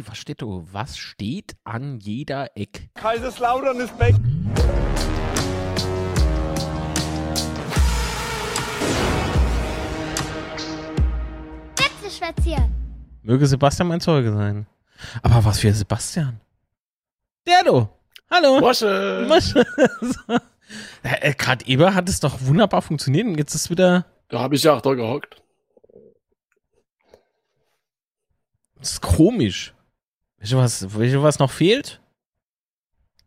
Wie, was steht da? Was steht an jeder Eck? Kaiserslautern ist weg. spazieren. Möge Sebastian mein Zeuge sein. Aber was für Sebastian? Der du. Hallo. Mosche. Mosche. äh, Gerade eben hat es doch wunderbar funktioniert und jetzt ist wieder. Da habe ich ja auch da gehockt. Das ist komisch. Weißt du, was, weißt du, was noch fehlt?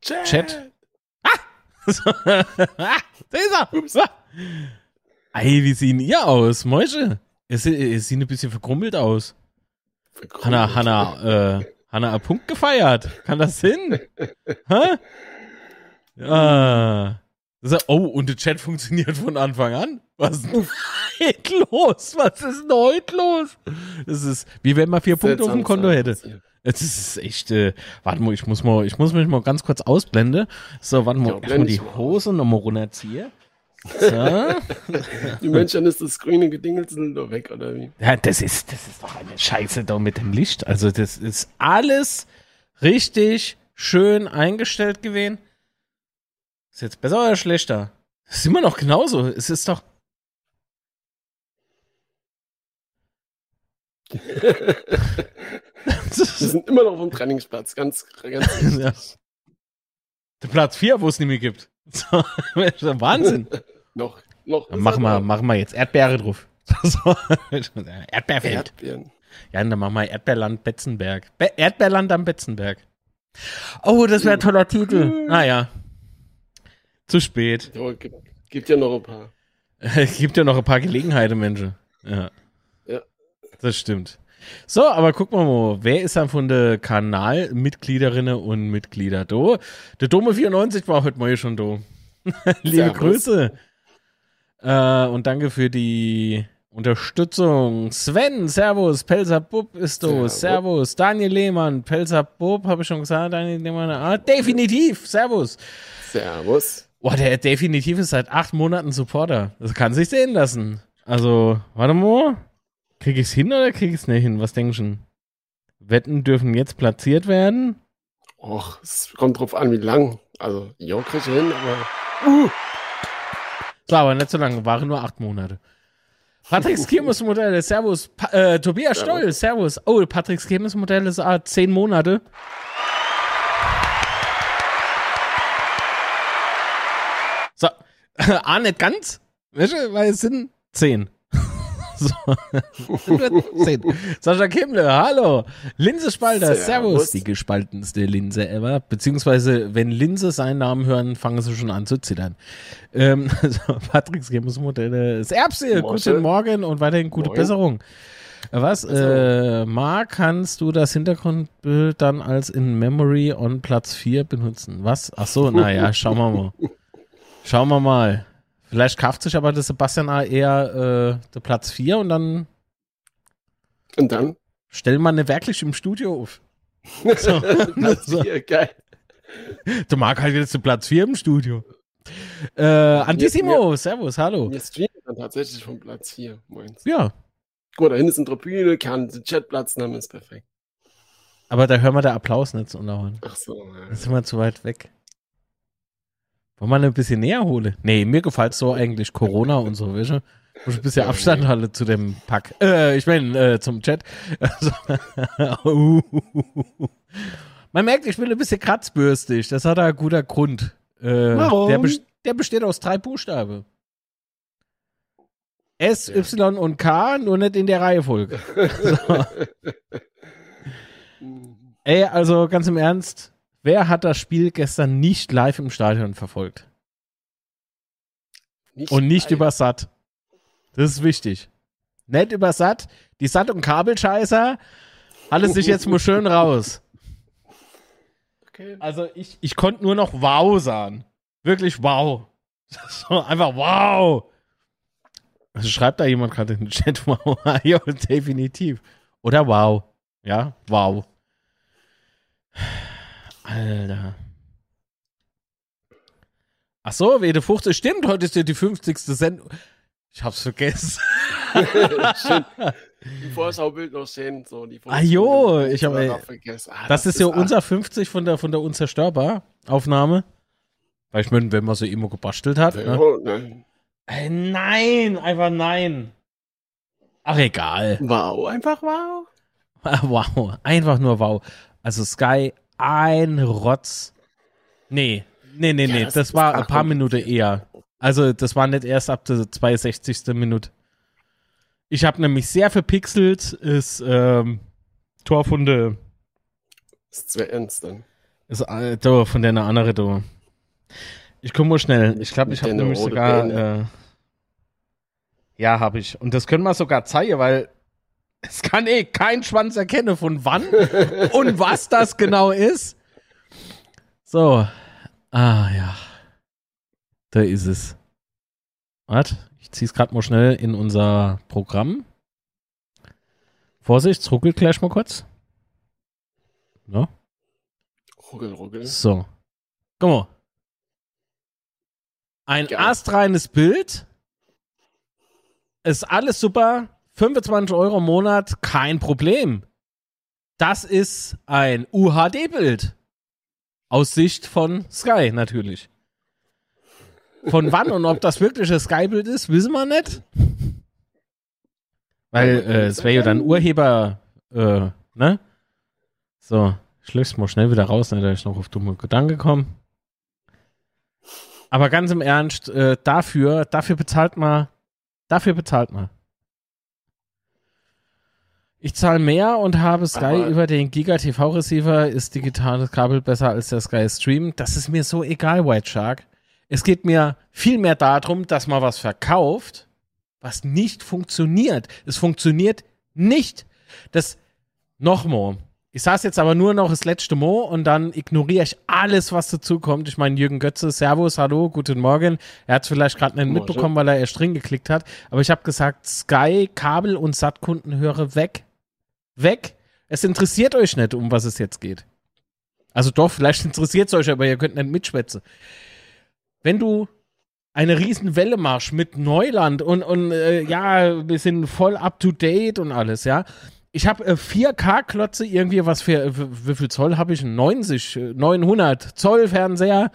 Chat. Chat. Ah! ah! Da ist er! Ups. Ey, wie sehen ihr aus, Mäusche? Se- ihr sieht ein bisschen verkrummelt aus. Hanna, Hanna, äh, Hanna, ein Punkt gefeiert. Kann das hin? Hä? Ist- Oh, und der Chat funktioniert von Anfang an? Was ist denn heute los? Was ist denn heute los? Das ist, wie wenn man vier Punkte auf dem Konto hätte. Es ist echt, äh, warte mal, ich muss mal, ich muss mich mal ganz kurz ausblenden. So, warte mal, Ja, erstmal die Hose nochmal runterziehen. So. Die Menschen ist das grüne Gedingelsel da weg, oder wie? Ja, das ist, das ist doch eine Scheiße da mit dem Licht. Also, das ist alles richtig schön eingestellt gewesen. Ist jetzt besser oder schlechter? Das ist immer noch genauso. Es ist doch. Wir sind immer noch auf dem Trainingsplatz, ganz, ganz Ja. Der Platz 4, wo es nicht mehr gibt. Wahnsinn. noch. noch Dann machen wir, machen wir jetzt Erdbeere drauf. Erdbeerfeld. Erdbeeren. Ja, dann machen wir Erdbeerland Betzenberg. Be Erdbeerland am Betzenberg. Oh, das wäre ein toller Titel. Naja. Zu spät. Ja, gibt, gibt ja noch ein paar. Es gibt ja noch ein paar Gelegenheiten, Menschen. Ja. Ja. Das stimmt. So, aber wir mal, wer ist dann von den Kanalmitgliederinnen und Mitglieder da? Der Dome 94 war heute mal schon da. Liebe. Grüße. Äh, und danke für die Unterstützung. Sven, Servus, Pelzer Bub ist da. Servus. Servus. Daniel Lehmann, Pelzer Bub, habe ich schon gesagt. Daniel Lehmann, ah, definitiv. Servus. Servus. Boah, der definitiv ist seit acht Monaten Supporter. Das kann sich sehen lassen. Also, warte mal. Krieg ich's hin oder krieg ich's nicht hin? Was denkst du? Wetten dürfen jetzt platziert werden? Och, es kommt drauf an, wie lang. Also, ja, krieg ich hin, aber. So, aber nicht so lange. Waren nur acht Monate. Patricks Kirmesmodelle, Servus. Pa äh, Tobias Servus. Stoll, Servus. Oh, Patricks Kirmesmodell ist ah, zehn Monate. So, ah, nicht ganz. Weißt du, weil es sind zehn. Sascha Kimmle, hallo. Linse Spalter, Servus. Servus. Die gespaltenste Linse ever. Beziehungsweise, wenn Linse seinen Namen hören, fangen sie schon an zu zittern. Ähm, so, Patricks Games-Modelle. Das Erbse, Morgen. guten Morgen und weiterhin gute Moin. Besserung. Äh, Was? Äh, Marc, kannst du das Hintergrundbild dann als in Memory on Platz 4 benutzen? Was? Ach so, naja, schauen wir mal. Schauen wir mal. Vielleicht kauft sich aber der Sebastian A eher äh, der Platz 4 und dann Und dann? stellen wir eine wirklich im Studio auf. So. So. hier, geil. Der Marc hat jetzt den Platz 4 im Studio. Äh, Antissimo, Servus, hallo. Wir streamen dann tatsächlich vom Platz 4. Moins. Ja, Gut, da hinten ist eine Tribüne, kann den Chatplatz nehmen, ist perfekt. aber da hören wir der Applaus nicht so unterhauen. Ach so, ja. Da sind wir zu weit weg. Wollen wir ein bisschen näher holen? Nee, mir gefällt so eigentlich Corona und so, weißt du? Muss ein bisschen Abstand halten zu dem Pack. Äh, ich meine, äh, zum Chat. Also, Man merkt, ich bin ein bisschen kratzbürstig. Das hat einen guter Grund. Äh, Warum? Der, bes- der besteht aus drei Buchstaben. S, Y und K, nur nicht in der Reihenfolge. Ey, also ganz im Ernst, wer hat das Spiel gestern nicht live im Stadion verfolgt? Nicht Und nicht live. über Sat. Das ist wichtig. Nicht über Sat. Die Sat- und Kabelscheißer alles sich jetzt mal schön raus. Okay. Also ich, ich konnte nur noch wow sagen. Wirklich wow. So, einfach wow. Also schreibt da jemand gerade in den Chat wow. ja, definitiv. Oder wow. Ja, wow. Alter. Ach so, Wede 50. Stimmt, heute ist ja die 50. Sendung. Ich hab's vergessen. Stimmt. im Vorschaubild noch sehen. So die Ah, jo, ich hab, habe ey, Das, ist ja unser 50 von der, von der Unzerstörbar-Aufnahme. Weil ich meine, wenn man so immer gebastelt hat. Ne? ne? Ey, nein, einfach nein. Ach, egal. Wow, einfach wow. Wow, einfach nur wow. Also Sky, ein Rotz. Nee, nee, nee, Ja, nee, das das, war ein paar Minuten eher. Also das war nicht erst ab der 62. Minute. Ich habe nämlich sehr verpixelt, ist ähm, Tor von der, ist zwei ernst dann. ist, äh, da, von der andere da. Ich komme mal schnell. Ich glaube, ich habe nämlich sogar. Äh, ja, habe ich. Und das können wir sogar zeigen, weil es kann eh kein Schwanz erkennen, von wann und was das genau ist. So. Ah, ja. Da ist es. Warte, ich ziehe es gerade mal schnell in unser Programm. Vorsicht, ruckelt gleich mal kurz. Ja. Ruggel, ruggel. So. Guck mal. Ein Geil. astreines Bild. Ist alles super. 25 Euro im Monat, kein Problem. Das ist ein UHD-Bild. Aus Sicht von Sky natürlich. Von wann und ob das wirklich ein Sky-Bild ist, wissen wir nicht. Weil äh, es wäre ja dann Urheber, äh, ne? So, ich löse mal schnell wieder raus, nicht, dass ich noch auf dumme Gedanken komme. Aber ganz im Ernst, äh, dafür, dafür bezahlt man, dafür bezahlt man. Ich zahle mehr und habe Sky Aber- über den Giga TV Receiver, ist digitales Kabel besser als der Sky Stream. Das ist mir so egal, White Shark. Es geht mir viel mehr darum, dass man was verkauft, was nicht funktioniert. Es funktioniert nicht. Das nochmal. Ich saß jetzt aber nur noch das letzte Mo und dann ignoriere ich alles, was dazu kommt. Ich meine, Jürgen Götze, Servus, hallo, guten Morgen. Er hat es vielleicht gerade nicht mitbekommen, weil er erst drin geklickt hat. Aber ich habe gesagt, Sky, Kabel und Sattkunden höre weg. Weg. Es interessiert euch nicht, um was es jetzt geht. Also doch, vielleicht interessiert es euch, aber ihr könnt nicht mitschwätzen. Wenn du eine riesen Welle machst mit Neuland und, und äh, ja, wir sind voll up to date und alles, ja. Ich habe äh, 4K-Klotze irgendwie, was für, äh, wie viel Zoll habe ich? 90, äh, 900 Zoll Fernseher.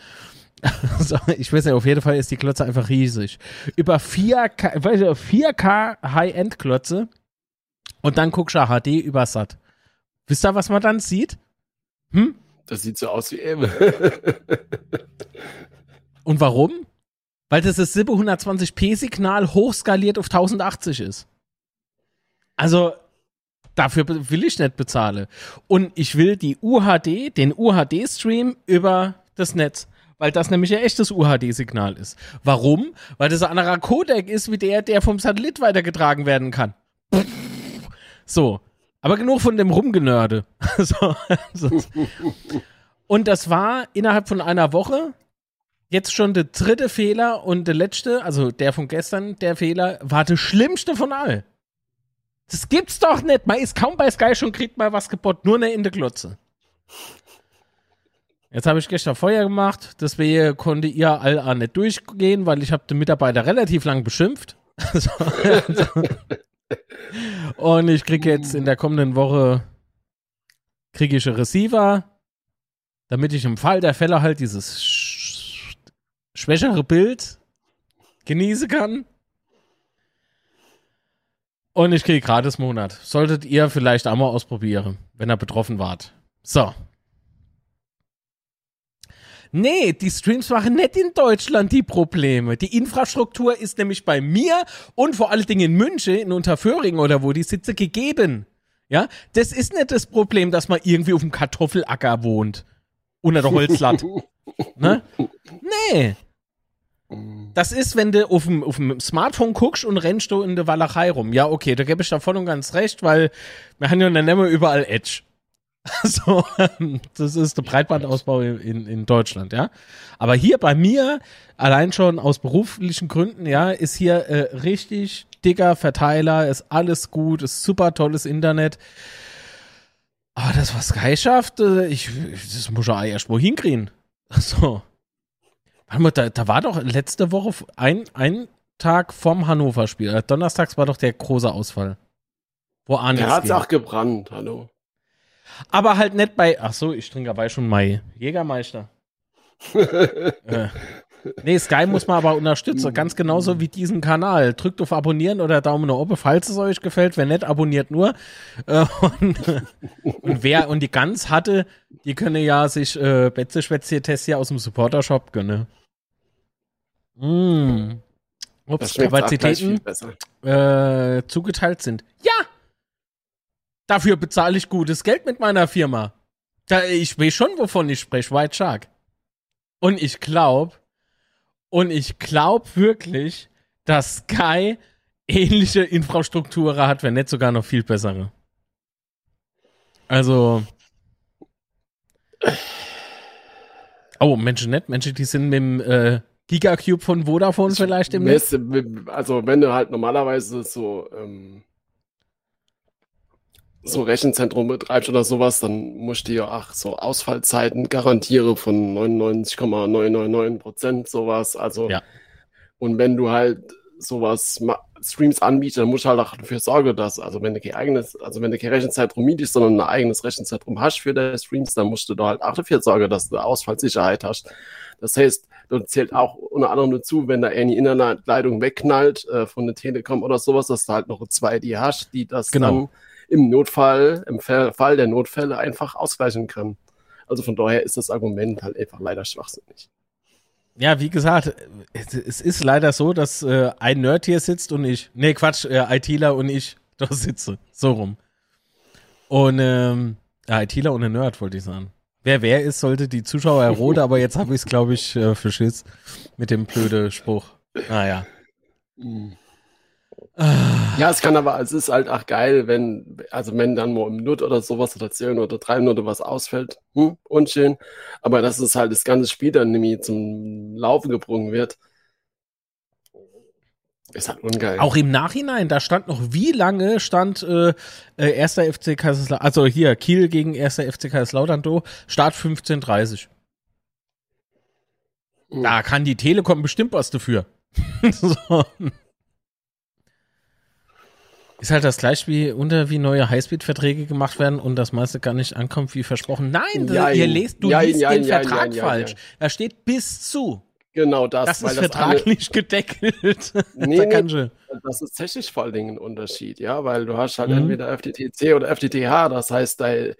so, ich weiß nicht, auf jeden Fall ist die Klotze einfach riesig. Über 4K, weißt du, 4K High-End-Klotze und dann guckst du HD über Sat. Wisst ihr, was man dann sieht? Hm? Das sieht so aus wie eben. Und warum? Weil das das 720p-Signal hochskaliert auf 1080 ist. Also, dafür will ich nicht bezahlen. Und ich will die UHD, den UHD-Stream über das Netz. Weil das nämlich ein echtes UHD-Signal ist. Warum? Weil das ein anderer Codec ist, wie der, der vom Satellit weitergetragen werden kann. So. Aber genug von dem Rumgenörde. so, so. Und das war innerhalb von einer Woche jetzt schon der dritte Fehler und der letzte, also der von gestern, der Fehler, war der schlimmste von all. Das gibt's doch nicht. Man ist kaum bei Sky schon kriegt mal was geboten, nur eine in der Glotze. Jetzt habe ich gestern Feuer gemacht, deswegen konnte ihr all auch nicht durchgehen, weil ich habe den Mitarbeiter relativ lang beschimpft. So, also. Und ich kriege jetzt in der kommenden Woche kriege ich einen Receiver, damit ich im Fall der Fälle halt dieses sch schwächere Bild genießen kann. Und ich kriege gratis Monat. Solltet ihr vielleicht auch mal ausprobieren, wenn ihr betroffen wart. So. Nee, die Streams machen nicht in Deutschland die Probleme. Die Infrastruktur ist nämlich bei mir und vor allen Dingen in München, in Unterföhring oder wo die sitze, gegeben. Ja, das ist nicht das Problem, dass man irgendwie auf dem Kartoffelacker wohnt. Unter der Holzlatte. ne? Nee. Das ist, wenn du auf dem, auf dem Smartphone guckst und rennst du in der Walachei rum. Ja, okay, da gebe ich da voll und ganz recht, weil wir haben ja dann immer überall Edge. So, ähm, das ist der Breitbandausbau in, in Deutschland, ja. Aber hier bei mir, allein schon aus beruflichen Gründen, ja, ist hier äh, richtig dicker Verteiler, ist alles gut, ist super tolles Internet. Aber das, was Sky schafft, äh, ich, das muss ja erst mal hinkriegen. So. Warte mal, da, da war doch letzte Woche ein, ein Tag vom Hannover-Spiel. Donnerstags war doch der große Ausfall. Wo Arne Der hat's auch gebrannt, hallo. Aber halt nicht bei. Ach so, ich trinke dabei schon Mai. Jägermeister. äh. Nee, Sky muss man aber unterstützen. Ganz genauso wie diesen Kanal. Drückt auf Abonnieren oder Daumen nach oben, falls es euch gefällt. Wenn nicht, abonniert nur. Äh, und, und, wer und die Gans hatte, die können ja sich äh, Betze Schwätze Test hier aus dem Supporter-Shop gönnen. Mm. Ups, Kapazitäten äh, zugeteilt sind. Ja! Dafür bezahle ich gutes Geld mit meiner Firma. Da, ich weiß schon, wovon ich spreche, White Shark. Und ich glaube, und ich glaube wirklich, dass Sky ähnliche Infrastruktur hat, wenn nicht sogar noch viel bessere. Also. Oh, Menschen nicht. Menschen, die sind mit dem äh, Gigacube von Vodafone vielleicht im Netz. Also, wenn du halt normalerweise so ähm, so Rechenzentrum betreibst oder sowas, dann musst du ja auch so Ausfallzeiten garantieren von 99,999 Prozent sowas. Also, ja. und wenn du halt sowas Streams anbietest, dann musst du halt auch dafür sorgen, dass, also wenn du kein eigenes, also wenn du kein Rechenzentrum mietest, sondern ein eigenes Rechenzentrum hast für deine Streams, dann musst du da halt auch dafür sorgen, dass du Ausfallsicherheit hast. Das heißt, da zählt auch unter anderem dazu, wenn da eine Internetleitung wegknallt äh, von der Telekom oder sowas, dass du halt noch zwei die hast, die das genau. dann im Notfall, im Fall der Notfälle einfach ausgleichen kann. Also von daher ist das Argument halt einfach leider schwachsinnig. Ja, wie gesagt, es ist leider so, dass äh, ein Nerd hier sitzt und ich, nee, Quatsch, äh, ITler und ich da sitze. So rum. Und, ähm, ja, ITler und ein Nerd, wollte ich sagen. Wer wer ist, sollte die Zuschauer erroten, aber jetzt habe ich es, glaube ich, äh, verschiss mit dem blöden Spruch. Naja. Ah, mhm. Ja, es kann aber, es ist halt auch geil, wenn, also wenn dann mal im Minute oder sowas oder zehn oder drei Minuten was ausfällt, hm, unschön. Aber dass es halt das ganze Spiel dann nämlich zum Laufen gebrungen wird, ist halt ungeil. Auch im Nachhinein, da stand noch, wie lange stand äh, äh, erster FC Kaiserslautern, also hier, Kiel gegen erster FC Kaiserslautern, Start 15.30 hm. Da kann die Telekom bestimmt was dafür. so. Ist halt das gleiche wie unter wie neue Highspeed-Verträge gemacht werden und das meiste gar nicht ankommt wie versprochen. Nein, ja, ihr lest, du ja, liest ja, den Vertrag falsch. Da steht bis zu. Genau das. Das ist vertraglich alle... gedeckelt. Nee, nee, das ist technisch vor allen Dingen ein Unterschied, ja, weil du hast halt mhm. entweder FTTC oder FTTH, das heißt, dein,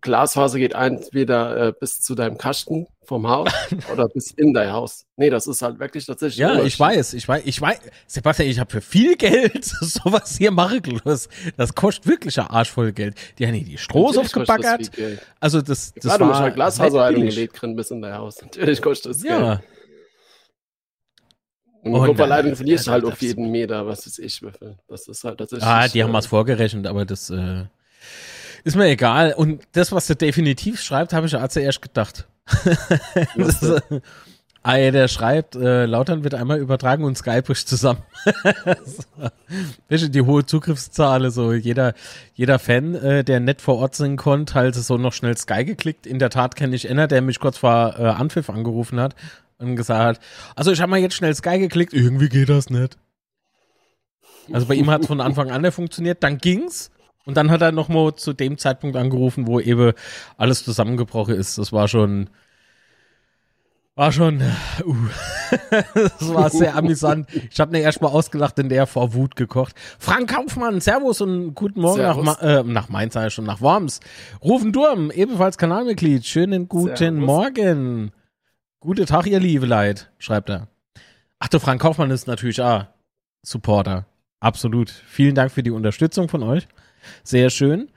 Glasfaser geht entweder äh, bis zu deinem Kasten vom Haus oder bis in dein Haus. Nee, das ist halt wirklich tatsächlich. Ja, ich weiß, ich weiß, ich weiß, Sebastian, ich habe für viel Geld sowas hier machen Das, das kostet wirklich ein Arsch voll Geld. Die haben hier die Strohs aufgebaggert. Also das, das ja, du musst halt Glasfaserheilung gelegt kriegen bis in dein Haus. Natürlich kostet das ja. Geld. Und die Kupferleitung verlierst du halt auf jeden Meter, was weiß ich, Das ist halt tatsächlich. Ah, die haben was vorgerechnet, aber das, äh, ist mir egal. Und das, was der definitiv schreibt, habe ich ja zuerst gedacht. das, äh, ah, der schreibt, äh, Lautern wird einmal übertragen und Skype bricht zusammen. so. Die hohe Zugriffszahl, so jeder, jeder Fan, äh, der nicht vor Ort sein konnte, halt so noch schnell Sky geklickt. In der Tat kenne ich einer, der mich kurz vor äh, Anpfiff angerufen hat und gesagt hat, also ich habe mal jetzt schnell Sky geklickt, irgendwie geht das nicht. Also bei ihm hat es von Anfang an nicht funktioniert, dann ging's. Und dann hat er nochmal zu dem Zeitpunkt angerufen, wo eben alles zusammengebrochen ist. Das war schon, war schon, uh, das war sehr amüsant. Ich habe mir erstmal ausgelacht, denn der vor Wut gekocht. Frank Kaufmann, Servus und guten Morgen servus. nach, äh, nach Mainz, sei schon nach Worms. Rufen Durm, ebenfalls Kanalmitglied. Schönen guten servus. Morgen. Gute Tag, ihr liebe Leid, schreibt er. Ach du, Frank Kaufmann ist natürlich ah, Supporter. Absolut. Vielen Dank für die Unterstützung von euch. Sehr schön.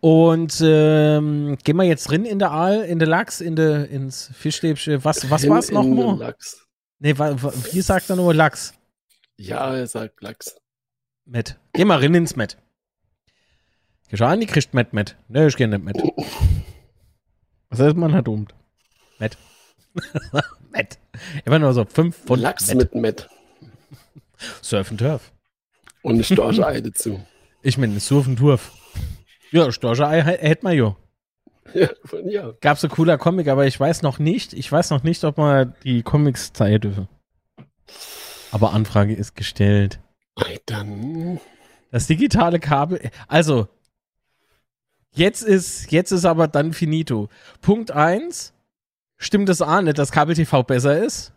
Und ähm, gehen wir jetzt drin in der Aal, in der Lachs, in der ins Fischstäbchen. Was, was war es nochmal? Lachs. Nee, wie sagt er nur Lachs? Ja, er sagt Lachs. Met. Geh mal rein ins Met. Geschah, kriegt Met, Met. Ne, ich geh nicht Met. Was heißt man hat um? Met. Met. Immer nur so fünf von Lachs Met. mit Met. Surf and Turf. Und eine Storchei dazu. Ich meine, Surf und Turf. Ja, Storcherei hätte man ja. Ja, ja. Gab so cooler Comic, aber ich weiß noch nicht, ich weiß noch nicht, ob man die Comics zeigen dürfen. Aber Anfrage ist gestellt. Dann. Das digitale Kabel. Also, jetzt ist, jetzt ist aber dann finito. Punkt 1. Stimmt es an, nicht, dass Kabel-TV besser ist?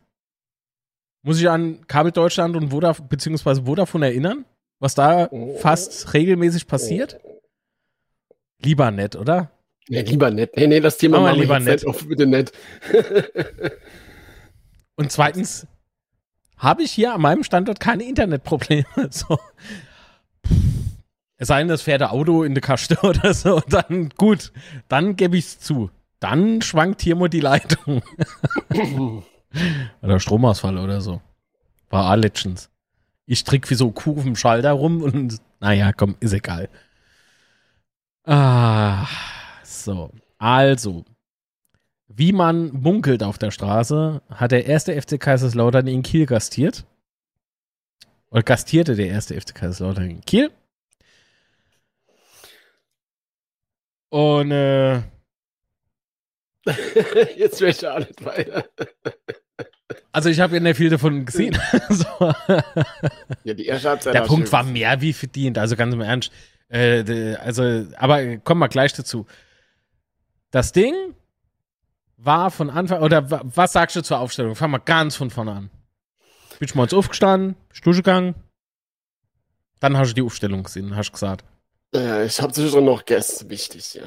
Muss ich an Kabel Deutschland und Vodaf beziehungsweise Vodafone erinnern? Was da fast regelmäßig passiert? Lieber nett, oder? Nee, lieber nett. Nee, nee, das Thema Machen wir lieber nett. nicht auf, bitte nett. Und zweitens habe ich hier an meinem Standort keine Internetprobleme. So. Es sei denn, das fährt ein Auto in die Kaste oder so, dann gut, dann gebe ich es zu. Dann schwankt hier mal die Leitung. oder Stromausfall oder so. War auch Legends. Ich trick wie so Kuh auf dem Schalter rum und naja, komm, ist egal. Ah, so. Also, wie man munkelt auf der Straße, hat der erste FC Kaiserslautern in Kiel gastiert. Oder gastierte der erste FC Kaiserslautern in Kiel. Und äh, Jetzt will ich auch nicht weiter. also ich habe ja nicht viel davon gesehen. so. Ja, die erste Halbzeit Der Punkt war mehr wie verdient, also ganz im Ernst. Äh, also, aber kommen wir gleich dazu. Das Ding war von Anfang, oder wa- was sagst du zur Aufstellung? Fangen wir ganz von vorne an. Bist du mal aufgestanden, bist du gegangen, dann hast du die Aufstellung gesehen, hast gesagt. Äh, ich habe zwischendrin noch Guests, wichtig, ja.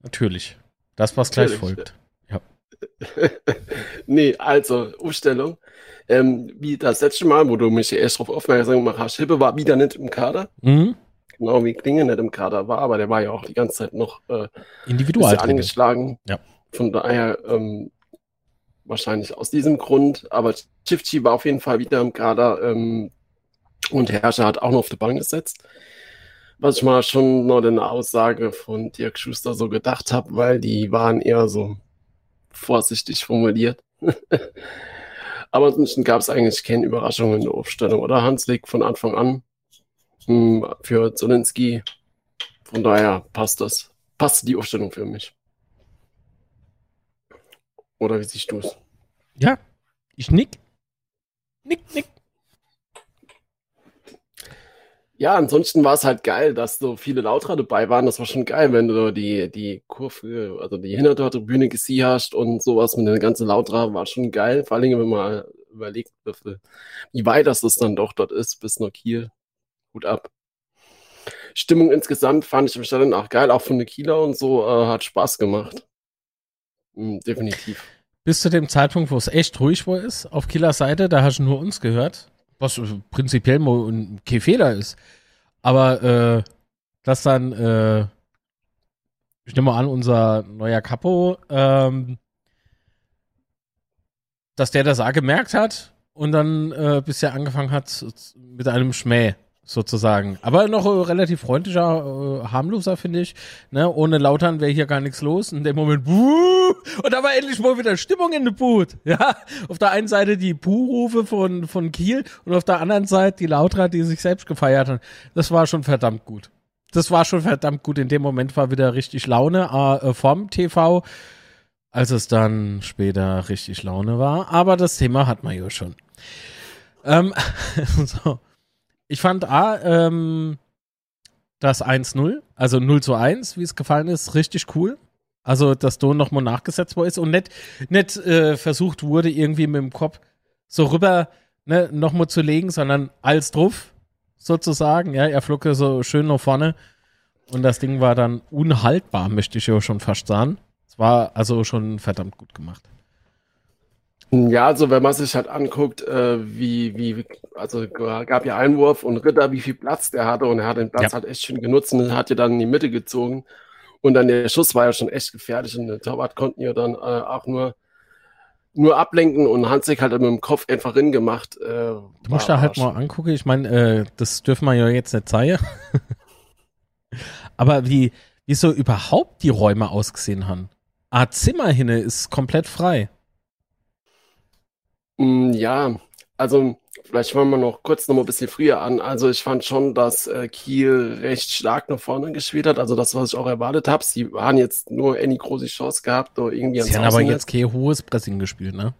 Natürlich. Das, was gleich folgt. nee, also, Umstellung. Ähm, wie das letzte Mal, wo du mich erst darauf aufmerksam gemacht hast, Hippe war wieder nicht im Kader. Mhm. Genau wie Klinge nicht im Kader war, aber der war ja auch die ganze Zeit noch äh, Individualtraining. angeschlagen. Ja. Von daher ähm, wahrscheinlich aus diesem Grund. Aber Chifchi war auf jeden Fall wieder im Kader ähm, und Herrscher hat auch noch auf die Bank gesetzt. Was ich mal schon noch eine Aussage von Dirk Schuster so gedacht habe, weil die waren eher so vorsichtig formuliert. Aber ansonsten gab es eigentlich keine Überraschungen in der Aufstellung, oder? Hanslik von Anfang an hm, für Zelensky. Von daher passt das. Passt die Aufstellung für mich. Oder wie siehst du es? Ja, ich nick. Nick, nick. Ja, ansonsten war es halt geil, dass so viele Lauter dabei waren. Das war schon geil, wenn du die, die Kurve, also die Hintertribüne gesehen hast und sowas mit den ganzen Lauter, war schon geil. Vor allem, wenn man überlegt, wie weit das dann doch dort ist, bis nach Kiel. Hut ab. Stimmung insgesamt fand ich im Stadion auch geil, auch von den Kieler und so, äh, hat Spaß gemacht. Mm, definitiv. Bis zu dem Zeitpunkt, wo es echt ruhig war ist, auf Kieler Seite, da hast du nur uns gehört, was äh, prinzipiell kein Fehler ist. Aber äh, dass dann, äh, ich nehme mal an, unser neuer Capo, ähm, dass der das auch gemerkt hat und dann äh, bisher angefangen hat mit einem Schmäh sozusagen. Aber noch äh, relativ freundlicher, äh, harmloser, finde ich. Ne? Ohne Lautern wäre hier gar nichts los. In dem Moment, Buh! und da war endlich mal wieder Stimmung in der Boot. Ja, auf der einen Seite die Buhrufe von, von Kiel und auf der anderen Seite die Lauterer, die sich selbst gefeiert haben. Das war schon verdammt gut. Das war schon verdammt gut. In dem Moment war wieder richtig Laune äh, vom TV, als es dann später richtig Laune war. Aber das Thema hat man ja schon. Ähm, so. Ich fand A, ähm, das 1-0, also 0 zu 1, wie es gefallen ist, richtig cool. Also, dass Don nochmal nachgesetzt worden ist und nicht, nicht äh, versucht wurde, irgendwie mit dem Kopf so rüber ne, nochmal zu legen, sondern als drauf, sozusagen. Ja, er flog so schön nach vorne und das Ding war dann unhaltbar, möchte ich ja schon fast sagen. Es war also schon verdammt gut gemacht. Ja, also wenn man sich halt anguckt, äh, wie, wie, also gab ja Einwurf und Ritter, wie viel Platz der hatte und er hat den Platz Ja. halt echt schön genutzt und hat ja dann in die Mitte gezogen und dann der Schuss war ja schon echt gefährlich und der Torwart konnten ja dann äh, auch nur, nur ablenken und Hansik hat mit dem Kopf einfach hingemacht. Äh, Du musst da halt mal angucken. Ich meine, äh, das dürfen wir ja jetzt nicht zeigen. Aber wie, wie so überhaupt die Räume ausgesehen haben. A Zimmer hinne ist komplett frei. Mm, Ja, also vielleicht fangen wir noch kurz noch mal ein bisschen früher an. Also ich fand schon, dass äh, Kiel recht stark nach vorne gespielt hat. Also das, was ich auch erwartet habe. Sie waren jetzt nur eine große Chance gehabt, oder irgendwie Sie haben aber jetzt kein hohes Pressing gespielt, ne?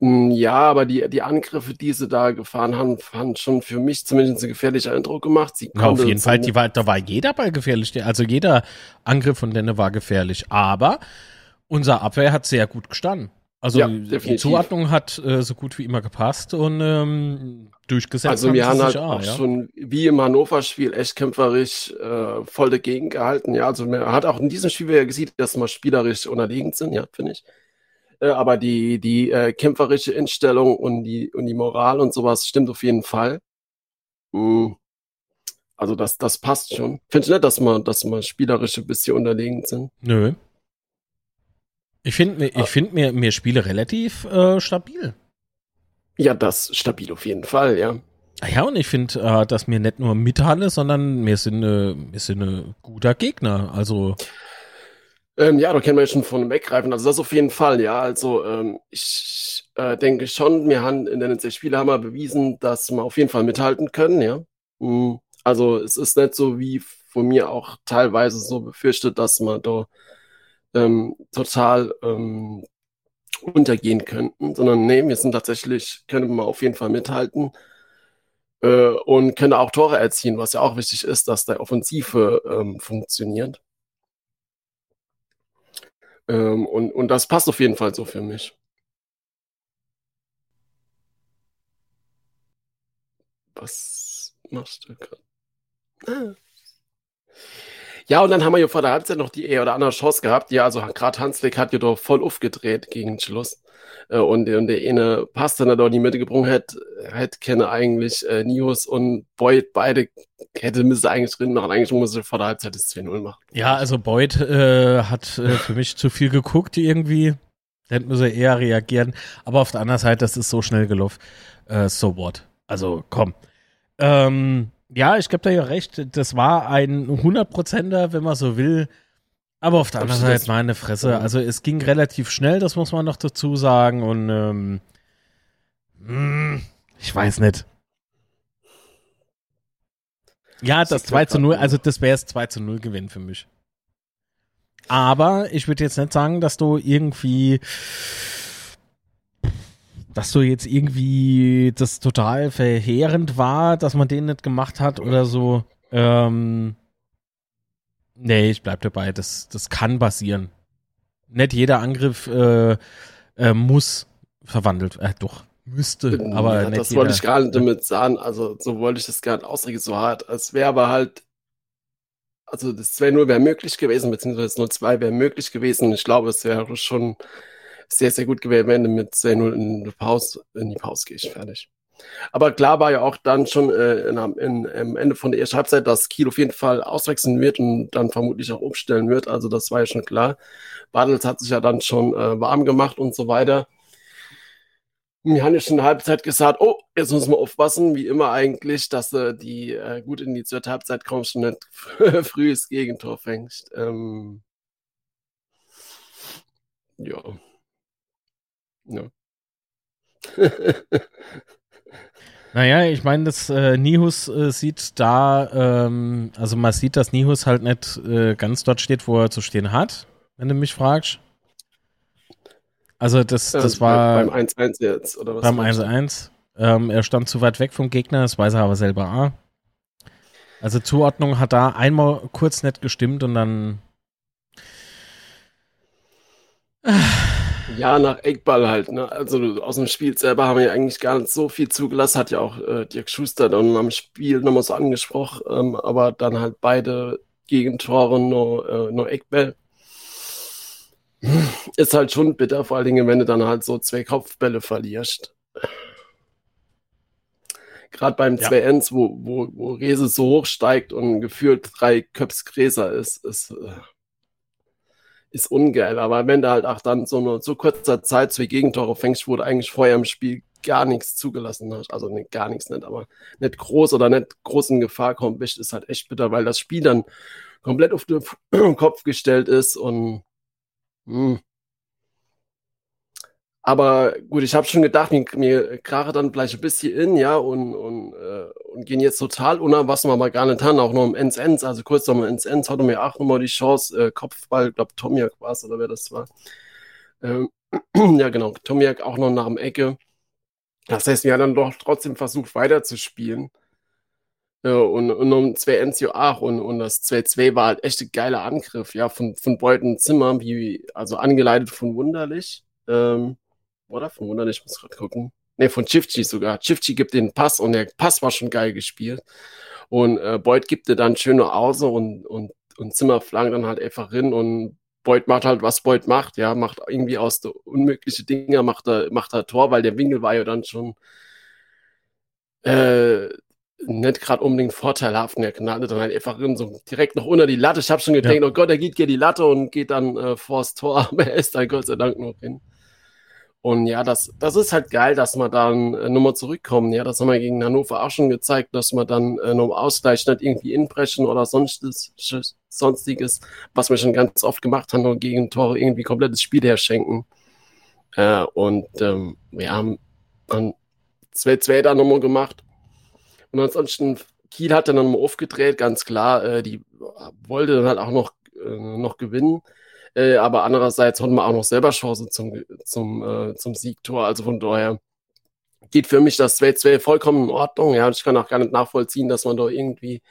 Hm, ja, aber die, die Angriffe, die sie da gefahren haben, haben schon für mich zumindest einen gefährlichen Eindruck gemacht. Sie ja, auf jeden Fall, die war, da war jeder Ball gefährlich. Also jeder Angriff von denen war gefährlich. Aber unser Abwehr hat sehr gut gestanden. Also ja, die Zuordnung hat äh, so gut wie immer gepasst und ähm, durchgesetzt. Also wir haben halt auch, ja? schon wie im Hannover-Spiel echt kämpferisch äh, voll dagegen gehalten. Ja, also man hat auch in diesem Spiel wieder gesehen, dass wir spielerisch unterlegen sind, ja, finde ich. Äh, aber die, die äh, kämpferische Instellung und die, und die Moral und sowas stimmt auf jeden Fall. Mhm. Also das, das passt schon. Finde ich nicht, dass man, dass man spielerisch ein bisschen unterlegen sind. Nö. Ich finde ich ah. find mir, mir Spiele relativ äh, stabil. Ja, das stabil auf jeden Fall, ja. Ah ja, und ich finde, äh, dass mir nicht nur mithalle, sondern mir sind, äh, mir sind ein guter Gegner. Also ähm, ja, da können wir ja schon von weggreifen. Also das auf jeden Fall, ja. Also ähm, ich äh, denke schon, wir haben in den Spielen haben wir bewiesen, dass wir auf jeden Fall mithalten können, ja. Mhm. Also es ist nicht so wie von mir auch teilweise so befürchtet, dass man da ähm, total ähm, untergehen könnten, sondern nee, wir sind tatsächlich, können wir auf jeden Fall mithalten äh, und können auch Tore erzielen, was ja auch wichtig ist, dass der Offensive ähm, funktioniert. Ähm, und, und das passt auf jeden Fall so für mich. Was machst du gerade? Ah. Ja, und dann haben wir ja vor der Halbzeit noch die eher oder andere Chance gehabt. Ja, also gerade Hanslik hat ja doch voll aufgedreht gegen Schluss. Äh, und, und der eine Pass, den er da in die Mitte gebrungen hätte, hätte kenne eigentlich äh, Nios und Boyd beide hätte müsste eigentlich drin machen. Eigentlich muss er vor der Halbzeit das 2-0 machen. Ja, also Boyd äh, hat äh, für mich zu viel geguckt irgendwie. Der hätte müsse eher reagieren. Aber auf der anderen Seite, das ist so schnell gelaufen. Äh, so what? Also komm. Ähm, ja, ich gebe da ja recht. Das war ein 100%er, wenn man so will. Aber auf der anderen Seite, meine Fresse. Also es ging relativ schnell, das muss man noch dazu sagen. Und ähm, hm, ich weiß nicht. Ja, das 2 zu 0, also das wäre es 2 zu 0 Gewinn für mich. Aber ich würde jetzt nicht sagen, dass du irgendwie dass du jetzt irgendwie das total verheerend war, dass man den nicht gemacht hat oder so. Ähm, nee, ich bleib dabei. Das, das kann passieren. Nicht jeder Angriff äh, äh, muss verwandelt. Äh, doch, müsste. Aber ja, das wollte ich gar nicht damit sagen. Also, so wollte ich das gar nicht ausdrücken, so hart. Es wäre aber halt. Also, das 2-0 wäre möglich gewesen, beziehungsweise 0-2 wäre möglich gewesen. Ich glaube, es wäre schon sehr, sehr gut gewählt, du mit 10-0 in die Pause, in die Pause gehst, fertig. Aber klar war ja auch dann schon äh, am Ende von der ersten Halbzeit, dass Kiel auf jeden Fall auswechseln wird und dann vermutlich auch umstellen wird. Also das war ja schon klar. Bartels hat sich ja dann schon äh, warm gemacht und so weiter. Wir haben ja schon in der Halbzeit gesagt, oh, jetzt müssen wir aufpassen, wie immer eigentlich, dass du die äh, gut in die zweite Halbzeit kommst und nicht frühes Gegentor fängst. Ähm, ja. Ja. naja, ich meine, das äh, Nihus äh, sieht da, ähm, also man sieht, dass Nihus halt nicht äh, ganz dort steht, wo er zu stehen hat, wenn du mich fragst. Also das, das also war beim 1-1 jetzt, oder was? Beim 1-1. Ähm, er stand zu weit weg vom Gegner, das weiß er aber selber auch. Also Zuordnung hat da einmal kurz nicht gestimmt und dann Ja, nach Eckball halt. Ne? Also aus dem Spiel selber haben wir ja eigentlich gar nicht so viel zugelassen. Hat ja auch äh, Dirk Schuster dann am Spiel nochmal so angesprochen. Ähm, aber dann halt beide Gegentore nur, äh, nur Eckball. Ist halt schon bitter, vor allen Dingen, wenn du dann halt so zwei Kopfbälle verlierst. Gerade beim ja. 2-1, wo, wo, wo Rese so hoch steigt und gefühlt drei Köps Gräser ist, ist äh, ist ungeil. Aber wenn du halt auch dann so eine so kurzer Zeit zwei Gegentore fängst, wo du eigentlich vorher im Spiel gar nichts zugelassen hast, also nicht, gar nichts nicht, aber nicht groß oder nicht groß in Gefahr kommt, ist halt echt bitter, weil das Spiel dann komplett auf den Kopf gestellt ist und mh, hm, aber gut, ich habe schon gedacht, mir, mir krache dann gleich ein bisschen in, ja, und, und, äh, und gehen jetzt total unter, was wir aber gar nicht haben, auch noch im Ends Ends, also kurz nochmal ins Ends, hatte mir auch nochmal die Chance, äh, Kopfball, glaube Tomiak war es oder wer das war, Ähm, ja, genau. Tomiak auch noch nach dem Ecke. Das heißt, wir haben dann doch trotzdem versucht, weiterzuspielen. Äh, und, und um 2 Enzio auch und, und das 2-2 war halt echt ein geiler Angriff, ja, von, von Beuten Zimmer, wie, also angeleitet von Wunderlich. Ähm, oder? Von Wunderlich, muss gerade gucken. Ne, von Chifchi sogar. Chifchi gibt den Pass und der Pass war schon geil gespielt. Und äh, Beut gibt dir dann schöne Außen und, und, und Zimmer flankt dann halt einfach hin und Beut macht halt, was Beut macht, ja, macht irgendwie aus der unmögliche Dinge, macht er, macht er Tor, weil der Winkel war ja dann schon äh, nicht gerade unbedingt vorteilhaft und er knallte dann halt einfach in, so direkt noch unter die Latte. Ich habe schon gedacht, ja. oh Gott, er geht hier die Latte und geht dann äh, vors Tor, aber er ist dann Gott sei Dank noch hin. Und ja, das, das ist halt geil, dass wir dann äh, nochmal zurückkommen. Ja, das haben wir gegen Hannover auch schon gezeigt, dass wir dann äh, noch Ausgleich nicht irgendwie inbrechen oder sonstiges, sonstiges, was wir schon ganz oft gemacht haben und gegen Tore irgendwie komplettes Spiel herschenken. Äh, und ähm, wir haben dann 2-2 da nochmal gemacht. Und ansonsten, Kiel hat dann nochmal aufgedreht, ganz klar. Äh, die wollte dann halt auch noch, äh, noch gewinnen. Äh, aber andererseits hatten wir auch noch selber Chance zum, zum, äh, zum Siegtor. Also von daher geht für mich das 2-2 vollkommen in Ordnung. Ja, ich kann auch gar nicht nachvollziehen, dass man da irgendwie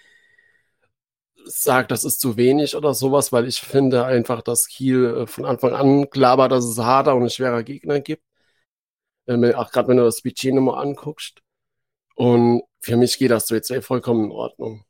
sagt, das ist zu wenig oder sowas, weil ich finde einfach, dass Kiel äh, von Anfang an klar war, dass es harter und schwerer Gegner gibt. Äh, auch gerade wenn du das Budget nochmal anguckst. Und für mich geht das 2-2 vollkommen in Ordnung.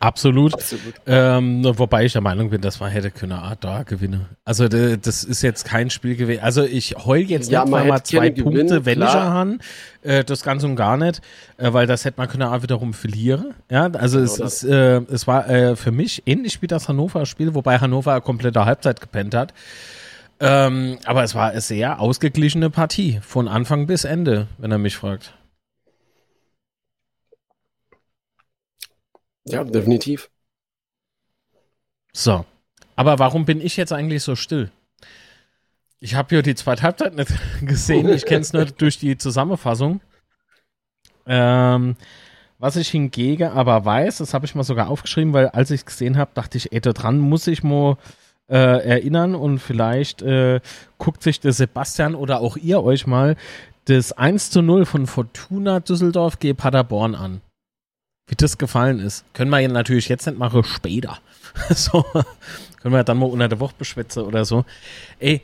Absolut. Absolut. Ähm, wobei ich der Meinung bin, dass man hätte können Art da gewinnen. Also das ist jetzt kein Spiel gewesen. Also ich heul jetzt ja, nicht mal, mal zwei Punkte gewinnen, wenn ich han, äh, das ganz und gar nicht, äh, weil das hätte man können auch wiederum verlieren. Ja, also genau es, ist, äh, es war äh, für mich ähnlich wie das Hannover-Spiel, wobei Hannover komplette Halbzeit gepennt hat. Ähm, aber es war eine sehr ausgeglichene Partie von Anfang bis Ende, wenn er mich fragt. Ja, definitiv. So. Aber warum bin ich jetzt eigentlich so still? Ich habe hier die zweite Halbzeit nicht gesehen. Ich kenne es nur durch die Zusammenfassung. Ähm, was ich hingegen aber weiß, das habe ich mal sogar aufgeschrieben, weil als ich es gesehen habe, dachte ich, ey, dran muss ich mal äh, erinnern und vielleicht äh, guckt sich der Sebastian oder auch ihr euch mal das 1 zu 0 von Fortuna Düsseldorf gegen Paderborn an wie das gefallen ist. Können wir natürlich jetzt nicht machen, später. so, können wir dann mal unter der Woche beschwätzen oder so. Ey,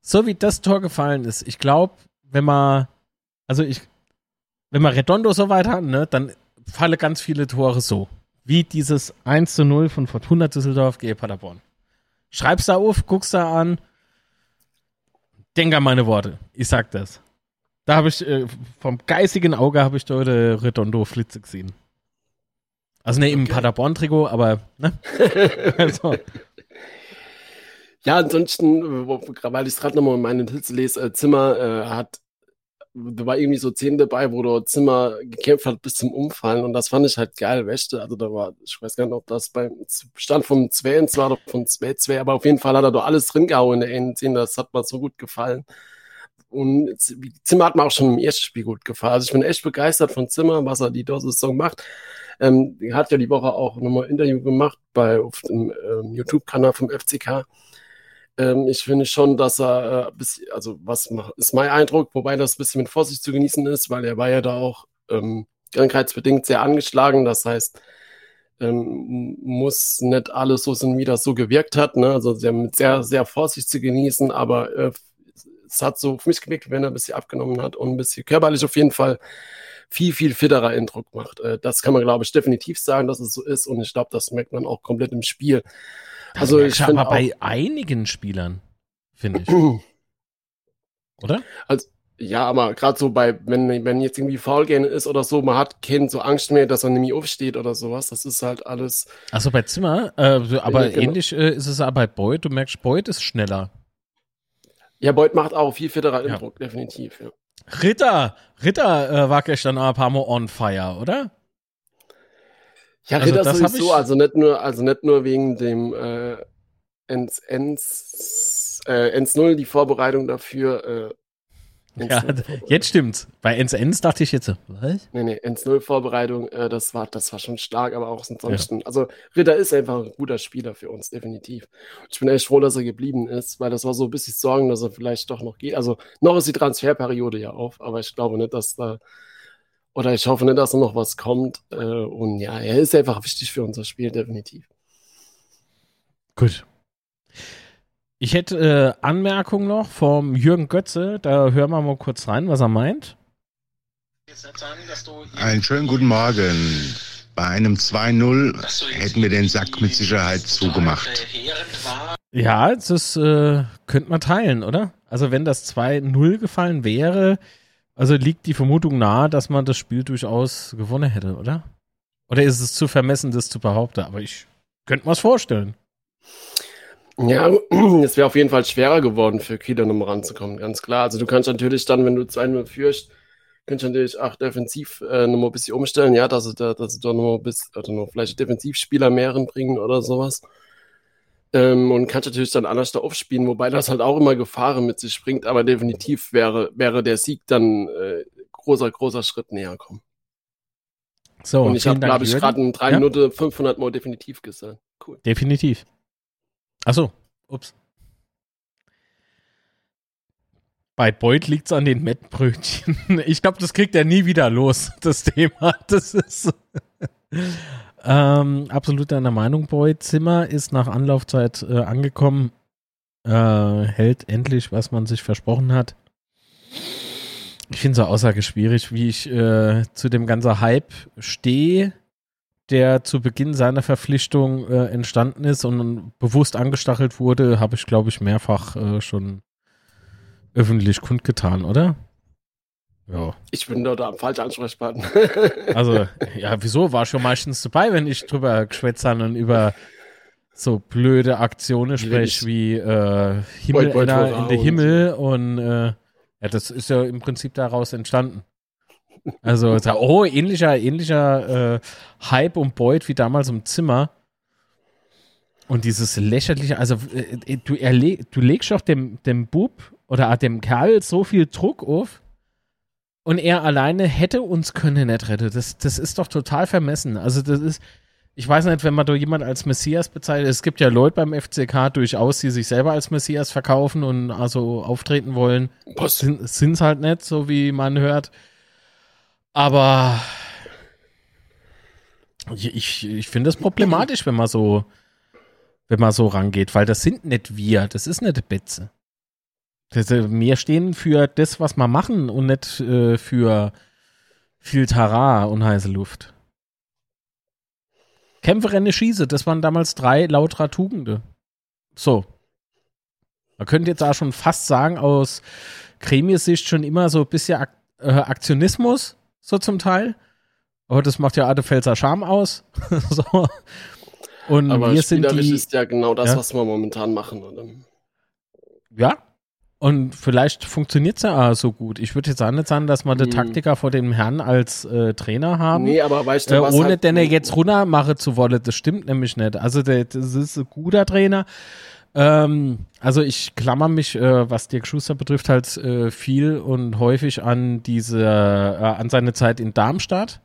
so wie das Tor gefallen ist, ich glaube, wenn man, also ich, wenn man Redondo so weit hat, ne, dann fallen ganz viele Tore so. Wie dieses 1 zu 0 von Fortuna Düsseldorf gegen Paderborn. Schreib's da auf, guck's da an. Denk an meine Worte. Ich sag das. Da habe ich, äh, vom geistigen Auge habe ich dort Redondo Flitze gesehen. Also ne, im okay. Paderborn-Trikot, aber ne? also. Ja, ansonsten, weil ich gerade nochmal in meine Notizen lese, äh, Zimmer äh, hat, da war irgendwie so Szenen dabei, wo der Zimmer gekämpft hat bis zum Umfallen und das fand ich halt geil, Wächte. Also da war, ich weiß gar nicht, ob das beim Stand vom 2 war oder vom 2-2, aber auf jeden Fall hat er da alles drin gehauen in der Szene, das hat mir so gut gefallen. Und Zimmer hat mir auch schon im ersten Spiel gut gefallen. Also ich bin echt begeistert von Zimmer, was er die Saison macht. Ähm, er hat ja die Woche auch nochmal ein Interview gemacht bei auf dem ähm, YouTube-Kanal vom FCK. Ähm, ich finde schon, dass er, äh, bis, also was ist mein Eindruck, wobei das ein bisschen mit Vorsicht zu genießen ist, weil er war ja da auch ähm, krankheitsbedingt sehr angeschlagen. Das heißt, ähm, muss nicht alles so sein, wie das so gewirkt hat. Ne? Also sehr, sehr, sehr Vorsicht zu genießen, aber äh, es hat so für mich gewirkt, wenn er ein bisschen abgenommen hat und ein bisschen körperlich auf jeden Fall viel, viel fitterer Eindruck macht. Äh, das kann man, glaube ich, definitiv sagen, dass es so ist. Und ich glaube, das merkt man auch komplett im Spiel. Das also ich aber bei einigen Spielern, finde ich. Oder? Also, ja, aber gerade so bei, wenn, wenn jetzt irgendwie faul gehen ist oder so, man hat keinen so Angst mehr, dass er nämlich aufsteht oder sowas. Das ist halt alles. Achso, bei Zimmer, äh, aber genau. ähnlich äh, ist es auch bei Beuth. Du merkst, Beuth ist schneller. Ja, Beuth macht auch viel fitterer Eindruck, ja. definitiv. Ja. Ritter, Ritter äh, war gestern auch ein paar Mal on fire, oder? Ja, also Ritter also, sowieso, also nicht nur, also nicht nur wegen dem äh, Ends, Ends, äh, Ends 0, die Vorbereitung dafür, äh, Ja, jetzt stimmt's. Bei NSNs dachte ich jetzt so, was? Nee, nee, 1-0-Vorbereitung, äh, das, war, das war schon stark, aber auch ansonsten. Ja. Also, Ritter ist einfach ein guter Spieler für uns, definitiv. Ich bin echt froh, dass er geblieben ist, weil das war so ein bisschen Sorgen, dass er vielleicht doch noch geht. Also, noch ist die Transferperiode ja auf, aber ich glaube nicht, dass da. Oder ich hoffe nicht, dass da noch was kommt. Äh, und ja, er ist einfach wichtig für unser Spiel, definitiv. Gut. Ich hätte äh, Anmerkung noch vom Jürgen Götze. Da hören wir mal kurz rein, was er meint. Einen schönen guten Morgen. Bei einem 2-0 hätten wir den Sack mit Sicherheit zugemacht. Ja, das äh, könnte man teilen, oder? Also wenn das 2-0 gefallen wäre, also liegt die Vermutung nahe, dass man das Spiel durchaus gewonnen hätte, oder? Oder ist es zu vermessen, das zu behaupten? Aber ich könnte mir es vorstellen. Ja, es wäre auf jeden Fall schwerer geworden für Kieler um ranzukommen, ganz klar. Also du kannst natürlich dann, wenn du 2-0 führst, kannst du natürlich auch defensiv äh, nochmal ein bisschen umstellen, ja, dass du da, dass du da nochmal bis, oder noch vielleicht Defensivspieler mehreren bringen oder sowas. Ähm, und kannst natürlich dann anders da aufspielen, wobei das halt auch immer Gefahren mit sich bringt, aber definitiv wäre, wäre der Sieg dann äh, großer, großer Schritt näher kommen. So, und ich habe, glaube ich, gerade in drei ja? Minuten 500 Mal definitiv gesagt. Cool. Definitiv. Achso, ups. Bei Beuth liegt es an den Mettbrötchen. Ich glaube, das kriegt er nie wieder los, das Thema. Das ist ähm, absolut deiner Meinung, Beuth. Zimmer ist nach Anlaufzeit äh, angekommen, äh, hält endlich, was man sich versprochen hat. Ich finde so Aussage schwierig, wie ich äh, zu dem ganzen Hype stehe der zu Beginn seiner Verpflichtung äh, entstanden ist und bewusst angestachelt wurde, habe ich, glaube ich, mehrfach äh, schon öffentlich kundgetan, oder? Ja. Ich bin dort am falschen Ansprechpartner. also, ja, wieso? War schon meistens dabei, wenn ich drüber geschwätzt habe und über so blöde Aktionen spreche wie äh, Himmel in der Himmel und äh, ja, das ist ja im Prinzip daraus entstanden. Also, oh, ähnlicher, ähnlicher äh, Hype um Boyd wie damals im Zimmer. Und dieses lächerliche, also äh, äh du, erle du legst doch dem, dem Bub oder dem Kerl so viel Druck auf und er alleine hätte uns können nicht retten. Das, das ist doch total vermessen. Also das ist, ich weiß nicht, wenn man da jemand als Messias bezeichnet, es gibt ja Leute beim FCK durchaus, die sich selber als Messias verkaufen und also auftreten wollen. Sind es halt nicht, so wie man hört. Aber ich, ich finde es problematisch, wenn man so, wenn man so rangeht, weil das sind nicht wir, das ist nicht Betze. Das, äh, wir stehen für das, was wir machen und nicht äh, für viel Tara und heiße Luft. Kämpfe, Renne, Schieße, das waren damals drei lauterer Tugende. So. Man könnte jetzt auch schon fast sagen, aus Gremiesicht schon immer so ein bisschen Ak äh, Aktionismus so zum Teil. Aber das macht ja Adefelser Charme aus. so. Und Aber wir sind die, ist ja genau das, ja? was wir momentan machen, oder? Ja. Und vielleicht funktioniert es ja auch so gut. Ich würde jetzt auch nicht sagen, dass wir den hm. Taktiker vor dem Herrn als äh, Trainer haben. Nee, aber weißt du, äh, Ohne halt, den er jetzt runter mache zu wollen, das stimmt nämlich nicht. Also der, das ist ein guter Trainer. Ähm, also ich klammer mich, äh, was Dirk Schuster betrifft, halt äh, viel und häufig an diese, äh, an seine Zeit in Darmstadt.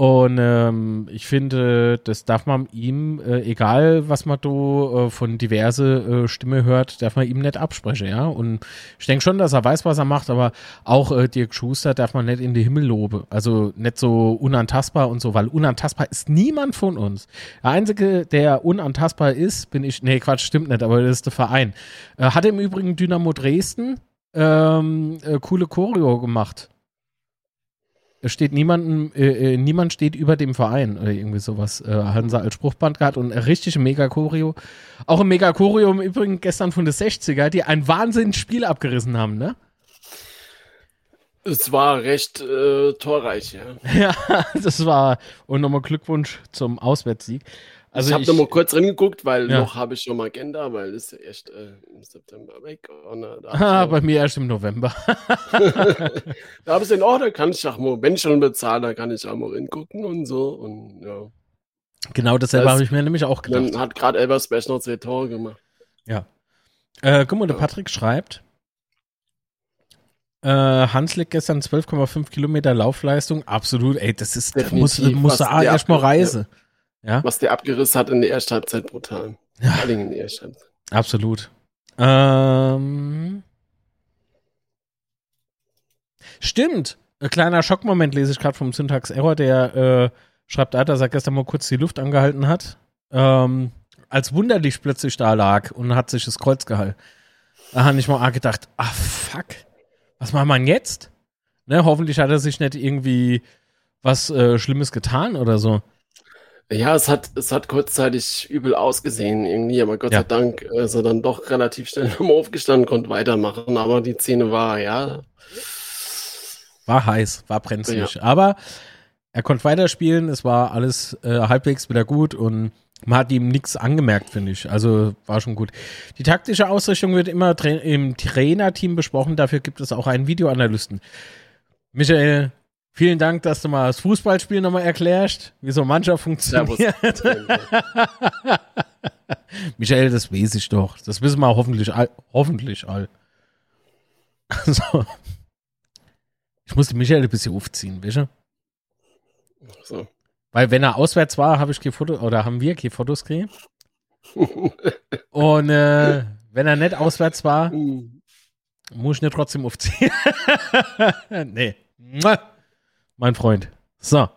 Und ähm, ich finde, das darf man ihm, äh, egal was man da äh, von diverse äh, Stimme hört, darf man ihm nicht absprechen, ja. Und ich denke schon, dass er weiß, was er macht, aber auch äh, Dirk Schuster darf man nicht in die Himmel loben. Also nicht so unantastbar und so, weil unantastbar ist niemand von uns. Der Einzige, der unantastbar ist, bin ich, nee, Quatsch, stimmt nicht, aber das ist der Verein. Äh, hat im Übrigen Dynamo Dresden ähm, äh, coole Choreo gemacht. Es steht niemanden, äh, äh, niemand steht über dem Verein oder irgendwie sowas. Äh, Hansa als Spruchband gehabt und richtig mega Choreo. Auch ein mega Choreo im Übrigen gestern von den 60er, die ein Wahnsinnsspiel abgerissen haben, ne? Es war recht äh, torreich, ja. ja, das war, und nochmal Glückwunsch zum Auswärtssieg. Also ich habe nochmal kurz reingeguckt, weil ja. noch habe ich schon mal Agenda, weil es ist erst äh, im September weg. Und, äh, ah, bei mir erst im November. da habe ich den, da kann ich auch mal, wenn ich schon bezahle, da kann ich auch mal hingucken und so. Und ja. Genau dasselbe habe ich mir nämlich auch gedacht. Dann hat gerade Elvers Bech noch zwei Tore gemacht. Ja. Äh, guck mal, der Patrick schreibt, Äh, Hanslik gestern 12,5 Kilometer Laufleistung. Absolut, ey, das ist, muss, Definitiv, muss da der erstmal reisen. Ja, Was der abgerissen hat in der ersten Halbzeit brutal. Ja. Vor allem in der ersten Halbzeit. absolut. Ähm, stimmt. Ein kleiner Schockmoment lese ich gerade vom Syntax Error, der äh, schreibt da, dass er gestern mal kurz die Luft angehalten hat. Ähm, als Wunderlicht plötzlich da lag und hat sich das Kreuz gehalten. Da habe ich mal gedacht, ah fuck, was macht man jetzt? Ne, hoffentlich hat er sich nicht irgendwie was äh, Schlimmes getan oder so. Ja, es hat, es hat kurzzeitig übel ausgesehen irgendwie, aber Gott Ja. sei Dank ist er dann doch relativ schnell nochmal aufgestanden, konnte weitermachen, aber die Szene war, ja, War heiß, war brenzlig. Aber er konnte weiterspielen, es war alles äh, halbwegs wieder gut und man hat ihm nichts angemerkt, finde ich. Also war schon gut. Die taktische Ausrichtung wird immer tra im Trainerteam besprochen, dafür gibt es auch einen Videoanalysten. Michael, vielen Dank, dass du mal das Fußballspiel nochmal erklärst, wie so Mannschaft funktioniert. Michael, das weiß ich doch. Das wissen wir hoffentlich all. Hoffentlich all. Also, ich musste Michael ein bisschen aufziehen, weißt du? so. Weil wenn er auswärts war, habe ich kein Foto, oder haben wir keine Fotos gekriegt. Und äh, wenn er nicht auswärts war, muss ich nicht trotzdem aufziehen. nee. Mein Freund. So.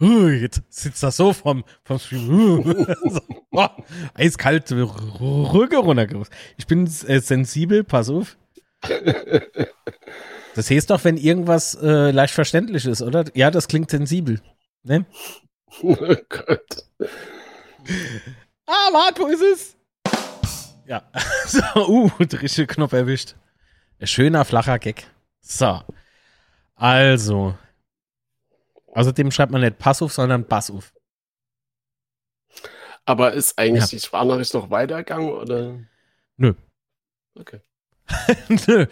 Uh, jetzt sitzt er so vom, vom Stream. Uh, so. oh, eiskalt Rüge runtergerufen. Ich bin äh, sensibel, pass auf. Das heißt doch, wenn irgendwas äh, leicht verständlich ist, oder? Ja, das klingt sensibel. Ne? oh Gott. Ah, warte, wo ist es? Ja. So, uh, der richtige Knopf erwischt. Ein schöner, flacher Gag. So. Also. Außerdem schreibt man nicht Pass auf, sondern Bass auf. Aber ist eigentlich Ja. die Sprachnachricht noch weitergegangen oder? Nö. Okay. Nö.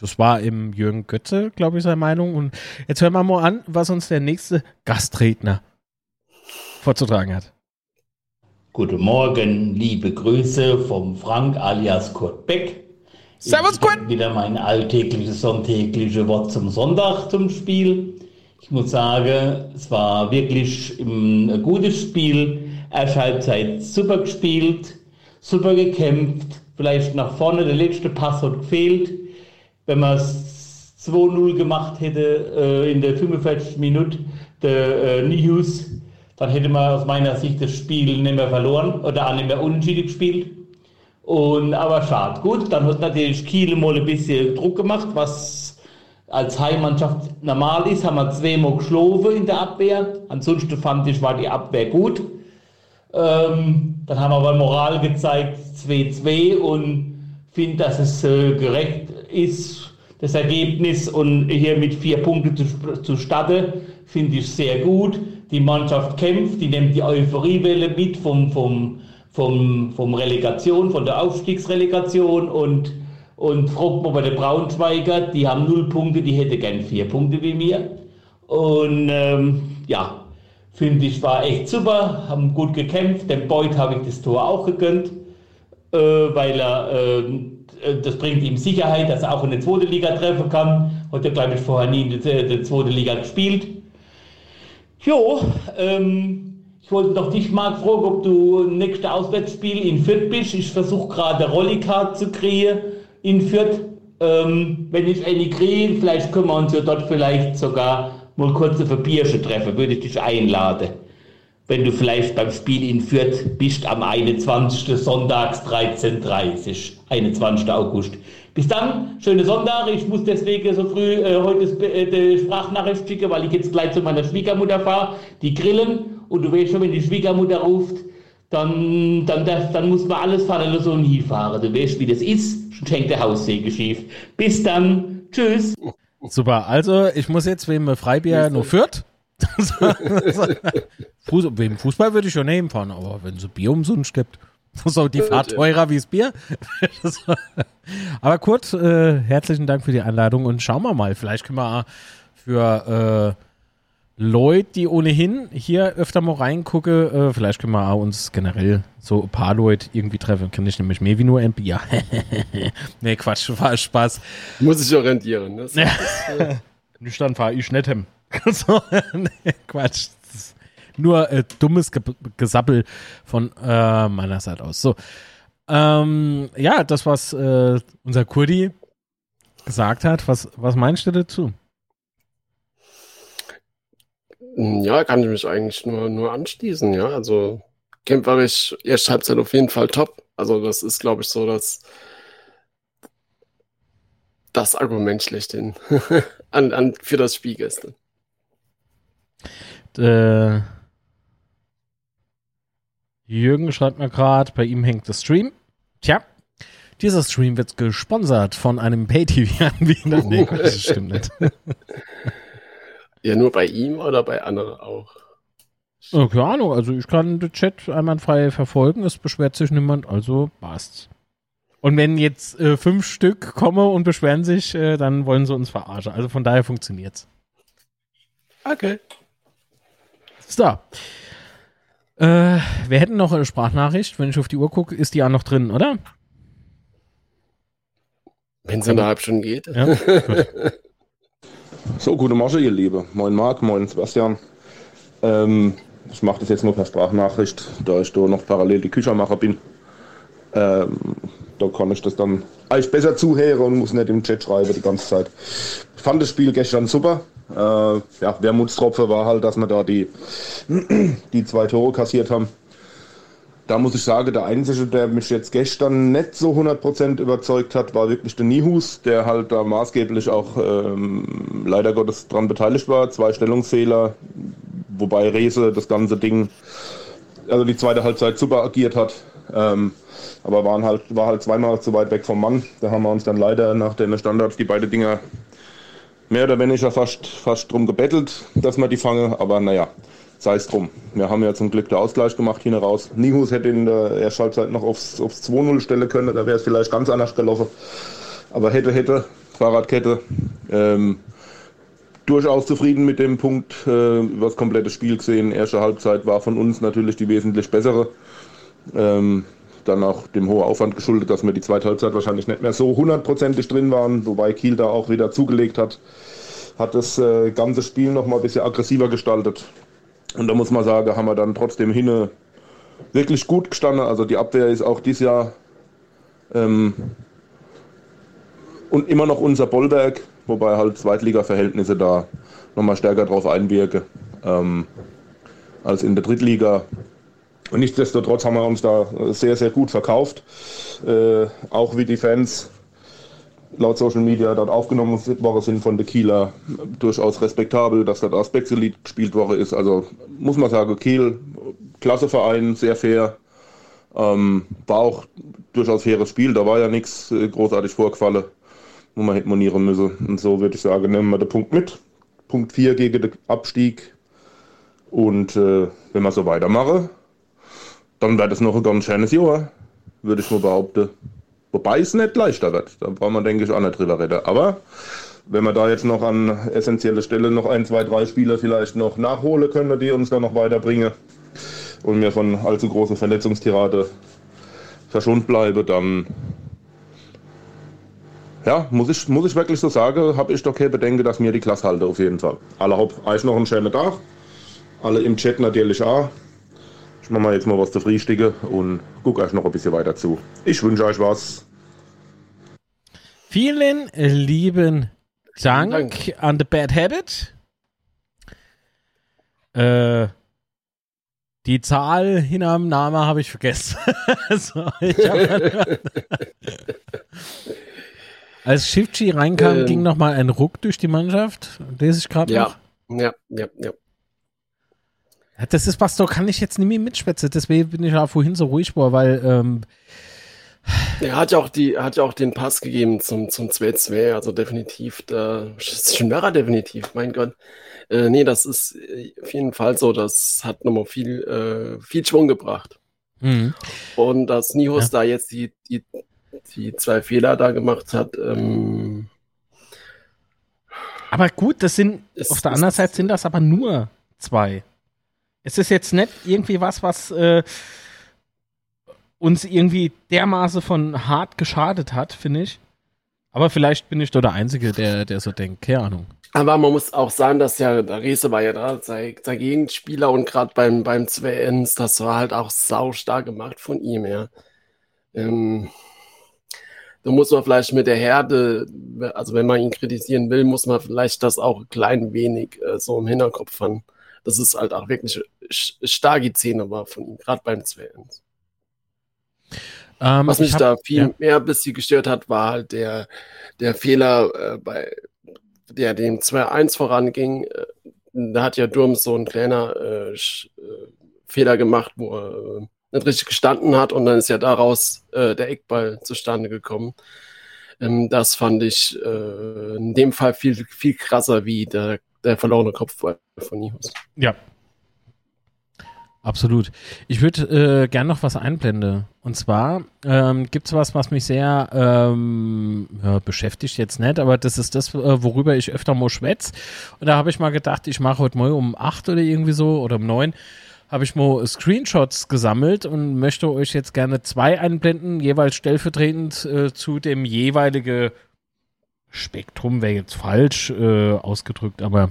Das war im Jürgen Götze, glaube ich, seine Meinung. Und jetzt hören wir mal an, was uns der nächste Gastredner vorzutragen hat. Guten Morgen, liebe Grüße vom Frank alias Kurt Beck. Servus, hab Wieder mein alltägliches, sonntägliche Wort zum Sonntag zum Spiel. Ich muss sagen, es war wirklich ein gutes Spiel. Erste Halbzeit super gespielt, super gekämpft. Vielleicht nach vorne, der letzte Pass hat gefehlt. Wenn man es 2-0 gemacht hätte äh, in der 45 Minute, der äh, Nihus, dann hätte man aus meiner Sicht das Spiel nicht mehr verloren oder auch nicht mehr unentschieden gespielt. Und, aber schade. Gut, dann hat natürlich Kiel mal ein bisschen Druck gemacht, was als Heimmannschaft normal ist. Haben wir zweimal geschlafen in der Abwehr. Ansonsten fand ich, war die Abwehr gut. Ähm, dann haben wir aber Moral gezeigt, 2-2 und finde, dass es äh, gerecht ist, das Ergebnis und hier mit vier Punkten zu, starten, finde ich sehr gut. Die Mannschaft kämpft, die nimmt die Euphoriewelle mit vom, vom, vom, vom Relegation, von der Aufstiegsrelegation und, und fragt mal bei den Braunschweiger, die haben null Punkte, die hätte gern vier Punkte wie mir. Und ähm, ja, finde ich, war echt super, haben gut gekämpft. Dem Beuth habe ich das Tor auch gegönnt, äh, weil er, äh, äh, das bringt ihm Sicherheit, dass er auch in der zweiten Liga treffen kann. Hat er, glaube ich, vorher nie in der, der zweiten Liga gespielt. Jo, ähm, ich wollte doch dich, Marc, fragen, ob du nächstes Auswärtsspiel in Fürth bist. Ich versuche gerade Rollicard zu kriegen in Fürth. Ähm, wenn ich eine kriege, vielleicht können wir uns ja dort vielleicht sogar mal kurz auf ein Bierchen treffen. Würde ich dich einladen. Wenn du vielleicht beim Spiel in Fürth bist am 21. Sonntags 13.30 21. August. Bis dann, schöne Sonntag. Ich muss deswegen so früh äh, heute äh, die Sprachnachricht schicken, weil ich jetzt gleich zu meiner Schwiegermutter fahre. Die grillen und du weißt schon, wenn die Schwiegermutter ruft, dann, dann, darf, dann muss man alles fahren so und hinfahren. Du weißt, wie das ist, sonst hängt der Haussäge schief. Bis dann, tschüss. Super, also ich muss jetzt wem Freibier nur führt. Fuß, wem Fußball würde ich schon nehmen fahren, aber wenn es Bier umsonst gibt, ist auch die Fahrt teurer wie das Bier. aber Kurt, äh, herzlichen Dank für die Einladung und schauen wir mal, vielleicht können wir für Leute, die ohnehin hier öfter mal reingucke, äh, vielleicht können wir auch uns generell so ein paar Leute irgendwie treffen. Kann ich nämlich mehr wie nur ein Bier. nee, Quatsch, war Spaß. Muss ich orientieren. Ne? Ja. Nicht dann fahre ich nicht hin. so, nee, Quatsch. nur äh, dummes Ge Gesappel von äh, meiner Seite aus. So. Ähm, ja, das, was äh, unser Kurdi gesagt hat, was, was meinst du dazu? Hm, ja, kann ich mich eigentlich nur, nur anschließen, ja. Also kämpferisch, erste Halbzeit auf jeden Fall top. Also das ist, glaube ich, so das, das Argument schlechthin an, an, für das Spiel gestern. Äh, Jürgen schreibt mir gerade, bei ihm hängt der Stream. Tja, dieser Stream wird gesponsert von einem Pay-TV-Anbieter. Nee, das stimmt nicht. Ja, nur bei ihm oder bei anderen auch? Oh, keine Ahnung, also ich kann den Chat einwandfrei verfolgen, es beschwert sich niemand, also passt's. Und wenn jetzt äh, fünf Stück kommen und beschweren sich, äh, dann wollen sie uns verarschen. Also von daher funktioniert's. Okay. So. Äh, wir hätten noch eine Sprachnachricht. Wenn ich auf die Uhr gucke, ist die ja noch drin, oder? Wenn es eine halbe Stunde geht. Ja, gut. So, gute Masche, ihr Liebe. Moin Marc, moin Sebastian. Ähm, ich mache das jetzt nur per Sprachnachricht, da ich da noch parallel die Küchermacher bin. Ähm, da kann ich das dann eigentlich besser zuhören und muss nicht im Chat schreiben die ganze Zeit. Ich fand das Spiel gestern super. Äh, ja, Wermutstropfen war halt, dass wir da die, die zwei Tore kassiert haben. Da muss ich sagen, der Einzige, der mich jetzt gestern nicht so 100% überzeugt hat, war wirklich der Nihus, der halt da maßgeblich auch ähm, leider Gottes dran beteiligt war. Zwei Stellungsfehler, wobei Rese das ganze Ding, also die zweite Halbzeit super agiert hat. Ähm, aber waren halt, war halt zweimal zu weit weg vom Mann. Da haben wir uns dann leider nach den Standards die beiden Dinger mehr oder weniger fast, fast drum gebettelt, dass wir die fangen. Aber naja, sei es drum. Wir haben ja zum Glück den Ausgleich gemacht hier raus. Nihus hätte in der ersten Halbzeit noch aufs, aufs 2-0 stellen können, da wäre es vielleicht ganz anders gelaufen. Aber hätte, hätte, Fahrradkette. Ähm, durchaus zufrieden mit dem Punkt, äh, über das komplette Spiel gesehen. Erste Halbzeit war von uns natürlich die wesentlich bessere. Ähm, dann auch dem hohen Aufwand geschuldet, dass wir die zweite Halbzeit wahrscheinlich nicht mehr so hundertprozentig drin waren, wobei Kiel da auch wieder zugelegt hat. Hat das äh, ganze Spiel noch mal ein bisschen aggressiver gestaltet. Und da muss man sagen, haben wir dann trotzdem hinne wirklich gut gestanden. Also die Abwehr ist auch dieses Jahr ähm, und immer noch unser Bollwerk, wobei halt Zweitliga-Verhältnisse da nochmal stärker drauf einwirken ähm, als in der Drittliga. Und nichtsdestotrotz haben wir uns da sehr, sehr gut verkauft. Äh, auch wie die Fans laut Social Media dort aufgenommen worden sind von der Kieler, durchaus respektabel, dass das Aspektelied gespielt worden ist. Also muss man sagen, Kiel, klasse Verein, sehr fair. Ähm, war auch durchaus faires Spiel, da war ja nichts äh, großartig vorgefallen, wo man hätte monieren müssen. Und so würde ich sagen, nehmen wir den Punkt mit. Punkt 4 gegen den Abstieg. Und äh, wenn wir so weitermachen, dann wird es noch ein ganz schönes Jahr, würde ich mal behaupten. Wobei es nicht leichter wird. Da braucht man, denke ich, auch nicht drüber reden. Aber wenn wir da jetzt noch an essentielle Stelle noch ein, zwei, drei Spieler vielleicht noch nachholen können, die uns dann noch weiterbringen und mir von allzu große Verletzungstirade verschont bleibe, dann ja, muss ich, muss ich wirklich so sagen, habe ich doch keine Bedenken, dass mir die Klasse halte auf jeden Fall. Alle habt euch noch einen schönen Tag. Alle im Chat natürlich auch. Ich mache mal jetzt mal was zu Frühstücke und gucke euch noch ein bisschen weiter zu. Ich wünsche euch was. Vielen lieben Dank, Dank. an The Bad Habit. Äh, die Zahl hinterm Namen habe ich vergessen. so, ich hab, als Shifty reinkam, Ähm. ging noch mal ein Ruck durch die Mannschaft. Lese ich gerade noch. Ja, ja, ja, ja. Ja, Das ist was, da kann ich jetzt nicht mehr mitschwätzen. Deswegen bin ich auch vorhin so ruhig war, weil ähm, Er hat ja auch die, hat ja auch den Pass gegeben zum, zum 2-2, also definitiv, da ist schon wäre definitiv, mein Gott. Äh, nee, das ist äh, auf jeden Fall so, das hat nochmal viel, äh, viel Schwung gebracht. mh. Und dass Nihus Ja. da jetzt die, die, die zwei Fehler da gemacht hat, ähm, Aber gut, das sind, Es- auf der anderen Seite sind das aber nur zwei. Es ist jetzt nicht irgendwie was, was äh, uns irgendwie dermaßen von hart geschadet hat, finde ich. Aber vielleicht bin ich doch der Einzige, der, der so denkt. Keine Ahnung. Aber man muss auch sagen, dass ja, Riese war ja da, sein, sein Gegenspieler und gerade beim, beim 2-1, das war halt auch sau stark gemacht von ihm, ja. Ähm, da muss man vielleicht mit der Herde, also wenn man ihn kritisieren will, muss man vielleicht das auch ein klein wenig äh, so im Hinterkopf haben. Das ist halt auch wirklich starke Szene war von ihm, gerade beim 2-1. Ähm, Was ich mich hab- da viel ja. mehr ein bisschen gestört hat, war halt der, der Fehler, äh, bei der dem 2-1 voranging. Äh, da hat ja Durm so ein kleiner äh, äh, Fehler gemacht, wo er äh, nicht richtig gestanden hat und dann ist ja daraus der Eckball zustande gekommen. Ähm, das fand ich in dem Fall viel, viel krasser wie der, der verlorene Kopfball von Nihus. Ja. Absolut. Ich würde äh, gern noch was einblenden. Und zwar ähm, gibt es was, was mich sehr ähm, ja, beschäftigt jetzt nicht, aber das ist das, äh, worüber ich öfter mal schwätz. Und da habe ich mal gedacht, ich mache heute mal um 8 oder irgendwie so oder um 9 habe ich mal Screenshots gesammelt und möchte euch jetzt gerne zwei einblenden, jeweils stellvertretend äh, zu dem jeweiligen Spektrum, wäre jetzt falsch äh, ausgedrückt, aber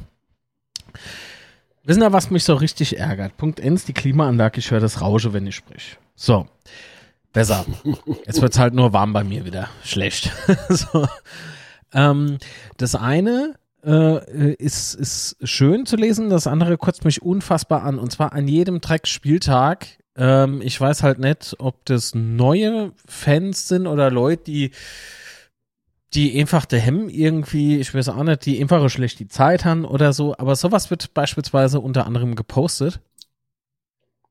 Wissen ihr, was mich so richtig ärgert? Punkt 1, die Klimaanlage, ich höre das Rausche, wenn ich sprich. So. Besser. Jetzt wird's halt nur warm bei mir wieder. Schlecht. so. ähm, das eine äh, ist, ist schön zu lesen, das andere kotzt mich unfassbar an. Und zwar an jedem Dreck-Spieltag. Ähm, ich weiß halt nicht, ob das neue Fans sind oder Leute, die die einfach der Hemm irgendwie, ich weiß auch nicht, die einfach schlecht die Zeit haben oder so, aber sowas wird beispielsweise unter anderem gepostet.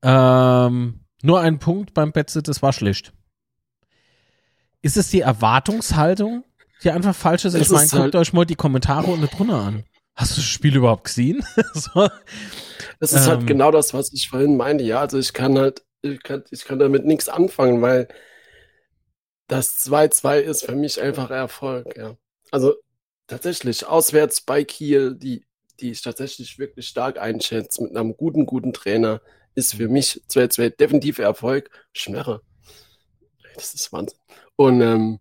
Ähm, nur ein Punkt beim Betze, das war schlecht. Ist es die Erwartungshaltung, die einfach falsch ist? Ich meine, guckt halt- euch mal die Kommentare unten drunter an. Hast du das Spiel überhaupt gesehen? so. Das ist Ähm. halt genau das, was ich vorhin meinte. Ja, also ich kann halt, ich kann, ich kann damit nichts anfangen, weil das 2-2 ist für mich einfach Erfolg, ja. Also tatsächlich, auswärts bei Kiel, die, die ich tatsächlich wirklich stark einschätze, mit einem guten, guten Trainer, ist für mich 2-2 definitiv Erfolg. Schmerre. Das ist Wahnsinn. Und ähm,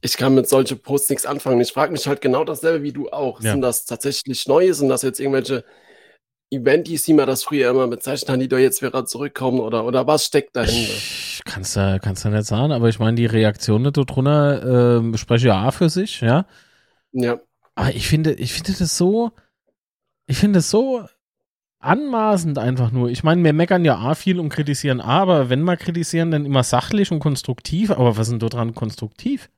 ich kann mit solchen Posts nichts anfangen. Ich frage mich halt genau dasselbe wie du auch. Ja. Sind das tatsächlich neue? Sind das jetzt irgendwelche Eventis, wie man das früher immer bezeichnet hat, die da jetzt wieder zurückkommen? Oder, oder was steckt dahinter? Ich kann's da, kann's da nicht sagen, aber ich meine, die Reaktionen da drunter ähm, sprechen ja auch für sich, ja. Ja, Aber ich finde, ich finde das so, ich finde das so anmaßend einfach nur. Ich meine, wir meckern ja A viel und kritisieren A, aber wenn wir kritisieren, dann immer sachlich und konstruktiv. Aber was ist denn da dran konstruktiv?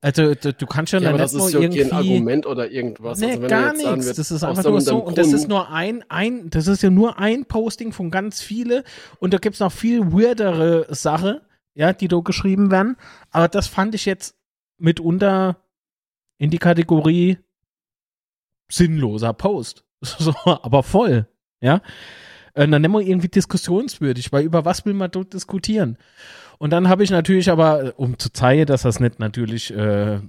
Also, du, du kannst ja, ja aber das ist ja kein irgendwie. Argument oder irgendwas. Nee, Also gar nichts. Das ist einfach nur und so. Und das ist nur ein, ein, das ist ja nur ein Posting von ganz viele. Und da gibt es noch viel weirdere Sachen, ja, die da geschrieben werden. Aber das fand ich jetzt mitunter in die Kategorie sinnloser Post. So, aber voll, ja. Äh, dann nennen wir irgendwie diskussionswürdig, weil über was will man dort diskutieren? Und dann habe ich natürlich aber, um zu zeigen, dass das nicht natürlich äh,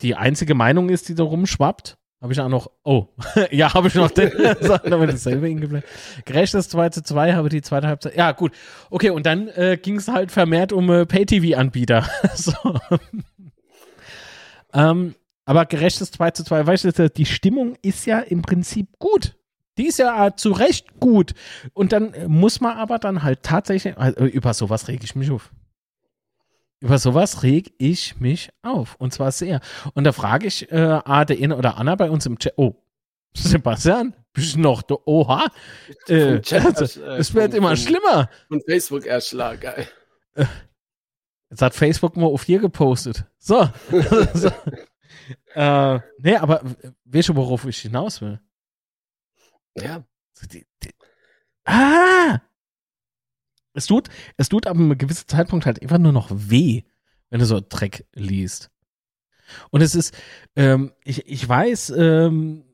die einzige Meinung ist, die da rumschwappt, habe ich auch noch, oh, ja, habe ich noch den, damit dasselbe hingebleibt. Gerecht das 2 zu 2, habe die zweite Halbzeit, ja, gut. Okay, und dann äh, ging es halt vermehrt um äh, Pay-TV-Anbieter. so. ähm, aber gerechtes 2 zu 2, weißt du, die Stimmung ist ja im Prinzip gut. Die ist ja äh, zu Recht gut. Und dann äh, muss man aber dann halt tatsächlich, also, über sowas reg ich mich auf. Über sowas reg ich mich auf. Und zwar sehr. Und da frage ich äh, A, der eine oder Anna bei uns im Chat, oh, Sebastian, bist du noch da? Oha. Äh, also, es wird immer schlimmer. Von Facebook erschlag, geil. Jetzt hat Facebook mal auf dir gepostet. So. so. Äh, nee, aber weißt du, worauf ich hinaus will? Ja, die, die, ah! Es tut, es tut ab einem gewissen Zeitpunkt halt einfach nur noch weh, wenn du so Dreck liest. Und es ist, ähm, ich, ich weiß, ähm,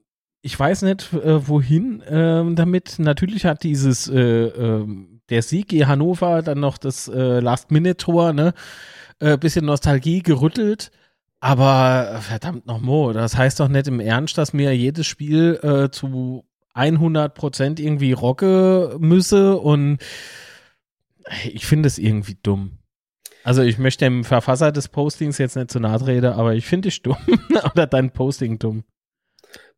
ich weiß nicht, äh, wohin ähm, damit. Natürlich hat dieses, äh, ähm, der Sieg gegen Hannover, dann noch das äh, Last-Minute-Tor, ne, äh, bisschen Nostalgie gerüttelt. Aber verdammt noch Mo, das heißt doch nicht im Ernst, dass mir jedes Spiel äh, zu 100 Prozent irgendwie rocke müsse und ich finde es irgendwie dumm. Also ich möchte dem Verfasser des Postings jetzt nicht zu nahe treten, aber ich finde dich dumm oder dein Posting dumm.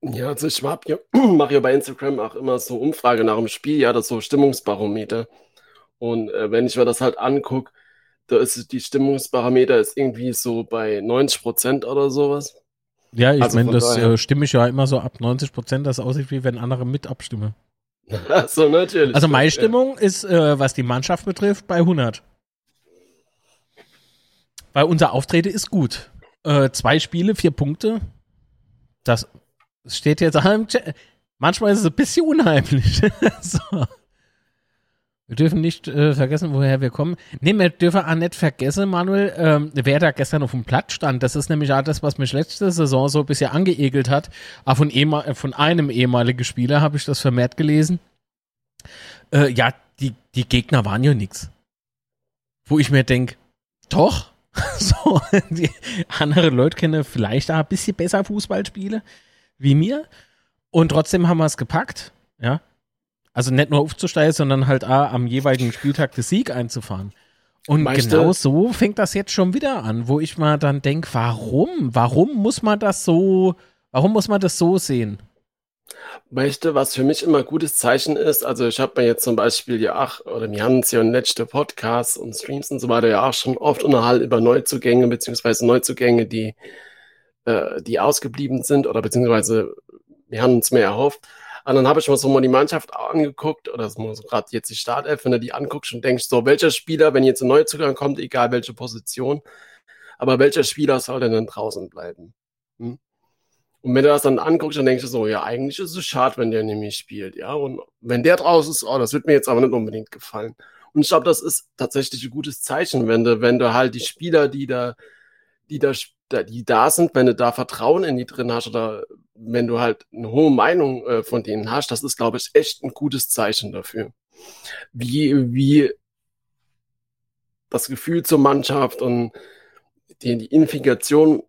Ja, also ich ja, mache ja bei Instagram auch immer so Umfrage nach dem Spiel, ja, das so Stimmungsbarometer. Und äh, wenn ich mir das halt angucke, da ist die Stimmungsbarometer ist irgendwie so bei 90 Prozent oder sowas. Ja, ich also meine, das äh, stimme ich ja immer so ab 90 Prozent, das aussieht wie wenn andere mit abstimmen. so, natürlich. Also meine Stimmung ja. ist, äh, was die Mannschaft betrifft, bei 100. Weil unser Auftreten ist gut. Äh, zwei Spiele, vier Punkte. Das steht jetzt im Chat. Manchmal ist es ein bisschen unheimlich. so. Wir dürfen nicht äh, vergessen, woher wir kommen. Nee, wir dürfen auch nicht vergessen, Manuel, ähm, wer da gestern auf dem Platz stand. Das ist nämlich auch das, was mich letzte Saison so ein bisschen angeekelt hat. Aber von, äh, von einem ehemaligen Spieler habe ich das vermehrt gelesen. Äh, ja, die, die Gegner waren ja nix. Wo ich mir denke, doch, so, die andere Leute kennen vielleicht auch ein bisschen besser Fußball spielen wie mir. Und trotzdem haben wir es gepackt, ja. Also nicht nur aufzusteigen, sondern halt auch am jeweiligen Spieltag den Sieg einzufahren. Und Meister, genau so fängt das jetzt schon wieder an, wo ich mal dann denke, warum? Warum muss man das so, warum muss man das so sehen? Du, was für mich immer ein gutes Zeichen ist? Also ich habe mir jetzt zum Beispiel ja auch, oder wir haben uns ja in letzte Podcasts und Streams und so weiter ja auch schon oft unterhalten über Neuzugänge, beziehungsweise Neuzugänge, die, äh, die ausgeblieben sind, oder beziehungsweise wir haben uns mehr erhofft. Und dann habe ich mir so mal die Mannschaft angeguckt, oder so gerade jetzt die Startelf, wenn du die anguckst und denkst, so, welcher Spieler, wenn jetzt ein Neuzugang kommt, egal welche Position, aber welcher Spieler soll denn dann draußen bleiben? Hm? Und wenn du das dann anguckst, dann denkst du so, ja, eigentlich ist es schade, wenn der nämlich spielt, ja. Und wenn der draußen ist, oh, das wird mir jetzt aber nicht unbedingt gefallen. Und ich glaube, das ist tatsächlich ein gutes Zeichen, wenn du, wenn du halt die Spieler, die da, die da die da sind, wenn du da Vertrauen in die drin hast oder wenn du halt eine hohe Meinung äh, von denen hast, das ist, glaube ich, echt ein gutes Zeichen dafür. Wie, wie das Gefühl zur Mannschaft und die, die Identifikation,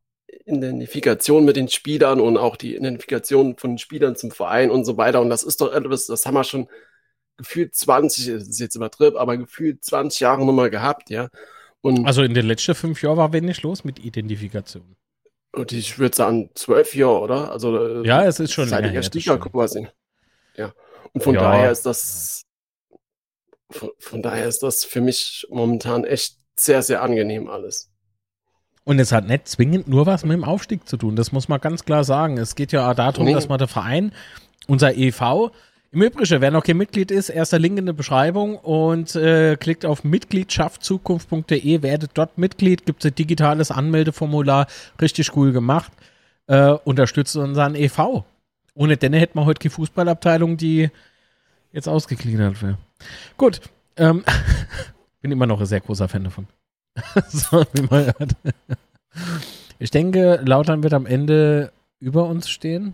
Identifikation mit den Spielern und auch die Identifikation von den Spielern zum Verein und so weiter. Und das ist doch etwas, das haben wir schon gefühlt 20, das ist jetzt übertrieben, aber gefühlt 20 Jahre nochmal gehabt, ja. Und also in den letzten fünf Jahren war wenig los mit Identifikation. Und ich würde sagen, zwölf Jahre, oder? Also, äh, ja, es ist schon seit länger ich her, quasi. Ja. Und von ja. daher ist das, von, von, daher ist das für mich momentan echt sehr, sehr angenehm alles. Und es hat nicht zwingend nur was mit dem Aufstieg zu tun. Das muss man ganz klar sagen. Es geht ja auch darum, nee. dass man der Verein, unser EV, im Übrigen, wer noch kein Mitglied ist, erster Link in der Beschreibung und äh, klickt auf mitgliedschaftzukunft.de, werdet dort Mitglied, gibt es ein digitales Anmeldeformular, richtig cool gemacht. Äh, unterstützt unseren EV. Ohne denne hätten wir heute die Fußballabteilung, die jetzt ausgegliedert wäre. Gut, ähm, bin immer noch ein sehr großer Fan davon. so, wie man hört. Ich denke, Lautern wird am Ende über uns stehen.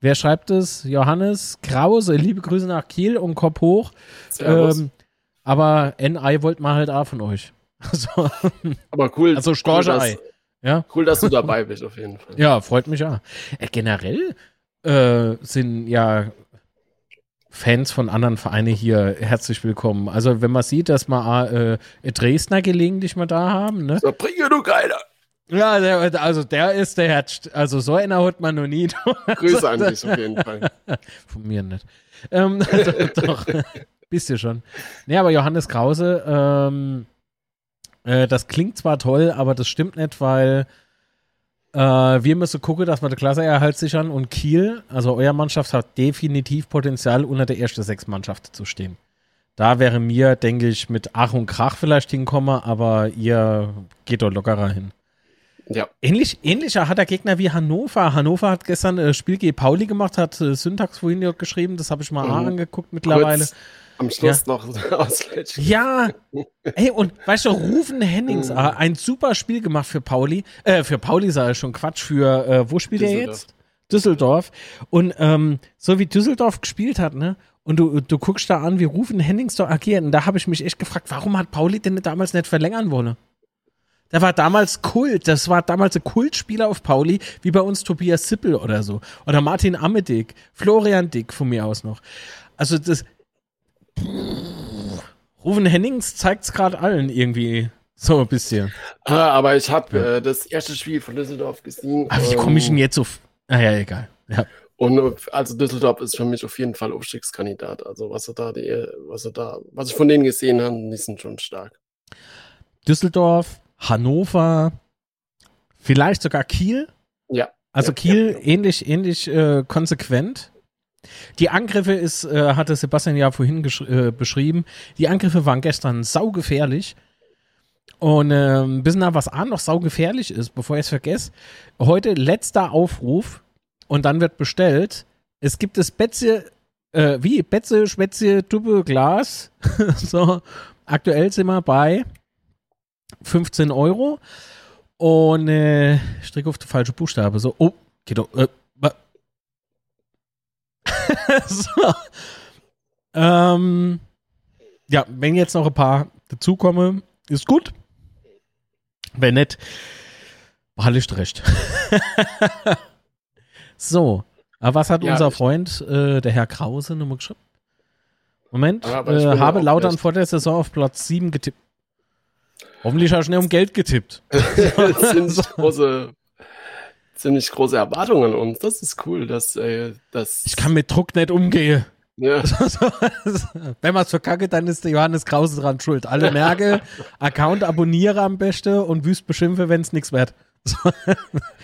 Wer schreibt es? Johannes Krause. Liebe Grüße nach Kiel und Kopf hoch. Ähm, aber NI wollt mal halt auch von euch. Also, aber cool. Also Storche cool, ja? cool, dass du dabei bist, auf jeden Fall. Ja, freut mich ja. Äh, generell äh, sind ja Fans von anderen Vereinen hier herzlich willkommen. Also, wenn man sieht, dass wir äh, Dresdner gelegentlich mal da haben, ne? So, bringe du keiner. Ja, der, also der ist der Herz. Also so einer hat man noch nie. Grüße an dich auf jeden Fall. Von mir nicht. Ähm, doch, bisschen schon. Nee, aber Johannes Krause, ähm, äh, das klingt zwar toll, aber das stimmt nicht, weil äh, wir müssen gucken, dass wir den Klasseerhalt sichern und Kiel, also euer Mannschaft hat definitiv Potenzial, unter der ersten sechs Mannschaft zu stehen. Da wäre mir, denke ich, mit Ach und Krach vielleicht hinkommen, aber ihr geht dort lockerer hin. Ja. Ähnlich, ähnlicher hat der Gegner wie Hannover. Hannover hat gestern äh, Spiel gegen Pauli gemacht, hat äh, Syntax vorhin ja geschrieben, das habe ich mal mhm. angeguckt mittlerweile. Kurz am Schluss ja. noch Ausgleich. Ja, ey, und weißt du, Rufen Hennings, mhm. äh, ein super Spiel gemacht für Pauli. Äh, für Pauli er schon Quatsch, für, äh, wo spielt er jetzt? Düsseldorf. Und ähm, so wie Düsseldorf gespielt hat, ne? Und du, du guckst da an, wie Rufen Hennings da agiert. Und da habe ich mich echt gefragt, warum hat Pauli denn damals nicht verlängern wollen? Der war damals Kult. Das war damals ein Kultspieler auf Pauli, wie bei uns Tobias Sippel oder so. Oder Martin Amedick, Florian Dick von mir aus noch. Also das. Rufen Hennings zeigt es gerade allen irgendwie so ein bisschen. Ah, aber ich habe ja. äh, das erste Spiel von Düsseldorf gesehen. Aber wie komme ich denn jetzt auf. Ah ja, egal. Ja. Und also Düsseldorf ist für mich auf jeden Fall Aufstiegskandidat. Also was er da, die, was er da, was ich von denen gesehen habe, die sind schon stark. Düsseldorf, Hannover, vielleicht sogar Kiel. Ja. Also ja, Kiel ja, ähnlich, ähnlich äh, konsequent. Die Angriffe ist, äh, hatte Sebastian ja vorhin äh, beschrieben. Die Angriffe waren gestern saugefährlich. Und äh, bisschen nach was an noch saugefährlich ist, bevor ich es vergesse. Heute letzter Aufruf und dann wird bestellt. Es gibt das Betze, äh, wie? Betze, Spätzle, Tube, Glas. so, aktuell sind wir bei 15 Euro. Und äh, drücke auf die falsche Buchstabe. So, oh, geht doch. Äh, so. Ähm, ja, wenn jetzt noch ein paar dazukommen, ist gut. Wenn nicht, behalte ich recht. so, aber was hat ja, unser Freund, äh, der Herr Krause, nochmal geschrieben? Moment, ja, äh, habe Lautern vor der Saison auf Platz 7 getippt. Hoffentlich hast du nicht um Geld getippt. ziemlich, große, ziemlich große Erwartungen und das ist cool, dass, äh, dass Ich kann mit Druck nicht umgehen. Ja. Wenn man es verkackt, dann ist der Johannes Krause dran schuld. Alle Merke, Account abonniere am besten und wüst beschimpfe, wenn es nichts wird.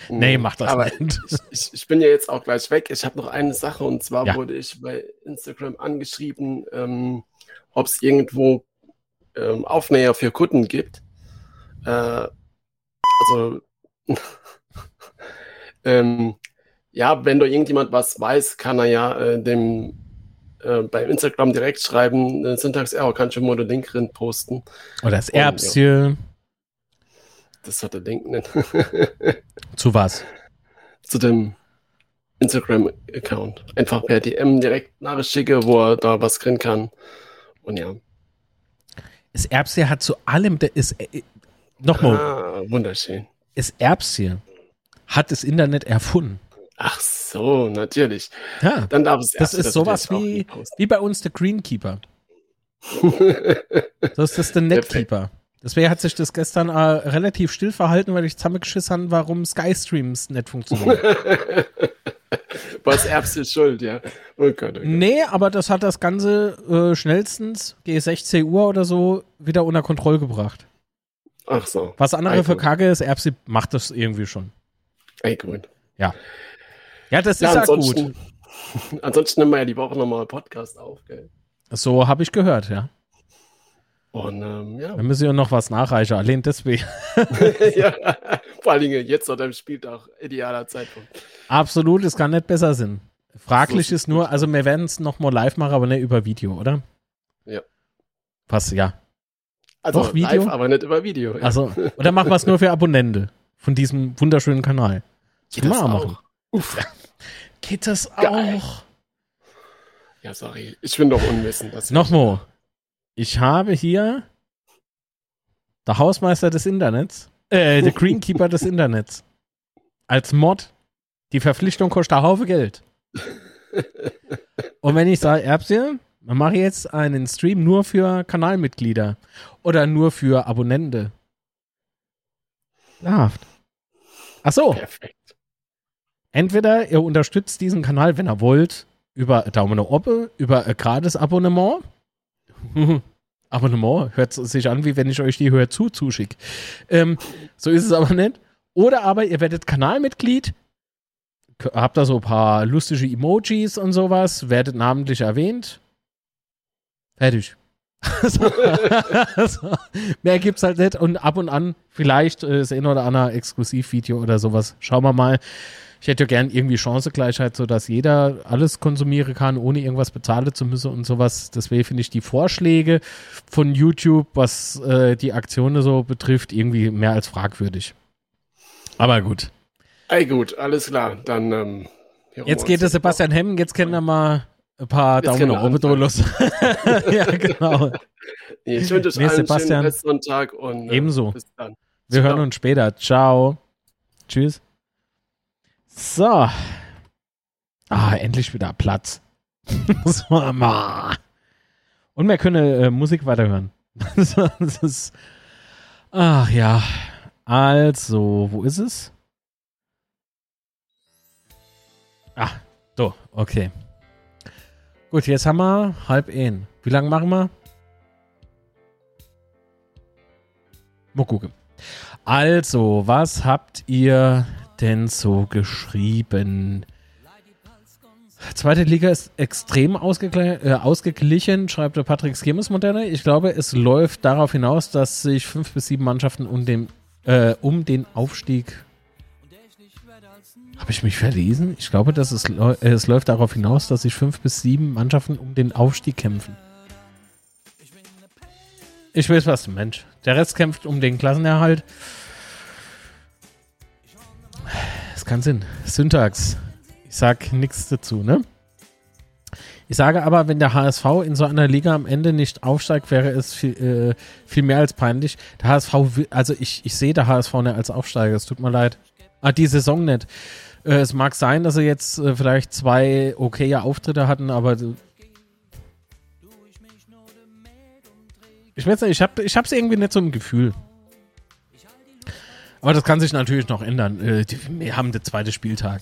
nee, mach das Aber nicht. Ich, ich, bin ja jetzt auch gleich weg. Ich habe noch eine Sache und zwar ja. wurde ich bei Instagram angeschrieben, ähm, ob es irgendwo ähm, Aufnäher für Kunden gibt. Äh, also, ähm, ja, wenn da irgendjemand was weiß, kann er ja äh, dem äh, bei Instagram direkt schreiben, äh, Syntax-Error, kann schon mal den Link drin posten. Oder das Erbschen. Ja, das hat der Link nicht. Zu was? Zu dem Instagram-Account. Einfach per DM direkt Nachricht schicke, wo er da was drin kann. Und ja. Das Erbschen hat zu allem, der ist, äh, nochmal. Ah, wunderschön. Das Erbschen hat das Internet erfunden. Ach so, natürlich. Ja, Dann darf es das ist sowas wie, wie bei uns der Greenkeeper. so ist das der Netkeeper. Deswegen hat sich das gestern äh, relativ still verhalten, weil ich zusammengeschissen habe, warum Skystreams nicht funktionieren. Was Erbs ist schuld, ja. Oh Gott, oh Gott. Nee, aber das hat das Ganze äh, schnellstens, G16 Uhr oder so, wieder unter Kontrolle gebracht. Ach so. Was andere für Kacke ist, Erbsi macht das irgendwie schon. Ey, gut. Ja. Ja, das ja, ist ja gut. Ansonsten nehmen wir ja die Woche nochmal Podcast auf, gell? So habe ich gehört, ja. Und ähm, ja. Dann müssen wir noch was nachreichen, allein deswegen. ja, vor allen Dingen jetzt an deinem Spieltag, idealer Zeitpunkt. Absolut, es kann nicht besser sein. Fraglich so ist nur, also wir werden es nochmal live machen, aber nicht über Video, oder? Ja. Was, ja. Also Doch, Video? live, aber nicht über Video. Also, oder machen wir es nur für Abonnente von diesem wunderschönen Kanal. Das Geht das auch? Machen. Uff. Geht das Geil. auch? Ja, sorry. Ich bin doch unwissend. Nochmal. Ich habe hier der Hausmeister des Internets, äh, der Greenkeeper des Internets. Als Mod. Die Verpflichtung kostet ein Haufe Geld. Und wenn ich sage, dann mache ich jetzt einen Stream nur für Kanalmitglieder oder nur für Abonnente. Laft. Ach so. Perfekt. Entweder ihr unterstützt diesen Kanal, wenn ihr wollt, über Daumen nach oben, über ein gratis Abonnement Abonnement hört sich an, wie wenn ich euch die Hör zu zuschicke. Ähm, so ist es aber nicht. Oder aber ihr werdet Kanalmitglied, habt da so ein paar lustige Emojis und sowas, werdet namentlich erwähnt. Fertig. so, so. Mehr gibt's halt nicht und ab und an vielleicht äh, das ein oder andere Exklusivvideo oder sowas. Schauen wir mal. Ich hätte ja gern irgendwie Chancengleichheit, sodass jeder alles konsumieren kann, ohne irgendwas bezahlen zu müssen und sowas. Deswegen finde ich die Vorschläge von YouTube, was äh, die Aktionen so betrifft, irgendwie mehr als fragwürdig. Aber gut. Ey, gut, alles klar. Dann. Ähm, jetzt geht es Sebastian Hemm, jetzt kennen wir mal ein paar jetzt Daumen nach oben los. ja, genau. Ich wünsche euch nee, allen Sebastian, einen Tag und äh, ebenso. bis dann. Wir hören uns später. Ciao. Tschüss. So. Ah, endlich wieder Platz. so, Und wir können äh, Musik weiterhören. das ist. Ach ja. Also, wo ist es? Ah, so, okay. Gut, jetzt haben wir halb ein. Wie lange machen wir? Mal gucken. Also, was habt ihr denn so geschrieben? Zweite Liga ist extrem ausgegl äh, ausgeglichen, schreibt der Patrick Schemes Moderne. Ich glaube, es läuft darauf hinaus, dass sich fünf bis sieben Mannschaften um den, äh, um den Aufstieg. Habe ich mich verlesen? Ich glaube, dass es, äh, es läuft darauf hinaus, dass sich fünf bis sieben Mannschaften um den Aufstieg kämpfen. Ich weiß was, Mensch. Der Rest kämpft um den Klassenerhalt. Das kann Sinn. Syntax. Ich sag nichts dazu, ne? Ich sage aber, wenn der HSV in so einer Liga am Ende nicht aufsteigt, wäre es viel, äh, viel mehr als peinlich. Der HSV, also ich, ich sehe der HSV nicht als Aufsteiger, es tut mir leid. Ah, die Saison nicht. Äh, es mag sein, dass sie jetzt äh, vielleicht zwei okaye Auftritte hatten, aber ich weiß nicht, ich habe ich hab's irgendwie nicht so im Gefühl. Aber das kann sich natürlich noch ändern. Äh, wir haben den zweiten Spieltag.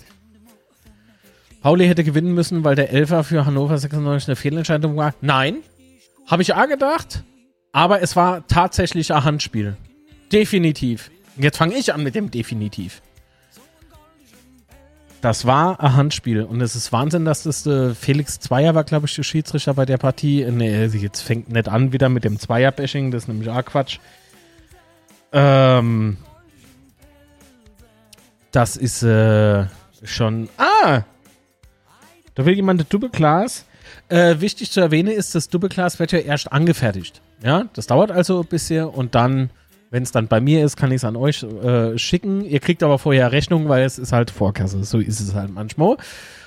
Pauli hätte gewinnen müssen, weil der Elfer für Hannover 96 eine Fehlentscheidung war. Nein, habe ich auch gedacht. Aber es war tatsächlich ein Handspiel. Definitiv. Jetzt fange ich an mit dem Definitiv. Das war ein Handspiel und es ist Wahnsinn, dass das äh, Felix Zweier war, glaube ich, der Schiedsrichter bei der Partie. Nee, jetzt fängt nicht an wieder mit dem Zweier-Bashing, das ist nämlich auch Quatsch. Ähm, das ist äh, schon. Ah! Da will jemand Doppelglas. Äh, wichtig zu erwähnen ist, das Doppelglas wird ja erst angefertigt. Ja, das dauert also ein bisschen und dann, wenn es dann bei mir ist, kann ich es an euch äh, schicken. Ihr kriegt aber vorher Rechnung, weil es ist halt Vorkasse. So ist es halt manchmal.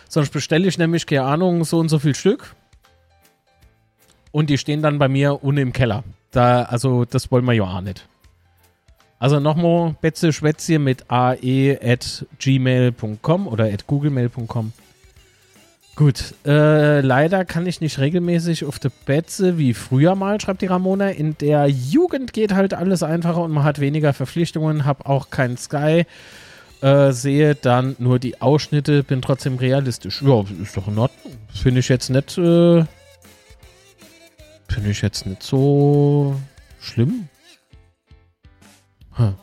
Sonst bestelle ich nämlich, keine Ahnung, so und so viel Stück. Und die stehen dann bei mir unten im Keller. Da, also, das wollen wir ja auch nicht. Also nochmal Betze Schwätze mit ae at gmail.com oder at googlemail.com. Gut, äh, leider kann ich nicht regelmäßig auf der Betze wie früher mal, schreibt die Ramona. In der Jugend geht halt alles einfacher und man hat weniger Verpflichtungen, hab auch kein Sky, äh, sehe dann nur die Ausschnitte, bin trotzdem realistisch. Ja, ist doch in Ordnung. Finde ich jetzt nicht, äh, finde ich jetzt nicht so schlimm. Hm.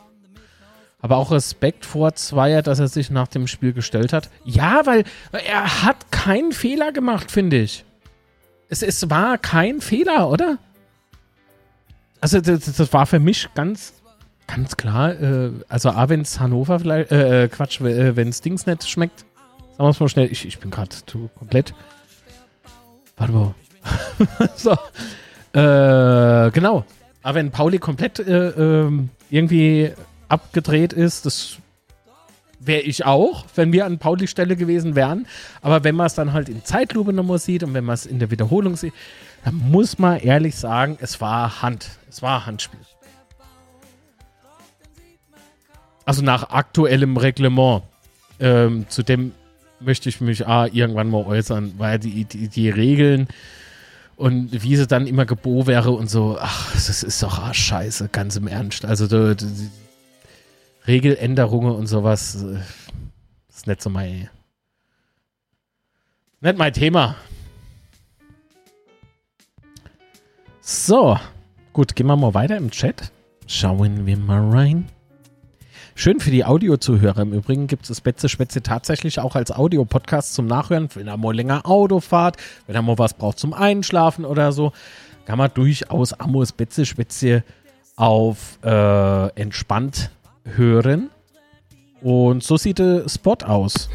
Aber auch Respekt vor Zweier, dass er sich nach dem Spiel gestellt hat. Ja, weil er hat keinen Fehler gemacht, finde ich. Es, es war kein Fehler, oder? Also das, das war für mich ganz, ganz klar. Äh, also A, wenn es Hannover vielleicht, äh, äh Quatsch, äh, wenn es Dings nicht schmeckt. Sagen wir es mal schnell. Ich, ich bin gerade komplett. Warte mal. so. Äh, genau. Aber wenn Pauli komplett äh, ähm, irgendwie abgedreht ist, das wäre ich auch, wenn wir an Pauli Stelle gewesen wären. Aber wenn man es dann halt in Zeitlupe nochmal sieht und wenn man es in der Wiederholung sieht, dann muss man ehrlich sagen, es war Hand. Es war Handspiel. Also nach aktuellem Reglement. Ähm, zu dem möchte ich mich ah, irgendwann mal äußern, weil die, die, die Regeln und wie sie dann immer gebo wäre und so, ach, das ist doch ah, scheiße, ganz im Ernst. Also die, die Regeländerungen und sowas äh, ist nicht so mein nicht mein Thema. So, gut, gehen wir mal weiter im Chat. Schauen wir mal rein. Schön für die Audiozuhörer. Im Übrigen gibt es Betze Spätze tatsächlich auch als Audio-Podcast zum Nachhören. Wenn ihr mal länger Auto fahrt, wenn ihr mal was braucht zum Einschlafen oder so, kann man durchaus Amos Betze Spätze auf äh, entspannt hören. Und so sieht der Spot aus.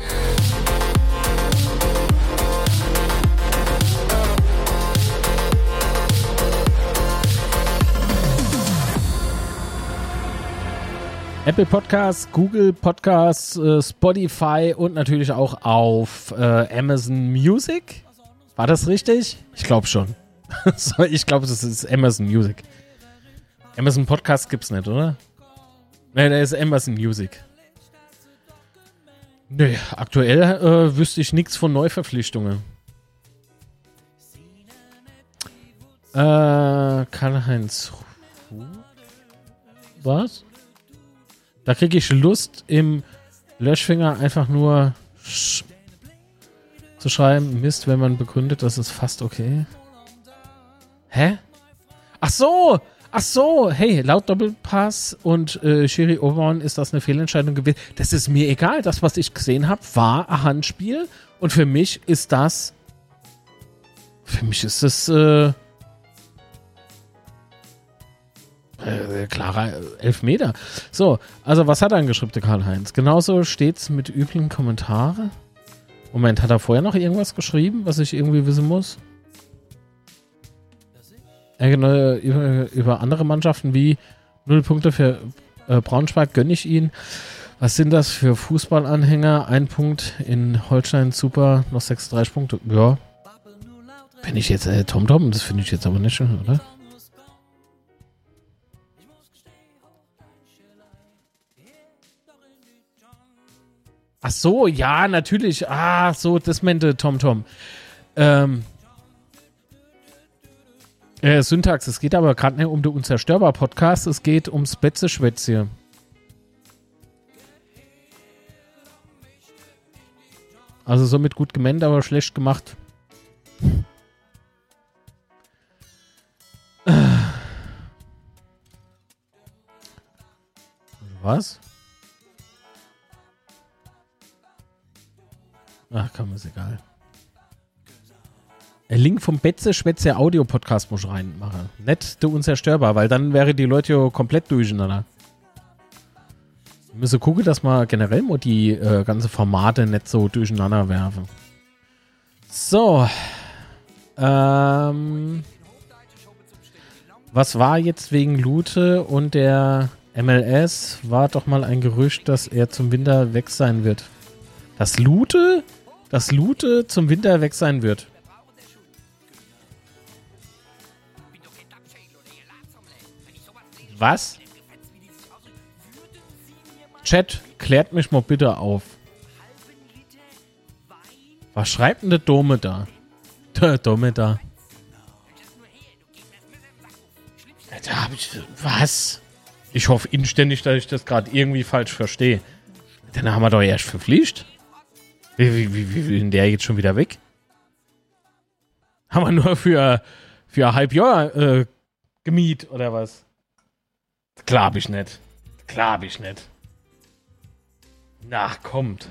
Apple Podcasts, Google Podcasts, äh, Spotify und natürlich auch auf äh, Amazon Music. War das richtig? Ich glaube schon. ich glaube, das ist Amazon Music. Amazon Podcast es nicht, oder? Nee, der ist Amazon Music. Nee, aktuell äh, wüsste ich nichts von Neuverpflichtungen. Äh, Karl-Heinz. Was? Da kriege ich Lust im Löschfinger einfach nur sch zu schreiben. Mist, wenn man begründet, das ist fast okay. Hä? Ach so! Ach so, hey, laut Doppelpass und äh, Shiri Oberon ist das eine Fehlentscheidung gewesen. Das ist mir egal. Das, was ich gesehen habe, war ein Handspiel. Und für mich ist das. Für mich ist das. Äh, äh, klarer Elfmeter. So, also was hat er angeschrieben, der Karl-Heinz? Genauso steht's mit üblichen Kommentaren. Moment, hat er vorher noch irgendwas geschrieben, was ich irgendwie wissen muss? Äh, über, über andere Mannschaften wie null Punkte für äh, Braunschweig gönne ich ihn. Was sind das für Fußballanhänger? Ein Punkt in Holstein, super, noch 36 Punkte. Ja. Bin ich jetzt äh, Tom? Das finde ich jetzt aber nicht schön, oder? Ach so, ja, natürlich. Ah, so, das meinte Tom Tom. Ähm, äh, Syntax, es geht aber gerade nicht um den Unzerstörbar-Podcast, es geht ums Betze-Schwätzchen. Also somit gut gemeint, aber schlecht gemacht. Was? Ach komm, ist egal. Der Link vom Betze Schwätze Audio Podcast muss ich reinmachen. Nicht der unzerstörbar, weil dann wäre die Leute komplett durcheinander. Wir müssen gucken, dass wir generell mal die äh, ganze Formate nicht so durcheinander werfen. So. Ähm. Was war jetzt wegen Lute und der MLS? War doch mal ein Gerücht, dass er zum Winter weg sein wird. Das Lute? Das Lute zum Winter weg sein wird. Was? Chat, klärt mich mal bitte auf. Was schreibt denn der Dome da? Der Dome da. Da hab ich. Was? Ich hoffe inständig, dass ich das gerade irgendwie falsch verstehe. Dann haben wir doch erst verpflichtet. Wie, wie, wie, wie will denn der jetzt schon wieder weg? Haben wir nur für, für ein halb Jahr äh, gemiet oder was? Klar ich nicht. Klar ich nicht. Na, kommt.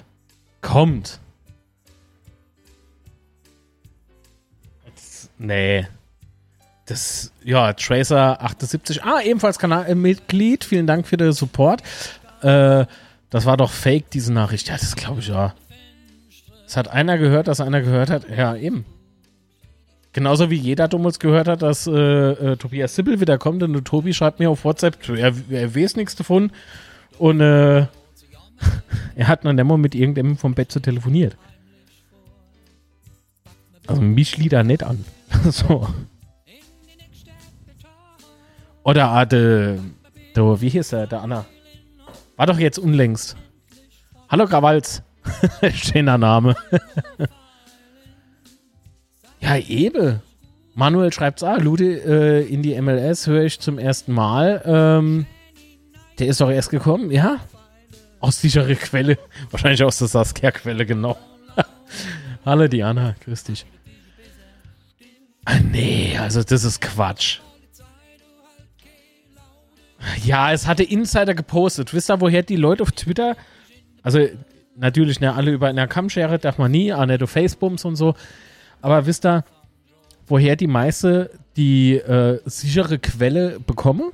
Kommt. Nee. Das, ja, Tracer78. Ah, ebenfalls Kanalmitglied. Vielen Dank für den Support. Äh, das war doch fake, diese Nachricht. Ja, das glaube ich ja. Es hat einer gehört, dass einer gehört hat. Ja, eben. Genauso wie jeder damals gehört hat, dass äh, äh, Tobias Sippel wieder kommt und Tobi schreibt mir auf WhatsApp, er, er weiß nichts davon und äh, er hat noch nicht mit irgendjemandem vom Bett zu telefoniert. Also mich liegt da nicht an. so. Oder ah, de, wie hieß er, der Anna? War doch jetzt unlängst. Hallo Grawalz. Schöner Name. Ja, eben. Manuel schreibt ah, Lude äh, in die MLS höre ich zum ersten Mal. Ähm, der ist doch erst gekommen, ja? Aus sicherer Quelle. Wahrscheinlich aus der Saskia-Quelle, genau. Hallo Diana, grüß dich. Ah, nee, also das ist Quatsch. Ja, es hatte Insider gepostet. Wisst ihr, woher die Leute auf Twitter, also natürlich ne, alle über einer Kammschere, darf man nie, auch nicht auf Facebooks und so, aber wisst ihr, woher die meiste die äh, sichere Quelle bekommen?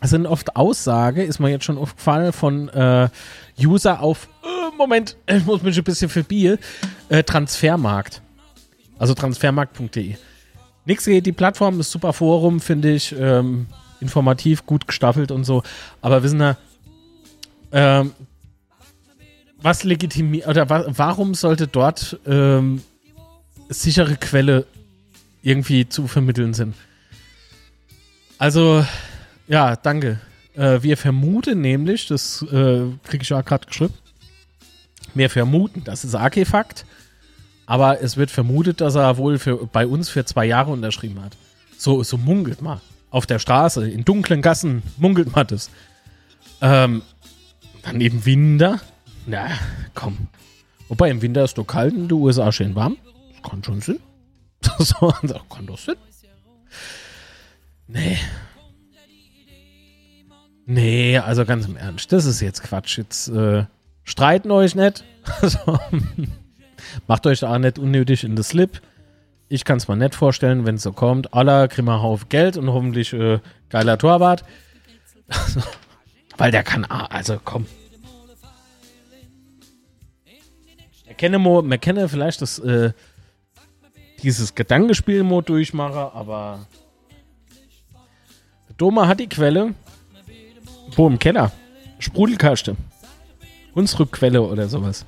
Es sind oft Aussage, ist mir jetzt schon aufgefallen, von äh, User auf, äh, Moment, ich muss mich ein bisschen verbiegen, äh, Transfermarkt. Also transfermarkt.de. Nix geht, die Plattform ist super Forum, finde ich, ähm, informativ, gut gestaffelt und so. Aber wissen wir, ähm, was legitimiert, oder wa warum sollte dort ähm, sichere Quelle irgendwie zu vermitteln sind. Also, ja, danke. Äh, wir vermuten nämlich, das äh, kriege ich auch gerade geschrieben, wir vermuten, das ist AK-Fakt, aber es wird vermutet, dass er wohl für, bei uns für zwei Jahre unterschrieben hat. So, so munkelt man. Auf der Straße, in dunklen Gassen munkelt man das. Ähm, dann eben Winter. Na, komm. Wobei im Winter ist doch kalt in den USA schön warm. Das kann schon Sinn. Das kann doch Sinn. Nee. Nee, also ganz im Ernst, das ist jetzt Quatsch. Jetzt äh, streiten euch nicht. Also, macht euch da auch nicht unnötig in den Slip. Ich kann es mir nicht vorstellen, wenn es so kommt. Aller kriegen wir Haufen Geld und hoffentlich äh, geiler Torwart. Also, weil der kann, also komm. Wir kennen vielleicht das, äh, dieses Gedankenspiel-Mode durchmachen, aber Doma hat die Quelle. Wo im Keller? Sprudelkaste. Hunsrückquelle oder sowas.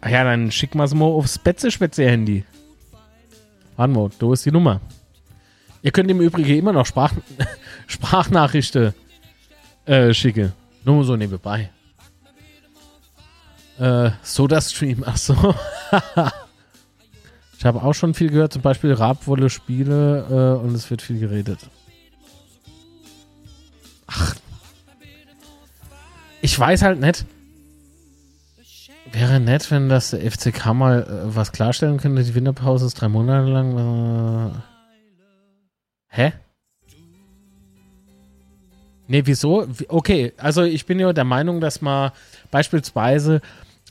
Ach ja, dann schick mal mal aufs Betze-Schwätze-Handy. Warte da ist die Nummer. Ihr könnt im Übrigen immer noch Sprach Sprachnachrichten äh, schicken. Nur so nebenbei. Äh, Soda-Stream, ach so. ich habe auch schon viel gehört, zum Beispiel Rabwolle Spiele äh, und es wird viel geredet. Ach. Ich weiß halt nicht. Wäre nett, wenn das der FCK mal äh, was klarstellen könnte. Die Winterpause ist drei Monate lang. Äh, hä? Nee, wieso? Okay, also ich bin ja der Meinung, dass man beispielsweise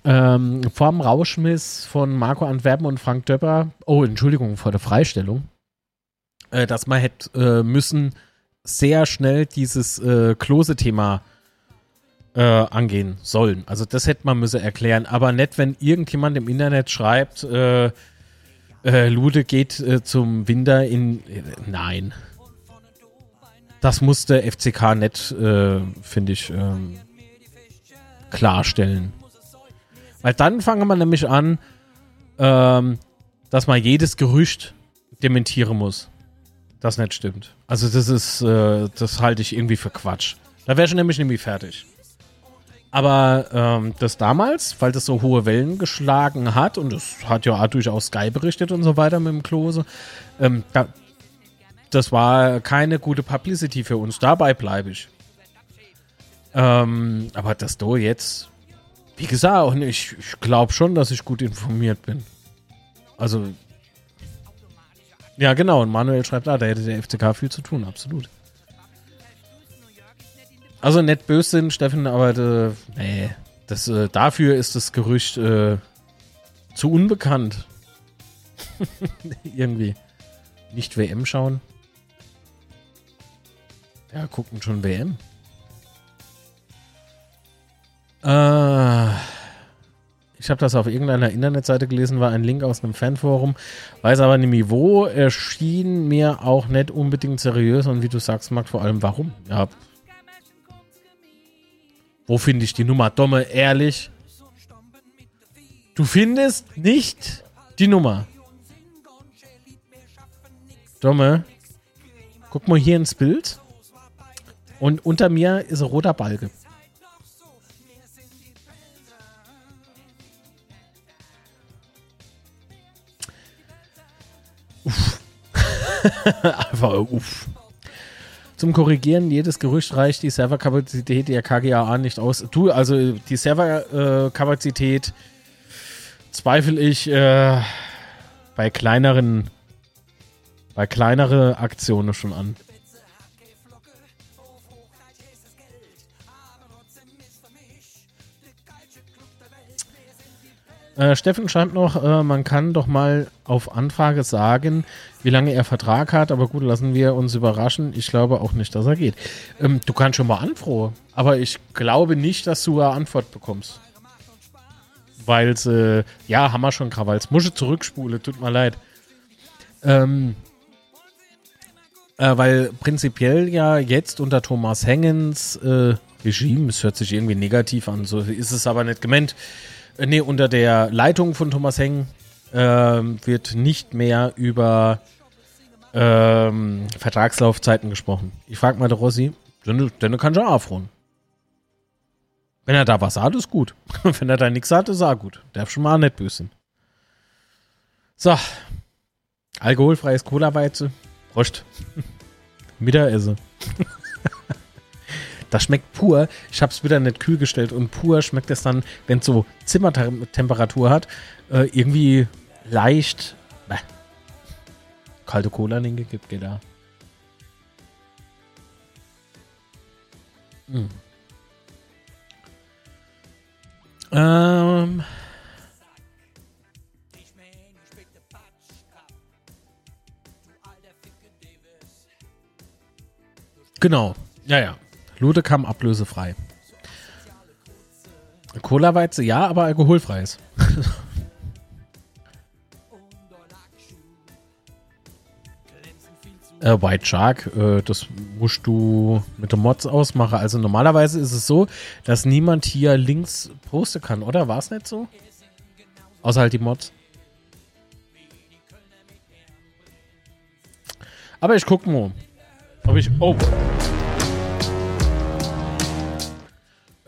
ähm, vor Rauschmiss von Marco Antwerpen und Frank Döpper, oh, Entschuldigung, vor der Freistellung, äh, dass man hätte äh, müssen sehr schnell dieses äh, Klose-Thema äh, angehen sollen. Also das hätte man müssen erklären, aber nicht, wenn irgendjemand im Internet schreibt, äh, äh, Lude geht äh, zum Winter in. Nein. Das musste FCK nicht, äh, finde ich, ähm, klarstellen. Weil dann fangen wir nämlich an, ähm, dass man jedes Gerücht dementieren muss. Das nicht stimmt. Also das ist, äh, das halte ich irgendwie für Quatsch. Da wäre ich nämlich nämlich fertig. Aber ähm, das damals, weil das so hohe Wellen geschlagen hat, und das hat ja auch durchaus Sky berichtet und so weiter mit dem Klose, ähm, da, das war keine gute Publicity für uns. Dabei bleibe ich. Ähm, aber das do jetzt, wie gesagt, ich, ich glaube schon, dass ich gut informiert bin. Also, ja, genau. Und Manuel schreibt, ah, da hätte der FCK viel zu tun, absolut. Also nicht böse sind, Steffen, aber äh, nee, das, äh, dafür ist das Gerücht äh, zu unbekannt. Irgendwie. Nicht WM schauen. Ja, gucken schon WM. Äh, ich habe das auf irgendeiner Internetseite gelesen, war ein Link aus einem Fanforum. Weiß aber nicht wo. Erschien mir auch nicht unbedingt seriös und wie du sagst, Marc, vor allem warum. Ja, wo finde ich die Nummer? Domme, ehrlich. Du findest nicht die Nummer. Domme, guck mal hier ins Bild. Und unter mir ist ein roter Balge. Uff. Einfach uff. Zum Korrigieren, jedes Gerücht reicht die Serverkapazität der KGAA nicht aus. Du, also die Serverkapazität äh, zweifle ich äh, bei kleineren, bei kleinere Aktionen schon an. Äh, Steffen schreibt noch, äh, man kann doch mal auf Anfrage sagen, wie lange er Vertrag hat, aber gut, lassen wir uns überraschen. Ich glaube auch nicht, dass er geht. Ähm, du kannst schon mal anfrohen, aber ich glaube nicht, dass du eine Antwort bekommst. Weil äh, ja, haben wir schon Krawalls. Musche zurückspule, tut mir leid. Ähm, äh, weil prinzipiell ja jetzt unter Thomas Hengens äh, Regime, es hört sich irgendwie negativ an, so ist es aber nicht gemeint äh, nee, unter der Leitung von Thomas Heng äh, wird nicht mehr über ähm, Vertragslaufzeiten gesprochen. Ich frage mal der Rossi, dann, dann kann ich auch aufruhen. Wenn er da was hat, ist gut. Wenn er da nichts hat, ist auch gut. Darf schon mal nicht sein. So. Alkoholfreies Cola-Weize. Prost. Mittagessen. das schmeckt pur. Ich habe es wieder nicht kühl gestellt und pur schmeckt es dann, wenn es so Zimmertemperatur hat, äh, irgendwie leicht. Bäh. Kalte Cola in den gekippt, geht da. Hm. Ähm. Genau. Ja, ja. Lude kam ablösefrei. Cola-Weize, ja, aber alkoholfreies. äh, White Shark, äh, das musst du mit dem Mods ausmachen. Also normalerweise ist es so, dass niemand hier Links posten kann, oder? War es nicht so? Außer halt die Mods. Aber ich guck mal. Ob ich. Oh.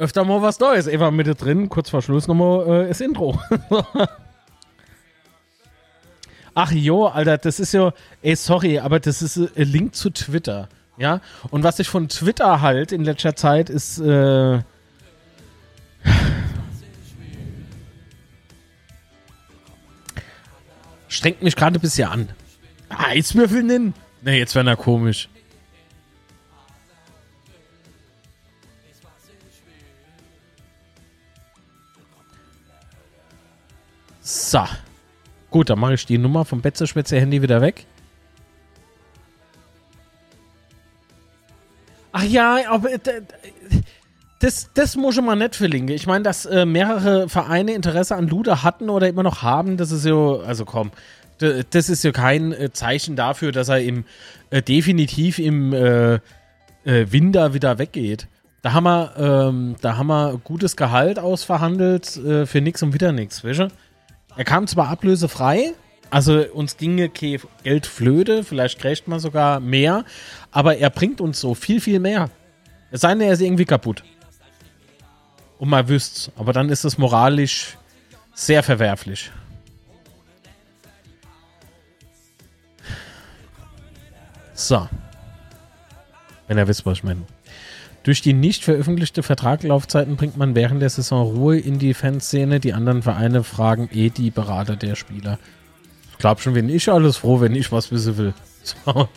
Öfter mal was Neues. Eva Mitte drin, kurz vor Schluss nochmal äh, das Intro. Ach jo, Alter, das ist ja, ey, sorry, aber das ist ein Link zu Twitter. Ja, und was ich von Twitter halt in letzter Zeit ist, äh, strengt mich gerade ein bisschen an. Eiswürfel nennen? Ne, jetzt wäre er komisch. So. Gut, dann mache ich die Nummer vom Betzeschwätzer-Handy wieder weg. Ach ja, aber äh, das, das muss schon mal nicht verlinken. Ich meine, dass äh, mehrere Vereine Interesse an Luda hatten oder immer noch haben, das ist ja, also komm, das ist ja kein äh, Zeichen dafür, dass er im äh, definitiv im äh, äh, Winter wieder weggeht. Da haben wir, ähm, da haben wir gutes Gehalt ausverhandelt für nix und wieder nix, weißt du? Er kam zwar ablösefrei, also uns ginge Geld flöte, vielleicht kriegt man sogar mehr, aber er bringt uns so viel, viel mehr. Es sei denn, er ist irgendwie kaputt. Und mal wüsst's. Aber dann ist es moralisch sehr verwerflich. So. Wenn ihr wisst, was ich meine. Durch die nicht veröffentlichte Vertraglaufzeiten bringt man während der Saison Ruhe in die Fanszene. Die anderen Vereine fragen eh die Berater der Spieler. Ich glaube schon, wenn ich alles froh, wenn ich was wissen will. So.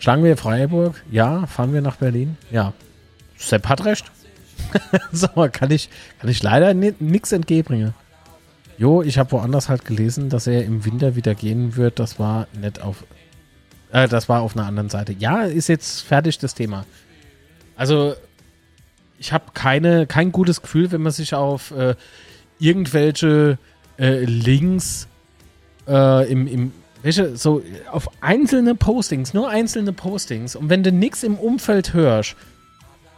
Schlagen wir Freiburg? Ja. Fahren wir nach Berlin? Ja. Sepp hat recht. so, kann ich, kann ich leider nichts entgegenbringen. Jo, ich habe woanders halt gelesen, dass er im Winter wieder gehen wird. Das war nicht auf äh, das war auf einer anderen Seite. Ja, ist jetzt fertig das Thema. Also, ich habe keine, kein gutes Gefühl, wenn man sich auf äh, irgendwelche äh, Links äh, im, im welche, so auf einzelne Postings, nur einzelne Postings. Und wenn du nichts im Umfeld hörst,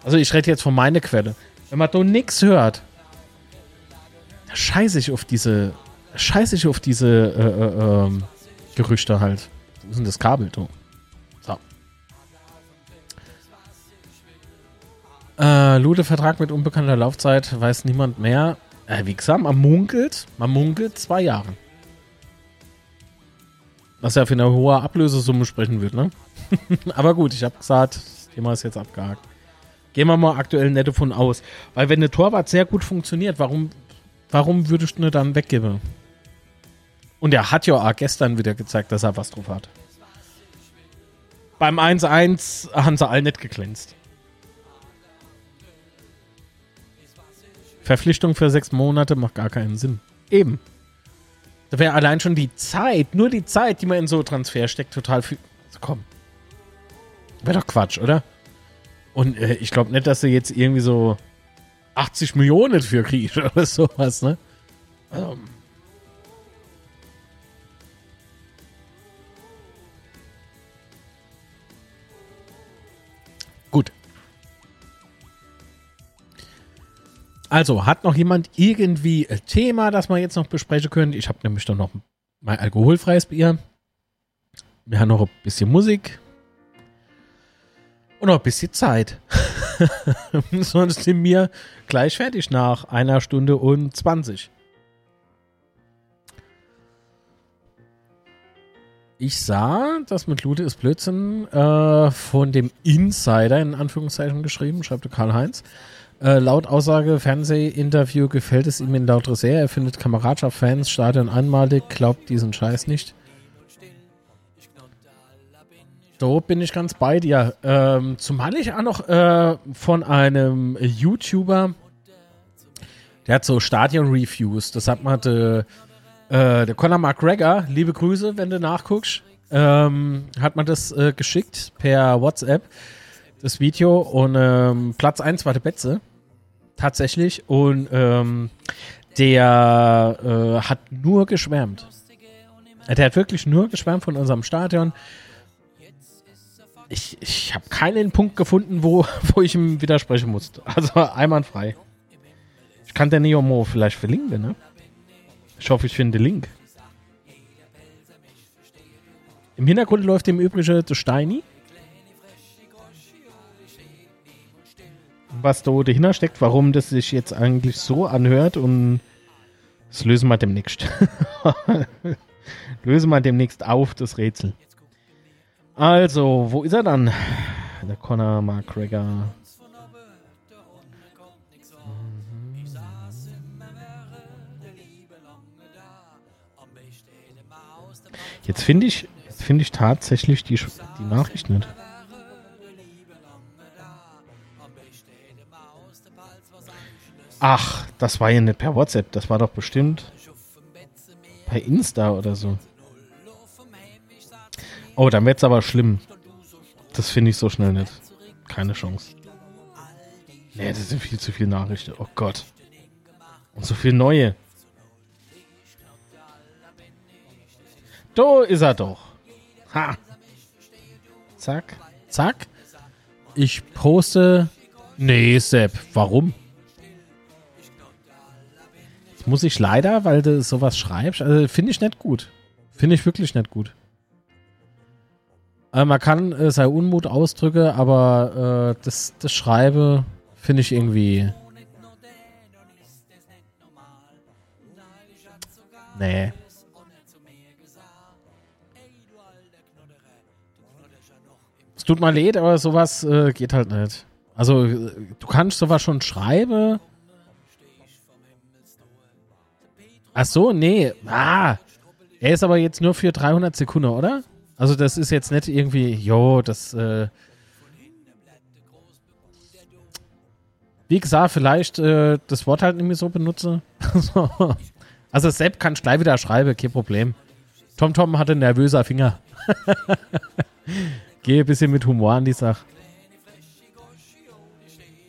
also ich rede jetzt von meiner Quelle, wenn man da nichts hört, scheiße ich auf diese, scheiße ich auf diese äh, äh, ähm, Gerüchte halt. Wo ist denn das Kabel, du? So. Äh, Lude-Vertrag mit unbekannter Laufzeit weiß niemand mehr. Äh, wie gesagt, man munkelt, man munkelt zwei Jahre. Was ja für eine hohe Ablösesumme sprechen wird, ne? Aber gut, ich habe gesagt, das Thema ist jetzt abgehakt. Gehen wir mal aktuell nicht davon aus. Weil wenn eine Torwart sehr gut funktioniert, warum, warum würdest du dann weggeben? Und er hat ja auch gestern wieder gezeigt, dass er was drauf hat. Beim 1-1 haben sie alle nicht geglänzt. Verpflichtung für sechs Monate macht gar keinen Sinn. Eben. Da wäre allein schon die Zeit, nur die Zeit, die man in so Transfer steckt, total viel. Komm. Wäre doch Quatsch, oder? Und äh, ich glaube nicht, dass sie jetzt irgendwie so 80 Millionen für kriegt oder sowas, ne? Also, Also, hat noch jemand irgendwie ein Thema, das wir jetzt noch besprechen können? Ich habe nämlich dann noch mein alkoholfreies Bier. Wir haben noch ein bisschen Musik. Und noch ein bisschen Zeit. Sonst sind wir gleich fertig nach einer Stunde und 20. Ich sah, das mit Lute ist Blödsinn äh, von dem Insider in Anführungszeichen geschrieben, schreibt Karl-Heinz. Äh, laut Aussage Fernsehinterview gefällt es ihm in lauter sehr. Er findet Kameradschaft, Fans, Stadion einmalig, glaubt diesen Scheiß nicht. So bin ich ganz bei dir. Ähm, zumal ich auch noch äh, von einem YouTuber, der hat so Stadion-Reviews, das hat man de, äh, der Conor McGregor, liebe Grüße, wenn du nachguckst, ähm, hat man das äh, geschickt per WhatsApp, das Video und ähm, Platz 1 war der Betze, tatsächlich und ähm, der äh, hat nur geschwärmt. Der hat wirklich nur geschwärmt von unserem Stadion ich, ich habe keinen Punkt gefunden, wo, wo ich ihm widersprechen musste. Also einwandfrei. Ich kann der Neomo vielleicht verlinken, ne? Ich hoffe, ich finde den Link. Im Hintergrund läuft im Übrigen der Steini. Was da dahinter steckt, warum das sich jetzt eigentlich so anhört und das lösen wir demnächst. lösen wir demnächst auf, das Rätsel. Also, wo ist er dann? Der Conor McGregor. Jetzt finde ich, finde ich tatsächlich die, die Nachricht nicht. Ach, das war ja nicht per WhatsApp, das war doch bestimmt per Insta oder so. Oh, dann wird's aber schlimm. Das finde ich so schnell nicht. Keine Chance. Nee, das sind viel zu viele Nachrichten. Oh Gott. Und so viel neue. Da ist er doch. Ha. Zack. Zack. Ich poste. Nee, Sepp. Warum? Muss ich leider, weil du sowas schreibst. Also finde ich nicht gut. Finde ich wirklich nicht gut. Äh, man kann äh, sein Unmut ausdrücken, aber äh, das, das Schreibe finde ich irgendwie. Nee. Es tut mir leid, aber sowas äh, geht halt nicht. Also, äh, du kannst sowas schon schreiben. Ach so, nee. Ah. Er ist aber jetzt nur für 300 Sekunden, oder? Also das ist jetzt nicht irgendwie, jo, das, äh, wie gesagt, vielleicht äh, das Wort halt nicht mehr so benutze. also Sepp kann ich gleich wieder schreiben, kein Problem. Tom Tom hatte nervöser Finger. Gehe ein bisschen mit Humor an die Sache.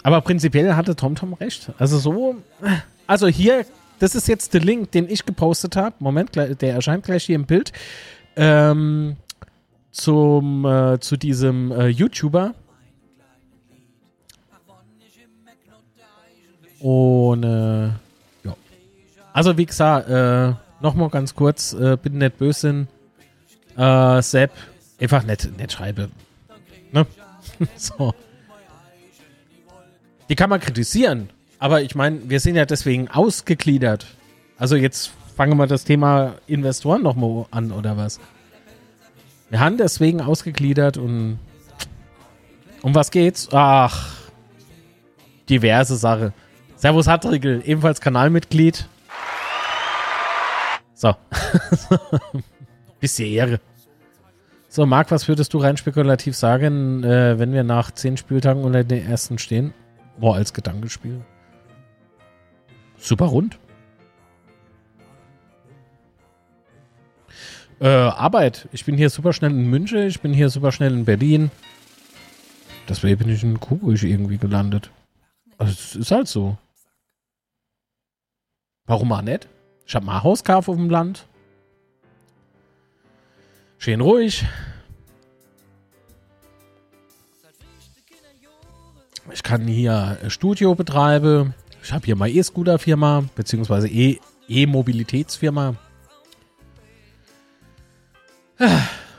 Aber prinzipiell hatte Tom Tom recht. Also so, also hier, das ist jetzt der Link, den ich gepostet habe. Moment, der erscheint gleich hier im Bild. Ähm, zum, äh, zu diesem äh, YouTuber. Und äh, ja. Also wie gesagt, äh, nochmal ganz kurz, äh, bitte nicht böse Äh, Sepp, einfach nicht, nicht schreibe. Ne? so. Die kann man kritisieren, aber ich meine, wir sind ja deswegen ausgegliedert. Also jetzt fangen wir das Thema Investoren nochmal an, oder was? Wir haben deswegen ausgegliedert und um was geht's? Ach, diverse Sache. Servus Hartrigel, ebenfalls Kanalmitglied. So. Bisschen Ehre. So, Marc, was würdest du rein spekulativ sagen, äh, wenn wir nach zehn Spieltagen unter den ersten stehen? Boah, als Gedankenspiel. Super rund. Äh, Arbeit. Ich bin hier super schnell in München, ich bin hier super schnell in Berlin. Deswegen bin ich in Coburg irgendwie gelandet. Also, es ist halt so. Warum auch nicht? Ich habe mal Hauskauf auf dem Land. Schön ruhig. Ich kann hier Studio betreiben. Ich habe hier mal E-Scooter-Firma, beziehungsweise E-Mobilitätsfirma. Und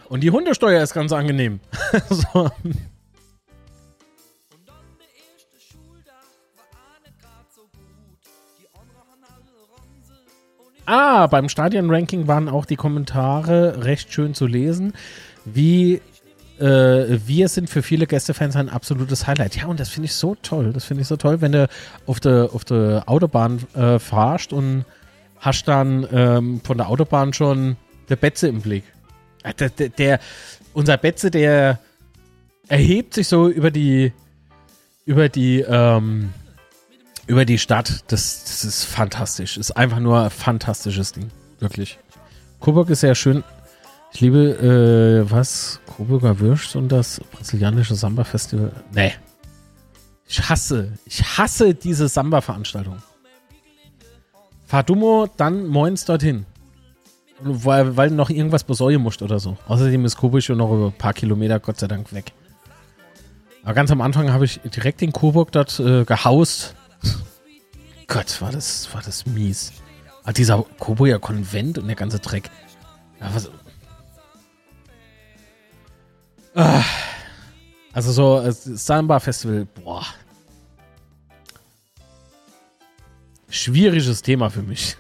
Und die Hundesteuer ist ganz angenehm. so. Ah, beim Stadion-Ranking waren auch die Kommentare recht schön zu lesen, wie äh, wir sind für viele Gästefans ein absolutes Highlight. Ja, und das finde ich so toll. Das finde ich so toll, wenn du auf der auf der Autobahn äh, fahrst und hast dann ähm, von der Autobahn schon der Betze im Blick. Äh, der, der, der, unser Betze, der erhebt sich so über die über die ähm, über die Stadt. Das, das ist fantastisch. Ist einfach nur ein fantastisches Ding. Wirklich. Coburg ist sehr schön. Ich liebe, äh, was? Coburger Würst und das brasilianische Samba-Festival. Nee. Ich hasse, ich hasse diese Samba-Veranstaltung. Fahr Dummo, dann moins dorthin. Weil, weil noch irgendwas besäuern musst oder so. Außerdem ist Coburg schon noch ein paar Kilometer, Gott sei Dank, weg. Aber ganz am Anfang habe ich direkt in Coburg dort äh, gehaust. Gott, war das, war das mies. Ah, dieser Coburger Konvent und der ganze Dreck. Ja, was, also so äh, Samba Festival, boah. Schwieriges Thema für mich.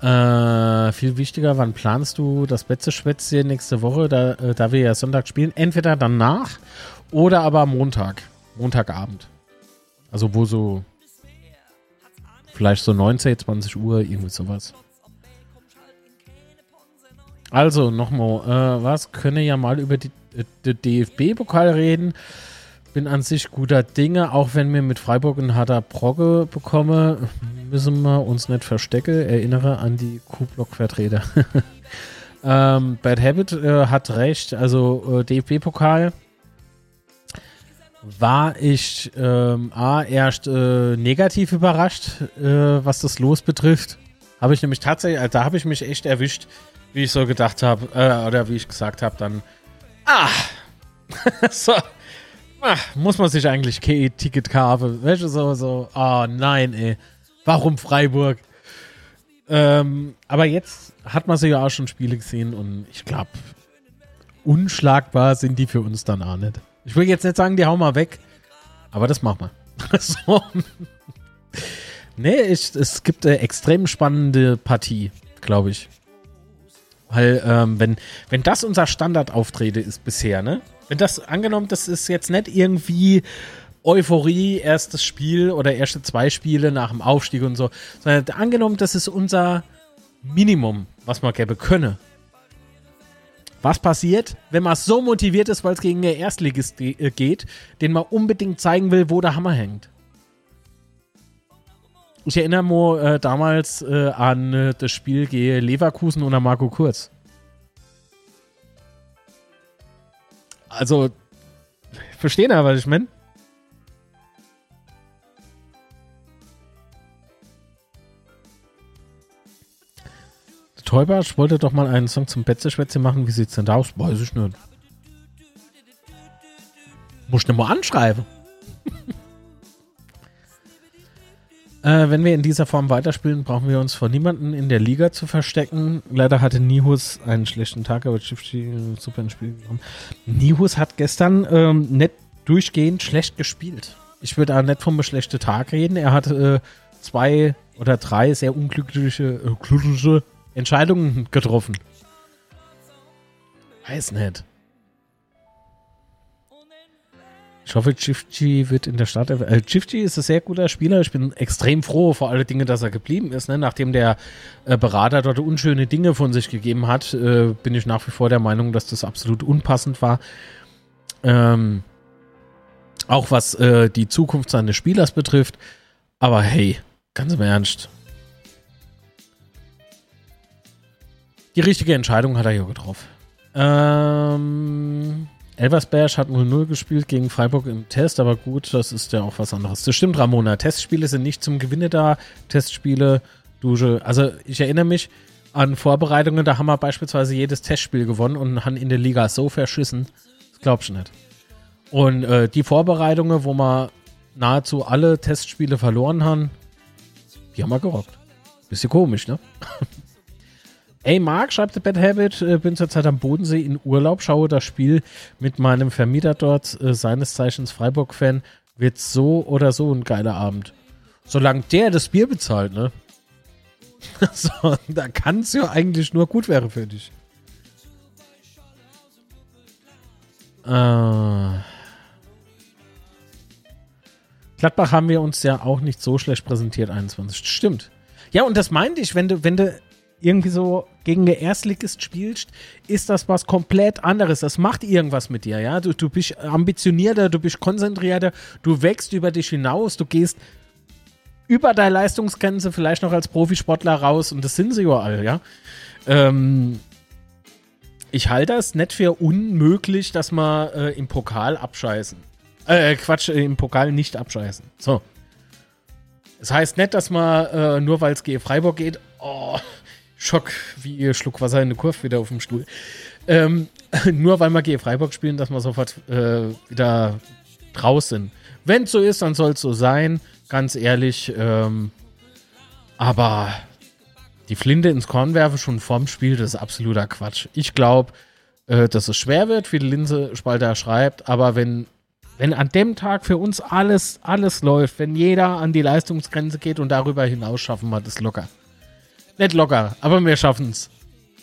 Äh, viel wichtiger, wann planst du das Betze-Schwätzchen nächste Woche, da, äh, da wir ja Sonntag spielen? Entweder danach oder aber Montag. Montagabend. Also wo so vielleicht so 19, 20 Uhr, irgendwie sowas. Also nochmal, äh, was? Könne ja mal über die, äh, den DFB-Pokal reden. Bin an sich guter Dinge, auch wenn wir mit Freiburg einen harter Brocke bekomme, müssen wir uns nicht verstecken. Erinnere an die Q-Block-Vertreter. ähm, Bad Habit äh, hat recht, also äh, DFB-Pokal war ich ähm, A, erst äh, negativ überrascht, äh, was das Los betrifft. Habe ich nämlich tatsächlich, also da habe ich mich echt erwischt, wie ich so gedacht habe, äh, oder wie ich gesagt habe, dann, ah, so, ah, muss man sich eigentlich kein Ticket kaufen, welche so, so, oh nein, ey, warum Freiburg? Ähm, aber jetzt hat man sie ja auch schon Spiele gesehen und ich glaube, unschlagbar sind die für uns dann auch nicht. Ich will jetzt nicht sagen, die hauen mal weg, aber das machen wir. so. Nee, ich, es gibt eine extrem spannende Partie, glaube ich. Weil, ähm, wenn, wenn das unser Standardauftrete ist bisher, ne? Wenn das angenommen, das ist jetzt nicht irgendwie Euphorie, erstes Spiel oder erste zwei Spiele nach dem Aufstieg und so, sondern angenommen, das ist unser Minimum, was man gäbe könne. Was passiert, wenn man so motiviert ist, weil es gegen den Erstligist äh, geht, den man unbedingt zeigen will, wo der Hammer hängt? Ich erinnere mich äh, damals äh, an äh, das Spiel gegen Leverkusen unter Marco Kurz. Also, verstehen Sie, was ich meine? Teubersch wollte doch mal einen Song zum Betzeschwätze machen. Wie sieht's denn da aus? Weiß ich nicht. Muss ich nicht mal anschreiben. äh, wenn wir in dieser Form weiterspielen, brauchen wir uns vor niemanden in der Liga zu verstecken. Leider hatte Nihus einen schlechten Tag, aber Chifchi super ins Spiel gekommen. Nihus hat gestern ähm, nicht durchgehend schlecht gespielt. Ich würde da nicht vom schlechten Tag reden. Er hatte äh, zwei oder drei sehr unglückliche äh, Entscheidungen getroffen. Weiß nicht. Ich hoffe, Chifchi wird in der Stadt. Äh, Chifchi ist ein sehr guter Spieler. Ich bin extrem froh, vor allen Dingen, dass er geblieben ist. Ne? Nachdem der äh, Berater dort unschöne Dinge von sich gegeben hat, äh, bin ich nach wie vor der Meinung, dass das absolut unpassend war. Ähm, auch was äh, die Zukunft seines Spielers betrifft. Aber hey, ganz im Ernst. Die richtige Entscheidung hat er ja getroffen. Ähm, Elversberg hat 0-0 gespielt gegen Freiburg im Test, aber gut, das ist ja auch was anderes. Das stimmt, Ramona. Testspiele sind nicht zum Gewinne da. Testspiele, Dusche. Also, ich erinnere mich an Vorbereitungen, da haben wir beispielsweise jedes Testspiel gewonnen und haben in der Liga so verschissen. Das glaubst du nicht. Und äh, die Vorbereitungen, wo wir nahezu alle Testspiele verloren haben, die haben wir gerockt. Bisschen komisch, ne? Ey, Marc, schreibt Bad Habit, äh, bin zurzeit am Bodensee in Urlaub, schaue das Spiel mit meinem Vermieter dort, äh, seines Zeichens Freiburg-Fan. Wird so oder so ein geiler Abend. Solange der das Bier bezahlt, ne? so, da kann es ja eigentlich nur gut werden für dich. Äh. Gladbach haben wir uns ja auch nicht so schlecht präsentiert, 21. Stimmt. Ja, und das meinte ich, wenn du, wenn du irgendwie so gegen der Erstligist spielst, ist das was komplett anderes. Das macht irgendwas mit dir, ja. Du, du bist ambitionierter, du bist konzentrierter, du wächst über dich hinaus, du gehst über deine Leistungsgrenze vielleicht noch als Profisportler raus und das sind sie alle, ja. Ähm, ich halte das nicht für unmöglich, dass wir äh, im Pokal abscheißen. Äh, Quatsch, äh, im Pokal nicht abscheißen. So. Das heißt nicht, dass man äh, nur weil es gegen Freiburg geht, oh, Schock, wie ihr Schluck Wasser in der Kurve wieder auf dem Stuhl. Ähm, nur weil wir gegen Freiburg spielen, dass wir sofort äh, wieder draus sind. Wenn es so ist, dann soll es so sein, ganz ehrlich. Ähm, aber die Flinte ins Korn werfen schon vorm Spiel, das ist absoluter Quatsch. Ich glaube, äh, dass es schwer wird, wie die Linse-Spalter schreibt, aber wenn, wenn an dem Tag für uns alles, alles läuft, wenn jeder an die Leistungsgrenze geht und darüber hinaus schaffen wir das locker. Nicht locker, aber wir schaffen es.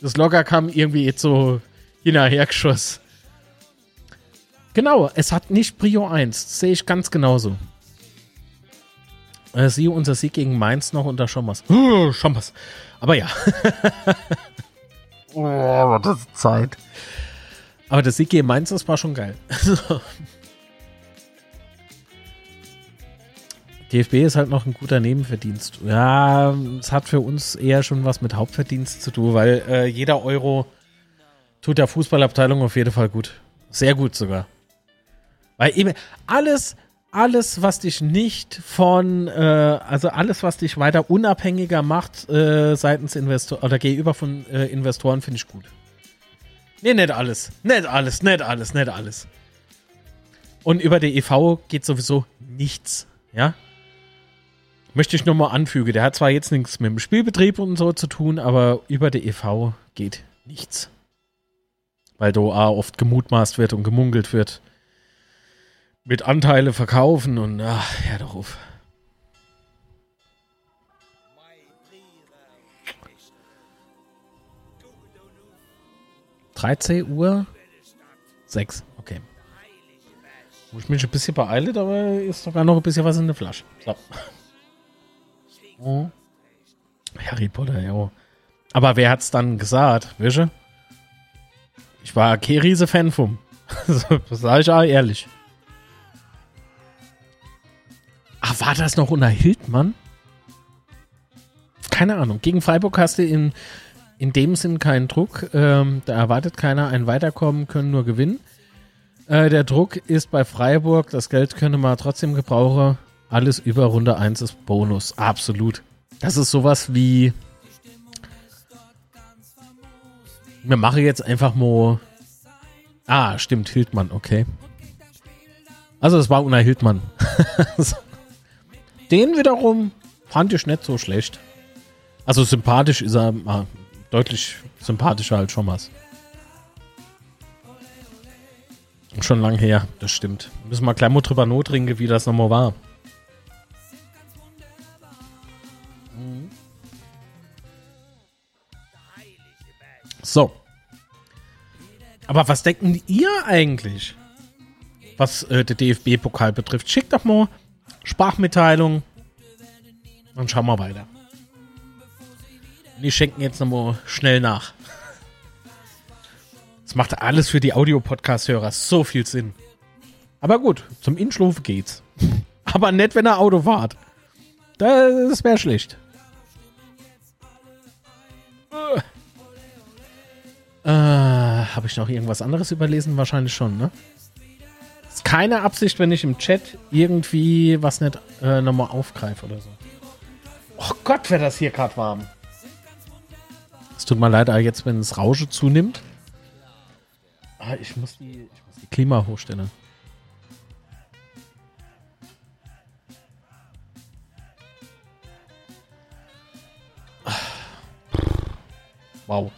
Das locker kam irgendwie jetzt so hinterher geschoss. Genau, es hat nicht Prio 1. Das sehe ich ganz genauso. Äh, siehe unser Sieg gegen Mainz noch unter Schommers. Uh, Schommers. Aber ja. oh, das ist Zeit. Aber der Sieg gegen Mainz, das war schon geil. DFB ist halt noch ein guter Nebenverdienst. Ja, es hat für uns eher schon was mit Hauptverdienst zu tun, weil äh, jeder Euro tut der Fußballabteilung auf jeden Fall gut. Sehr gut sogar. Weil eben alles, alles, was dich nicht von, äh, also alles, was dich weiter unabhängiger macht äh, seitens Investor oder gegenüber von äh, Investoren, finde ich gut. Nee, nicht alles. Nicht alles, nicht alles, nicht alles. Und über die EV geht sowieso nichts. Ja? Möchte ich nur mal anfügen. Der hat zwar jetzt nichts mit dem Spielbetrieb und so zu tun, aber über die EV geht nichts. Weil auch oft gemutmaßt wird und gemunkelt wird. Mit Anteile verkaufen und ach, ja doch auf. Dreizehn Uhr? Sechs, okay. Muss ich mich ein bisschen beeilen, aber ist sogar noch ein bisschen was in der Flasche. So. Oh. Harry Potter, ja. Aber wer hat's dann gesagt, wische? Ich war kein riese Fan vom. das sage ich auch ehrlich. Ah, war das noch unter Hildmann? Keine Ahnung. Gegen Freiburg hast du in, in dem Sinn keinen Druck. Ähm, da erwartet keiner ein Weiterkommen, können nur gewinnen. Äh, der Druck ist bei Freiburg, das Geld könne man trotzdem gebrauchen. Alles über Runde 1 ist Bonus. Absolut. Das ist sowas wie. Wir machen jetzt einfach mal. Ah, stimmt, Hildmann, okay. Also, es war unter Hildmann. Den wiederum fand ich nicht so schlecht. Also, sympathisch ist er ah, deutlich sympathischer als Schommers. Schon lang her, das stimmt. Müssen wir gleich mal drüber notringen, wie das nochmal war. So. Aber was denken ihr eigentlich, was äh, der DFB-Pokal betrifft? Schickt doch mal Sprachmitteilung. Dann schauen wir weiter. Die schenken jetzt nochmal schnell nach. Das macht alles für die Audio-Podcast-Hörer so viel Sinn. Aber gut, zum Inschlufen geht's. Aber nicht, wenn er Auto fahrt. Das wäre schlecht. Äh, Habe ich noch irgendwas anderes überlesen? Wahrscheinlich schon, ne? Ist keine Absicht, wenn ich im Chat irgendwie was nicht äh, nochmal aufgreife oder so. Oh Gott, wäre das hier gerade warm. Es tut mir leid, aber jetzt, wenn das Rauschen zunimmt. Ah, ich muss die, ich muss die Klima hochstellen. Wow.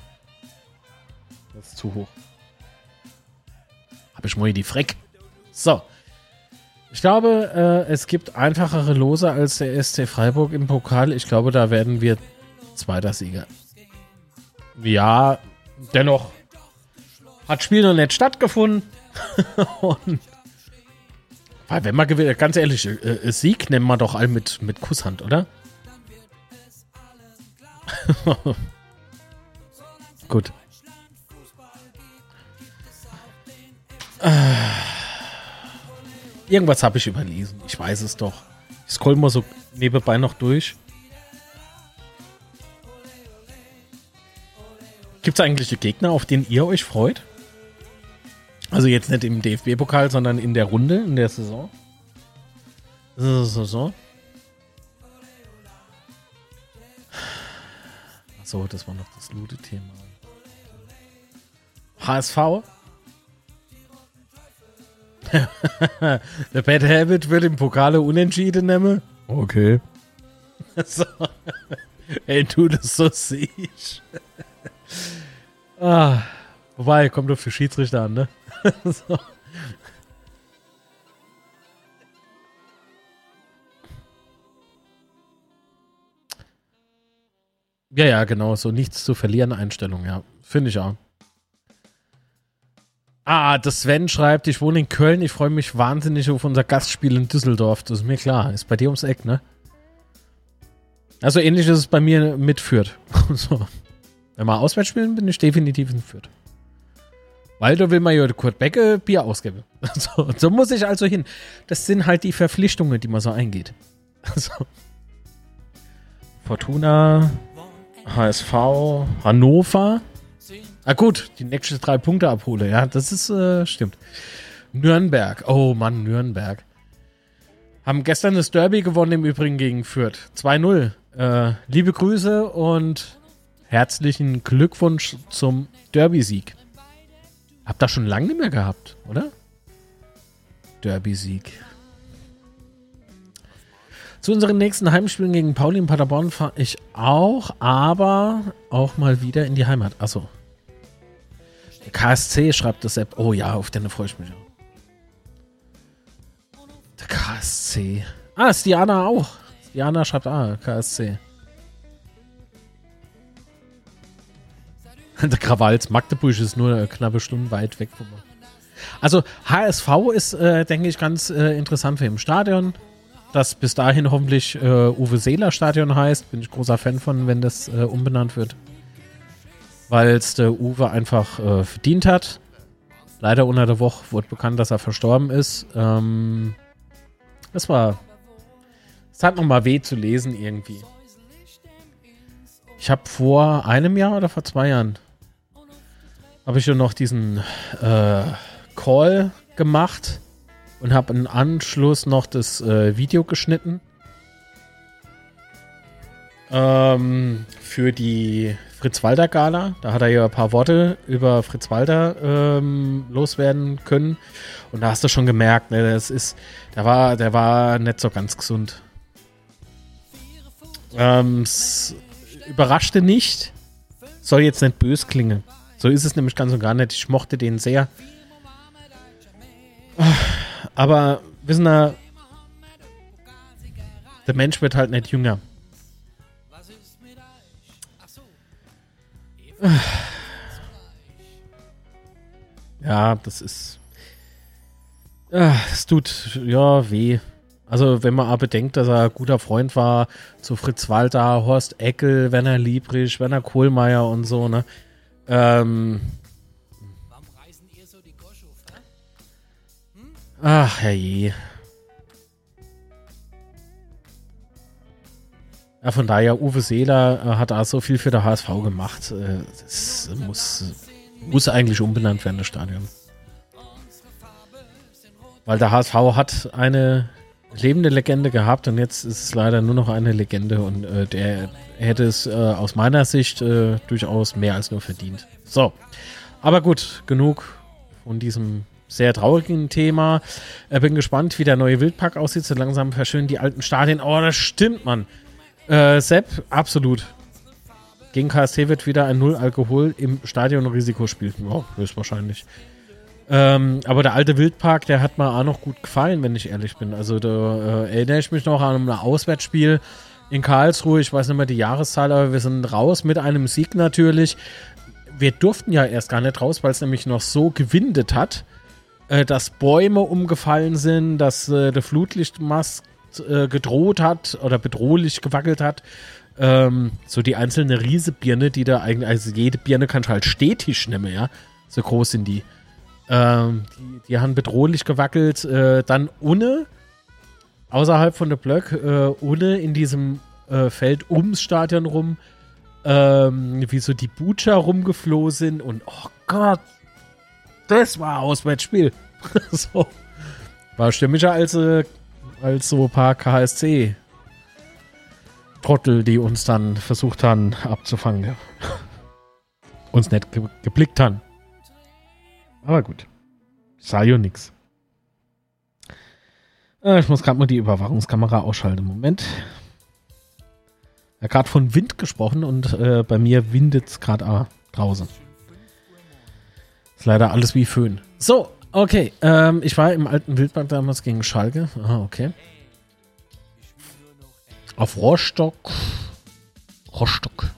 Zu hoch. Habe ich mal die Freck. So. Ich glaube, äh, es gibt einfachere Lose als der SC Freiburg im Pokal. Ich glaube, da werden wir zweiter Sieger. Ja, dennoch hat Spiel noch nicht stattgefunden. Und weil wenn man gewinnt, ganz ehrlich, äh, Sieg nennen wir doch all mit, mit Kusshand, oder? Gut. Irgendwas habe ich überlesen. Ich weiß es doch. Ich scroll mal so nebenbei noch durch. Gibt es eigentlich Gegner, auf den ihr euch freut? Also jetzt nicht im DFB-Pokal, sondern in der Runde, in der Saison. Saison. So, das war noch das Lude-Thema. HSV. der Bad Habit wird im Pokale unentschieden nehmen. Okay. so. Ey, du das so siehst. ah. Wobei, kommt doch für Schiedsrichter an, ne? so. Ja, ja, genau, so nichts zu verlieren Einstellung, ja. Finde ich auch. Ah, das Sven schreibt, ich wohne in Köln, ich freue mich wahnsinnig auf unser Gastspiel in Düsseldorf. Das ist mir klar. Ist bei dir ums Eck, ne? Also ähnlich ist es bei mir mit Fürth. so. Wenn wir auswärts spielen, bin ich definitiv in Fürth. Weil du will mal ja Kurt Becke Bier ausgeben. So, so, muss ich also hin. Das sind halt die Verpflichtungen, die man so eingeht. So. Fortuna, HSV, Hannover. Ah gut, die nächsten drei Punkte abhole. Ja, das ist, äh, stimmt. Nürnberg. Oh Mann, Nürnberg. Haben gestern das Derby gewonnen, im Übrigen gegen Fürth. 2-0. Äh, liebe Grüße und herzlichen Glückwunsch zum Derby-Sieg. Habt ihr schon lange nicht mehr gehabt, oder? Derby-Sieg. Zu unseren nächsten Heimspielen gegen Pauli in Paderborn fahre ich auch, aber auch mal wieder in die Heimat. Achso. KSC schreibt das App. Oh ja, auf den freue ich mich. Der KSC. Ah, ist Diana auch. Diana schreibt ah, KSC. Der Krawalz Magdeburg ist nur eine knappe Stunde weit weg von mir. Also HSV ist, äh, denke ich, ganz äh, interessant für im Stadion. Das bis dahin hoffentlich äh, Uwe Seeler Stadion heißt. Bin ich großer Fan von, wenn das äh, umbenannt wird. Weil es der Uwe einfach äh, verdient hat. Leider unter der Woche wurde bekannt, dass er verstorben ist. Ähm, das war. Es hat nochmal weh zu lesen irgendwie. Ich habe vor einem Jahr oder vor zwei Jahren habe ich ja noch diesen äh, Call gemacht und habe im Anschluss noch das äh, Video geschnitten. Ähm, für die Fritz Walter Gala. Da hat er ja ein paar Worte über Fritz Walter ähm, loswerden können. Und da hast du schon gemerkt, ne, das ist, der war, der war nicht so ganz gesund. Ähm, es überraschte nicht. Soll jetzt nicht bös klingen. So ist es nämlich ganz und gar nicht. Ich mochte den sehr. Aber wissen wir, der Mensch wird halt nicht jünger. Ja, das ist. Es tut ja weh. Also, wenn man aber bedenkt, dass er ein guter Freund war zu Fritz Walter, Horst Eckel, Werner Liebrich, Werner Kohlmeier und so, ne? Ähm. Ach, herrje. Ja, von daher, Uwe Seeler äh, hat auch so viel für der HSV gemacht. Äh, das muss, muss eigentlich umbenannt werden, das Stadion. Weil der HSV hat eine lebende Legende gehabt und jetzt ist es leider nur noch eine Legende und äh, der hätte es äh, aus meiner Sicht äh, durchaus mehr als nur verdient. So, aber gut, genug von diesem sehr traurigen Thema. Ich bin gespannt, wie der neue Wildpark aussieht. So langsam verschönen die alten Stadien. Oh, das stimmt, Mann. Äh, Sepp, absolut. Gegen KST wird wieder ein Null Alkohol im Stadion Risikospiel. Ja, höchstwahrscheinlich. Ähm, aber der alte Wildpark, der hat mir auch noch gut gefallen, wenn ich ehrlich bin. Also da äh, erinnere ich mich noch an ein Auswärtsspiel in Karlsruhe. Ich weiß nicht mehr die Jahreszahl, aber wir sind raus mit einem Sieg natürlich. Wir durften ja erst gar nicht raus, weil es nämlich noch so gewindet hat, äh, dass Bäume umgefallen sind, dass äh, der Flutlichtmast äh, gedroht hat oder bedrohlich gewackelt hat. Ähm, so die einzelne Riesebirne, die da eigentlich, also jede Birne kann halt Stehtisch nehmen, ja. So groß sind die. Ähm, die, die haben bedrohlich gewackelt. Äh, dann ohne, außerhalb von der Blöck, äh, ohne in diesem äh, Feld ums Stadion rum, ähm, wie so die Butcher rumgeflohen sind und oh Gott, das war Auswärtsspiel. so. War stimmiger als, äh, als so ein paar KSC Trottel, die uns dann versucht haben abzufangen. uns nicht ge geblickt haben. Aber gut. Sah ja nix. Äh, ich muss gerade mal die Überwachungskamera ausschalten. Moment. Er hat gerade von Wind gesprochen und äh, bei mir windet es gerade draußen. Ist leider alles wie Föhn. So, okay. Ähm, ich war im alten Wildpark damals gegen Schalke. Ah, okay. Auf Rostock. Rostock.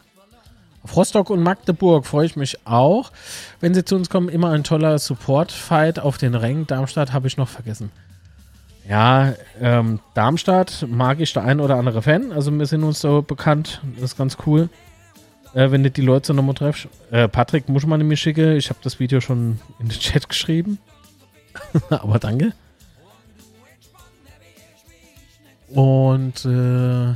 Auf Rostock und Magdeburg freue ich mich auch. Wenn sie zu uns kommen, immer ein toller Support-Fight auf den Rängen. Darmstadt habe ich noch vergessen. Ja, ähm, Darmstadt mag ich der ein oder andere Fan. Also wir sind uns so bekannt. Das ist ganz cool. Äh, wenn du die Leute nochmal treffst. Äh, Patrick, muss man mir schicken. Ich habe das Video schon in den Chat geschrieben. Aber danke. Und äh,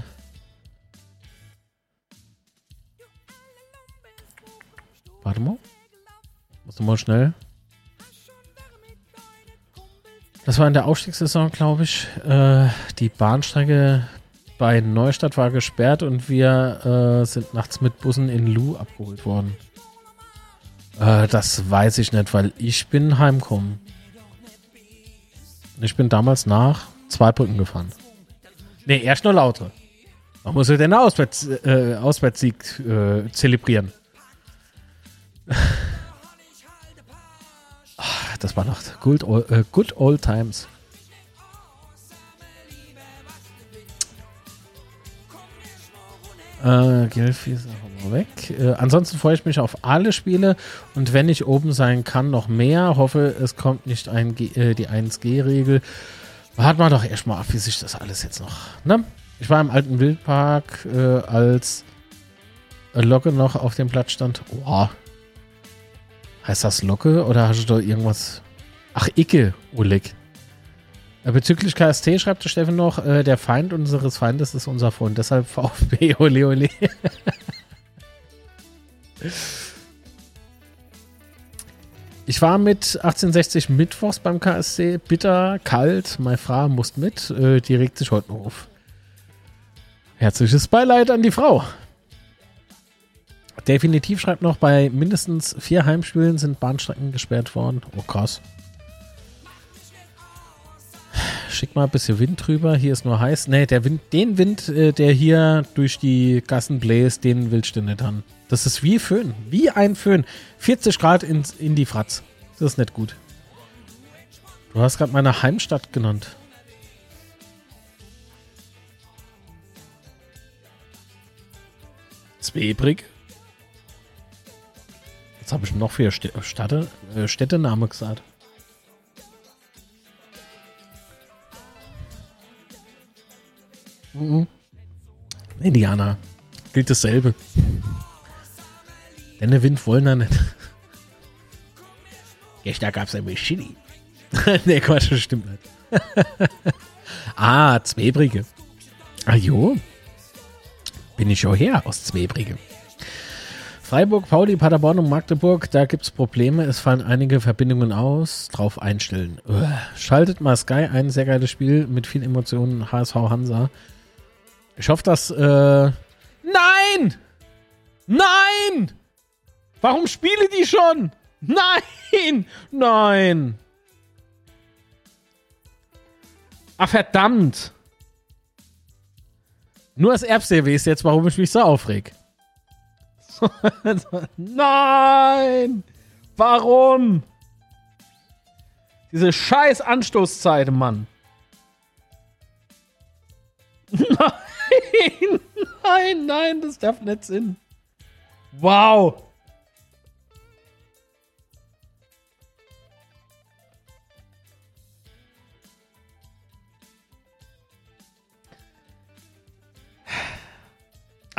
warte mal. Muss mal schnell. Das war in der Aufstiegssaison, glaube ich. Äh, die Bahnstrecke bei Neustadt war gesperrt und wir äh, sind nachts mit Bussen in Lu abgeholt worden. Äh, das weiß ich nicht, weil ich bin heimgekommen. Ich bin damals nach Zweibrücken gefahren. Ne, erst nur Lautre. Man muss ja den Auswärts, äh, Auswärtssieg äh, zelebrieren. Ach, das war noch good, uh, good old times. Äh, Gelfi ist auch weg. Äh, ansonsten freue ich mich auf alle Spiele und wenn ich oben sein kann, noch mehr. Hoffe, es kommt nicht ein G äh, die 1G-Regel. Warten wir doch erstmal ab, wie sich das alles jetzt noch. Ne? Ich war im alten Wildpark, äh, als Locke noch auf dem Platz stand. Oh. Heißt das Locke oder hast du da irgendwas? Ach, Icke, Oleg. Äh, bezüglich KST schreibt der Steffen noch, äh, der Feind unseres Feindes ist unser Freund, deshalb VfB, ole ole. Ich war mit 1860 mittwochs beim KSC, bitter, kalt, meine Frau muss mit, äh, die regt sich heute noch auf. Herzliches Beileid an die Frau. Definitiv schreibt noch, bei mindestens vier Heimspielen sind Bahnstrecken gesperrt worden. Oh krass. Schick mal ein bisschen Wind drüber. Hier ist nur heiß. Ne, der Wind, den Wind, äh, der hier durch die Gassen bläst, den willst du nicht haben. Das ist wie Föhn. Wie ein Föhn. 40 Grad in, in die Fratz. Das ist nicht gut. Du hast gerade meine Heimstadt genannt. Zwebrig. Jetzt habe ich noch vier Städte, äh, Städtename gesagt. Mhm. Indianer. Gilt dasselbe. Denn Wind wollen da nicht. Gestern gab es ein Chili. ne, Quatsch, das stimmt nicht. ah, Zwebrige. Ah jo. Bin ich schon her aus Zwebrige. Freiburg, Pauli, Paderborn und Magdeburg, da gibt es Probleme. Es fallen einige Verbindungen aus. Drauf einstellen. Uah. Schaltet mal Sky ein. Sehr geiles Spiel mit viel Emotionen. HSV Hansa. Ich hoffe, dass. Äh Nein! Nein! Warum spiele die schon? Nein! Nein! Ah, verdammt! Nur das Erbsee weiß jetzt, warum ich mich so aufreg. Nein! Warum? Diese scheiß Anstoßzeit, Mann. Nein, nein, nein, das darf nicht sein. Wow.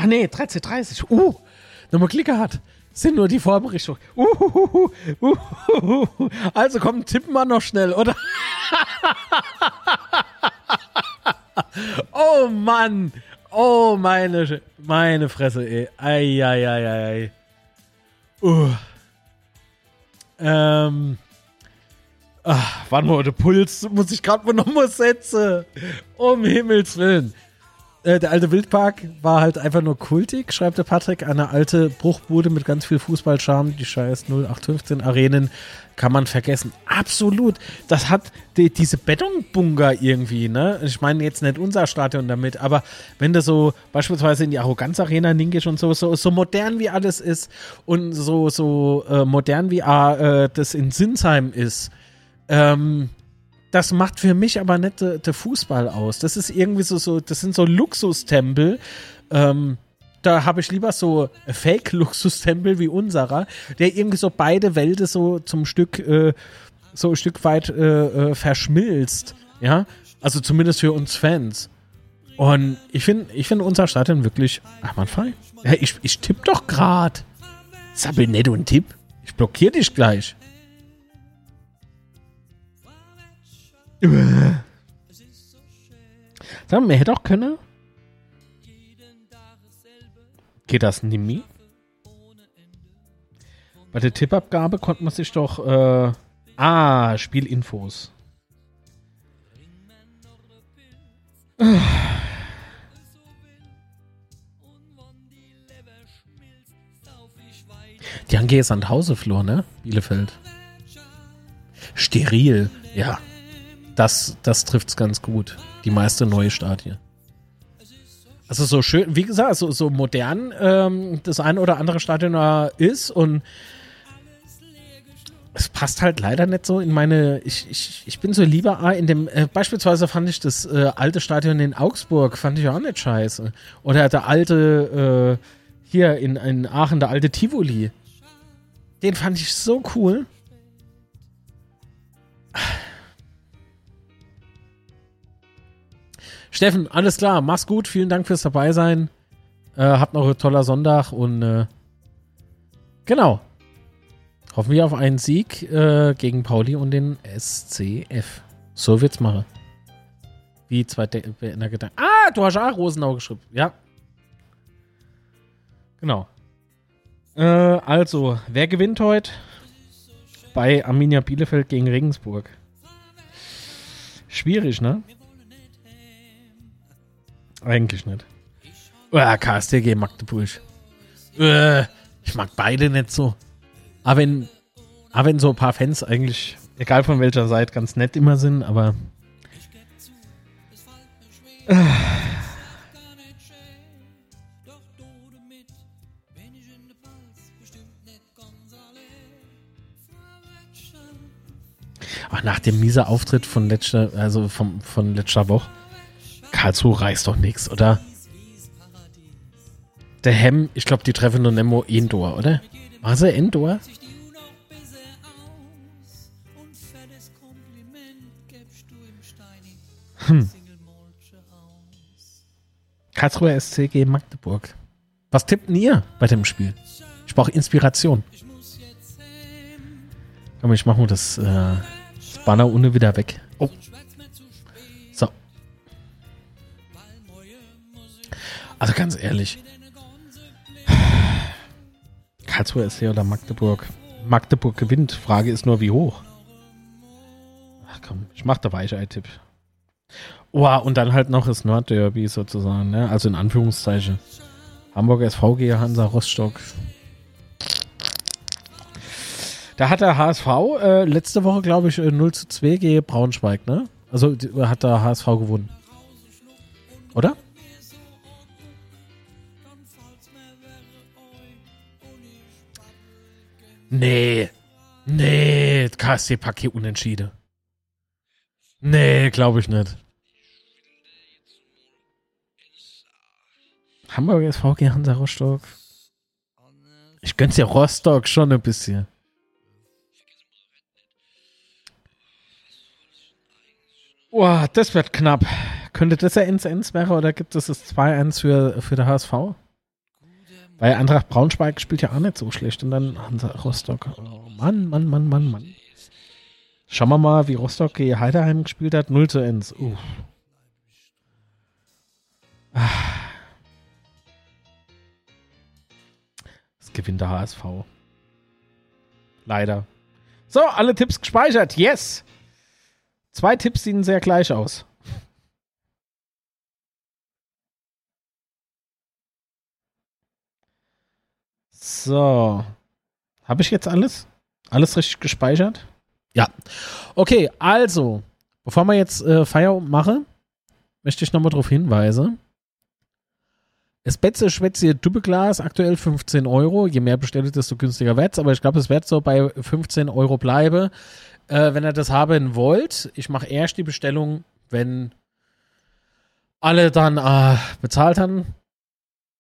Ah nee, 13.30. Uh, nochmal Klick gehabt. Sind nur die Vorberichtung. Uh, uh, uh, uh, also komm, tippen wir noch schnell, oder? oh Mann. Oh, meine, meine Fresse, ey. Eieieiei. Uh. Ähm. Ach, warte mal, der Puls muss ich gerade mal nochmal setzen. Um Himmels Willen. Äh, der alte Wildpark war halt einfach nur kultig, schreibt der Patrick. Eine alte Bruchbude mit ganz viel Fußballcharme. Die scheiß 0815 Arenen kann man vergessen. Absolut. Das hat die, diese Betonbunker irgendwie, ne? Ich meine jetzt nicht unser Stadion damit, aber wenn du so beispielsweise in die Arroganz Arena hingehst und so, so, so modern wie alles ist und so, so äh, modern wie äh, das in Sinsheim ist, ähm, das macht für mich aber nicht der Fußball aus. Das ist irgendwie so, so das sind so Luxustempel. Ähm, da habe ich lieber so Fake-Luxustempel wie unserer, der irgendwie so beide Welten so zum Stück, äh, so ein Stück weit äh, äh, verschmilzt. Ja, also zumindest für uns Fans. Und ich finde ich find unser Stadion wirklich, ach man, fein. Ja, ich, ich tippe doch gerade. Nicht und Tipp. Ich blockiere dich gleich. Sag mal, hätte auch können. Geht das nicht Bei der Tippabgabe konnte man sich doch. Äh, ah, Spielinfos. Die haben GS Sandhause-Flur, ne? Bielefeld. Steril, ja das, das trifft es ganz gut. Die meiste neue Stadie. Also so schön, wie gesagt, so, so modern ähm, das ein oder andere Stadion ist und es passt halt leider nicht so in meine. Ich, ich, ich bin so lieber in dem. Äh, beispielsweise fand ich das äh, alte Stadion in Augsburg, fand ich auch nicht scheiße. Oder der alte, äh, hier in, in Aachen, der alte Tivoli. Den fand ich so cool. Steffen, alles klar, mach's gut, vielen Dank fürs dabei sein. Äh, habt noch einen toller Sonntag und äh, genau. Hoffen wir auf einen Sieg äh, gegen Pauli und den SCF. So wird's machen. Wie zwei De in der Gedanken. Ah, du hast auch Rosenau geschrieben. Ja. Genau. Äh, also, wer gewinnt heute? Bei Arminia Bielefeld gegen Regensburg. Schwierig, ne? Eigentlich nicht. Uh, KSTG Magdeburg. Uh, ich mag beide nicht so. Aber wenn, aber wenn so ein paar Fans eigentlich, egal von welcher Seite, ganz nett immer sind, aber. Ach, nach dem miesen Auftritt von letzter, also vom, von letzter Woche Karlsruhe reißt doch nichts, oder? Der Hem, ich glaube, die treffen nur Nemo Endor, oder? War sie Endor? Hm. Karlsruhe SCG Magdeburg. Was tippt ihr bei dem Spiel? Ich brauche Inspiration. Komm, ich mache mal das, äh, das Banner ohne wieder weg. Oh. Also ganz ehrlich. Karlsruhe SC oder Magdeburg? Magdeburg gewinnt. Frage ist nur, wie hoch. Ach komm, ich mach da Weichei-Tipp. Oh, und dann halt noch das Nordderby sozusagen, ne? Also in Anführungszeichen. Hamburger SVG, Hansa Rostock. Da hat der HSV äh, letzte Woche, glaube ich, 0 äh, zu 2 gegen Braunschweig, ne? Also hat der HSV gewonnen. Oder? Nee. Nee, KSC-Paket unentschieden. Nee, glaube ich nicht. Hamburg SV gegen Hansa Rostock. Ich gönn's ja Rostock schon ein bisschen. Boah, das wird knapp. Könnte das ja 1-1 wäre oder gibt es das 2-1 für, für der HSV? Weil Eintracht Braunschweig spielt ja auch nicht so schlecht und dann Hansa Rostock. Oh Mann, Mann, Mann, Mann, Mann. Schauen wir mal, wie Rostock gegen Heideheim gespielt hat. 0 zu 1. Uh. Das gewinnt der HSV. Leider. So, alle Tipps gespeichert. Yes! Zwei Tipps sehen sehr gleich aus. So. Habe ich jetzt alles? Alles richtig gespeichert? Ja. Okay, also, bevor wir jetzt äh, Feierabend machen, möchte ich nochmal darauf hinweisen. Das Betze Schwätze Doppelglas, aktuell 15 Euro. Je mehr bestellt, desto günstiger wird es. Aber ich glaube, es wird so bei 15 Euro bleiben. Äh, wenn ihr das haben wollt, ich mache erst die Bestellung, wenn alle dann äh, bezahlt haben.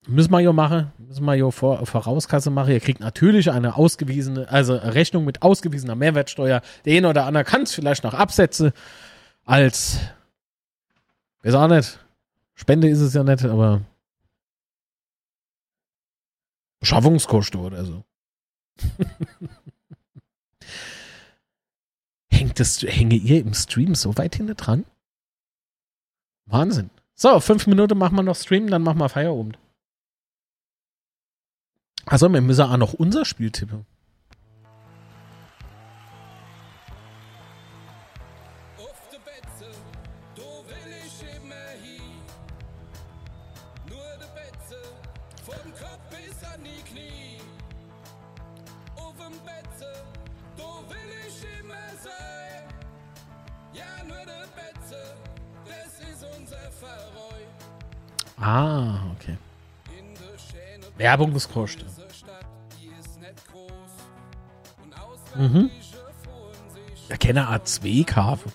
Müssen wir ja machen, müssen wir ja vor, Vorauskasse machen. Ihr kriegt natürlich eine ausgewiesene, also Rechnung mit ausgewiesener Mehrwertsteuer. Der eine oder andere kann es vielleicht noch absetzen als, weiß auch nicht, Spende ist es ja nicht, aber Beschaffungskosten oder so. Hängt das, hänge ihr im Stream so weit hinten dran? Wahnsinn. So, fünf Minuten machen wir noch Stream, dann machen wir Feierabend. Also, wir müssen auch noch unser Spiel tippen. Ah, die ist. Und Mhm. Ja, keine A2-Kafe.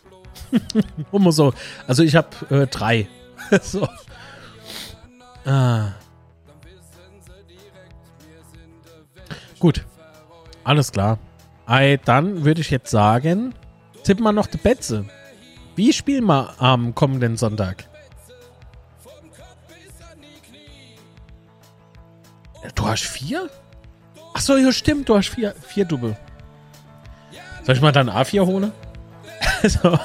Immer so. Also, ich habe äh, drei. so. Ah. Gut. Alles klar. Ei, dann würde ich jetzt sagen, tippen wir noch die Betze. Wie spielen wir am kommenden Sonntag? Du hast vier? Achso, ja, stimmt, du hast vier, vier Double. Soll ich mal dann A4 holen? also,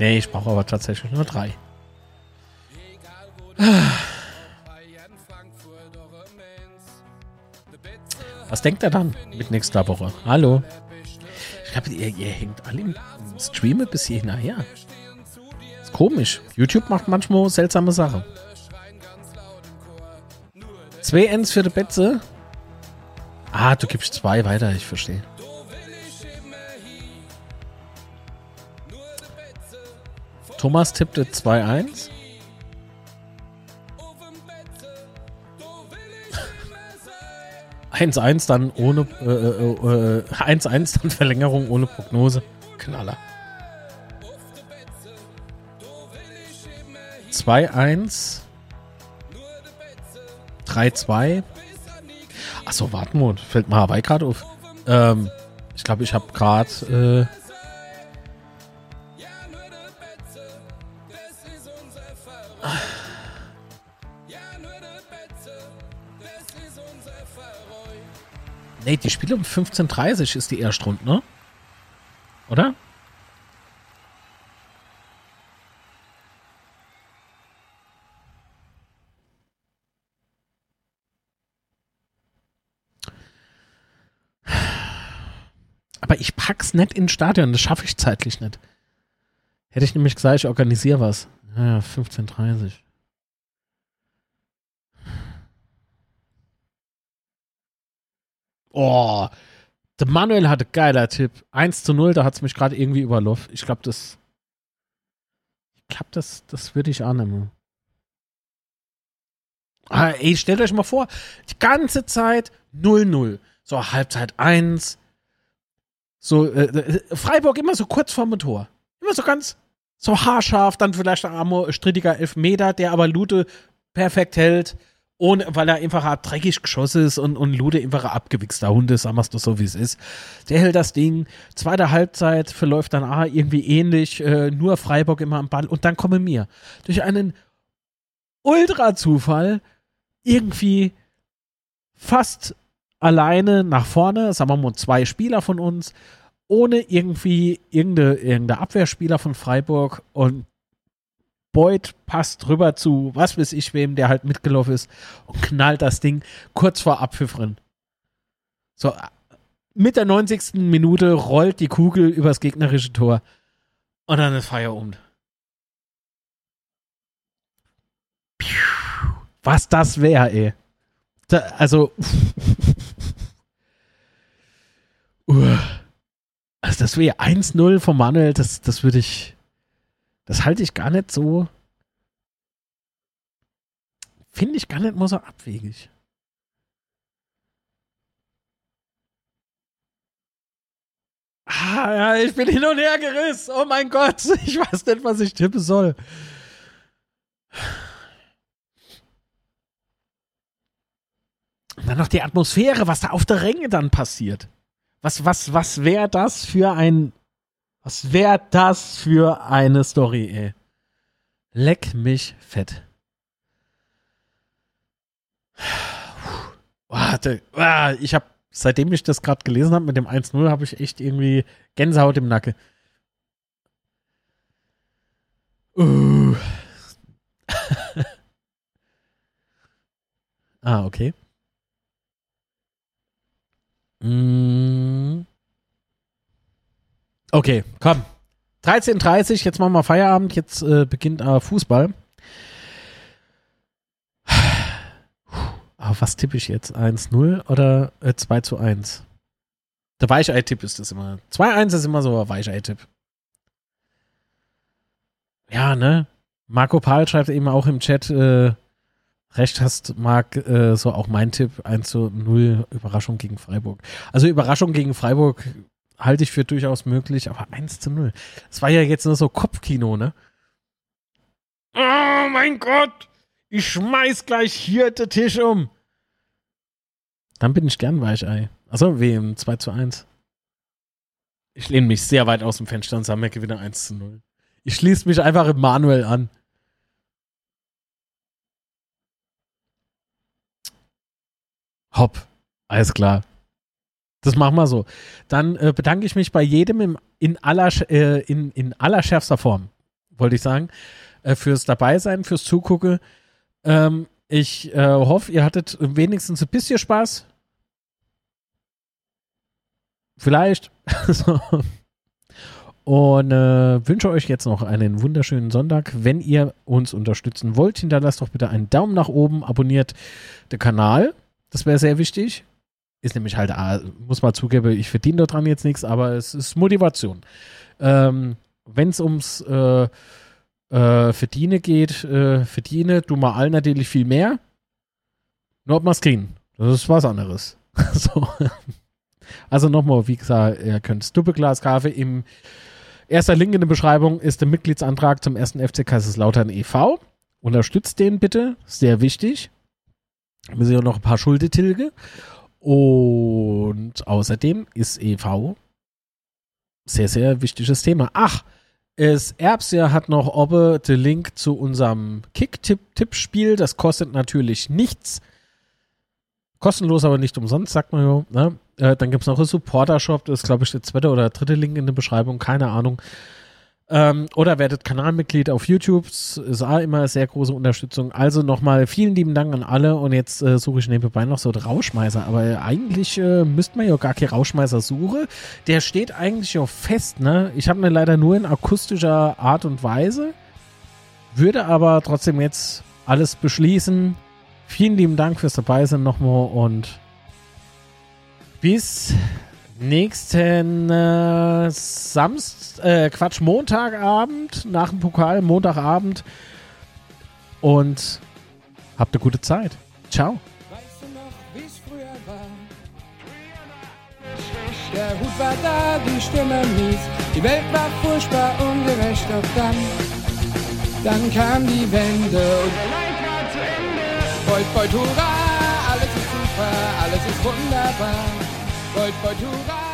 nee, ich brauche aber tatsächlich nur drei. Was denkt er dann mit nächster Woche? Hallo? Ich glaube, ihr, ihr hängt alle im im Stream bis hier hinterher. Ist komisch. YouTube macht manchmal seltsame Sachen. Zwei Ends für die Betze. Ah, du gibst zwei weiter, ich verstehe. Thomas tippte 2-1. Eins eins dann ohne äh, äh, äh, 1-1 dann Verlängerung ohne Prognose. Knaller. 2-1. 3-2. Achso, warten wir. Fällt mir Hawaii gerade auf. Ähm, ich glaube, ich habe gerade äh, Nee, die Spiele um 15.30 ist die Erstrunde, ne? Oder? Aber ich pack's nicht ins Stadion, das schaffe ich zeitlich nicht. Hätte ich nämlich gesagt, ich organisiere was. Ja, 15.30 Oh, der Manuel hatte geiler Tipp. 1 zu 0, da hat es mich gerade irgendwie überlaufen. Ich glaube, das. Ich glaube, das, das würde ich annehmen. Ah, ey, stellt euch mal vor, die ganze Zeit 0-0. So, Halbzeit 1, So, äh, äh, Freiburg immer so kurz vorm Tor. Immer so ganz, so haarscharf, dann vielleicht ein armer, strittiger Elfmeter, der aber Lute perfekt hält. Ohne, weil er einfach hart dreckig geschossen ist und, und Lude einfach ein abgewichster Hund ist, sagen wir es doch so, wie es ist. Der hält das Ding. Zweite Halbzeit verläuft dann ah, irgendwie ähnlich, äh, nur Freiburg immer am Ball. Und dann komme mir durch einen Ultra-Zufall irgendwie fast alleine nach vorne, sagen wir mal zwei Spieler von uns, ohne irgendwie irgendeine, irgendeine Abwehrspieler von Freiburg und Boyd passt rüber zu was weiß ich wem, der halt mitgelaufen ist und knallt das Ding kurz vor Abpfiff drin. So, mit der 90. Minute rollt die Kugel übers gegnerische Tor und dann ist Feierabend. Was das wäre, ey. Da, also, uh, also das wäre 1-0 von Manuel, das, das würde ich, das halte ich gar nicht so, finde ich gar nicht mal so abwegig. Ah, ja, ich bin hin und her gerissen. Oh mein Gott, ich weiß nicht, was ich tippen soll. Und dann noch die Atmosphäre, was da auf der Ränge dann passiert. Was, was, was wäre das für ein, was wäre das für eine Story, ey? Leck mich fett. Warte, ah, ich habe, seitdem ich das gerade gelesen habe mit dem 1-0, habe ich echt irgendwie Gänsehaut im Nacken. Uh. ah, okay. Mm. Okay, komm. 13.30 jetzt machen wir Feierabend, jetzt äh, beginnt äh, Fußball. Aber was tippe ich jetzt? 1-0 oder äh, 2 zu 1? Der Weichei-Tipp ist das immer. 2-1 ist immer so ein Weichei-Tipp. Ja, ne? Marco Pahl schreibt eben auch im Chat, äh, recht hast, Marc, äh, so auch mein Tipp, 1 zu 0 Überraschung gegen Freiburg. Also Überraschung gegen Freiburg halte ich für durchaus möglich, aber 1 zu 0. Das war ja jetzt nur so Kopfkino, ne? Oh mein Gott! Ich schmeiß gleich hier den Tisch um. Dann bin ich gern Weichei. Achso, wem? 2 zu 1. Ich lehne mich sehr weit aus dem Fenster und sage, mir gewinne 1 zu 0. Ich schließe mich einfach im Manuel an. Hopp. Alles klar. Das machen wir so. Dann äh, bedanke ich mich bei jedem im, in, aller, äh, in, in allerschärfster Form, wollte ich sagen, äh, fürs Dabeisein, fürs Zugucken. Ähm, ich äh, hoffe, ihr hattet wenigstens ein bisschen Spaß. Vielleicht. Und äh, wünsche euch jetzt noch einen wunderschönen Sonntag. Wenn ihr uns unterstützen wollt, hinterlasst doch bitte einen Daumen nach oben, abonniert den Kanal. Das wäre sehr wichtig. Ist nämlich halt, ah, muss man zugeben, ich verdiene daran jetzt nichts, aber es ist Motivation. Ähm, Wenn es ums äh, äh, Verdiene geht, äh, verdiene du mal allen natürlich viel mehr. Nur ob man es kriegen. Das ist was anderes. so. Also nochmal, wie gesagt, ihr könnt Doppelglas Kaffee im erster Link in der Beschreibung ist der Mitgliedsantrag zum ersten FC Kaiserslautern e.V. Unterstützt den bitte, sehr wichtig. Müssen ja noch ein paar Schulde tilge. Und außerdem ist e.V. sehr, sehr wichtiges Thema. Ach, es Erbsia hat noch oben den Link zu unserem Kick-Tipp-Tippspiel. Das kostet natürlich nichts. Kostenlos, aber nicht umsonst, sagt man ja. Ne? Äh, dann gibt es noch einen Supporter-Shop. Das ist, glaube ich, der zweite oder dritte Link in der Beschreibung. Keine Ahnung. Ähm, oder werdet Kanalmitglied auf YouTube. Das ist immer sehr große Unterstützung. Also nochmal vielen lieben Dank an alle. Und jetzt äh, suche ich nebenbei noch so den Rauschmeißer. Aber eigentlich äh, müsste man ja gar keinen Rauschmeißer suchen. Der steht eigentlich auch fest. Ne? Ich habe ihn leider nur in akustischer Art und Weise. Würde aber trotzdem jetzt alles beschließen. Vielen lieben Dank fürs Dabeisein nochmal und bis nächsten äh, Samst, äh, Quatsch, Montagabend nach dem Pokal, Montagabend. Und habt eine gute Zeit. Ciao. Weißt du noch, wie's früher war? Der Hut war da, die Stimme mies. Die Welt war furchtbar ungerecht, doch dann, dann kam die Wende und der Leid war zu Ende. Beut, beut, hurra, alles ist super, alles ist wunderbar. Beut, beut, hurra.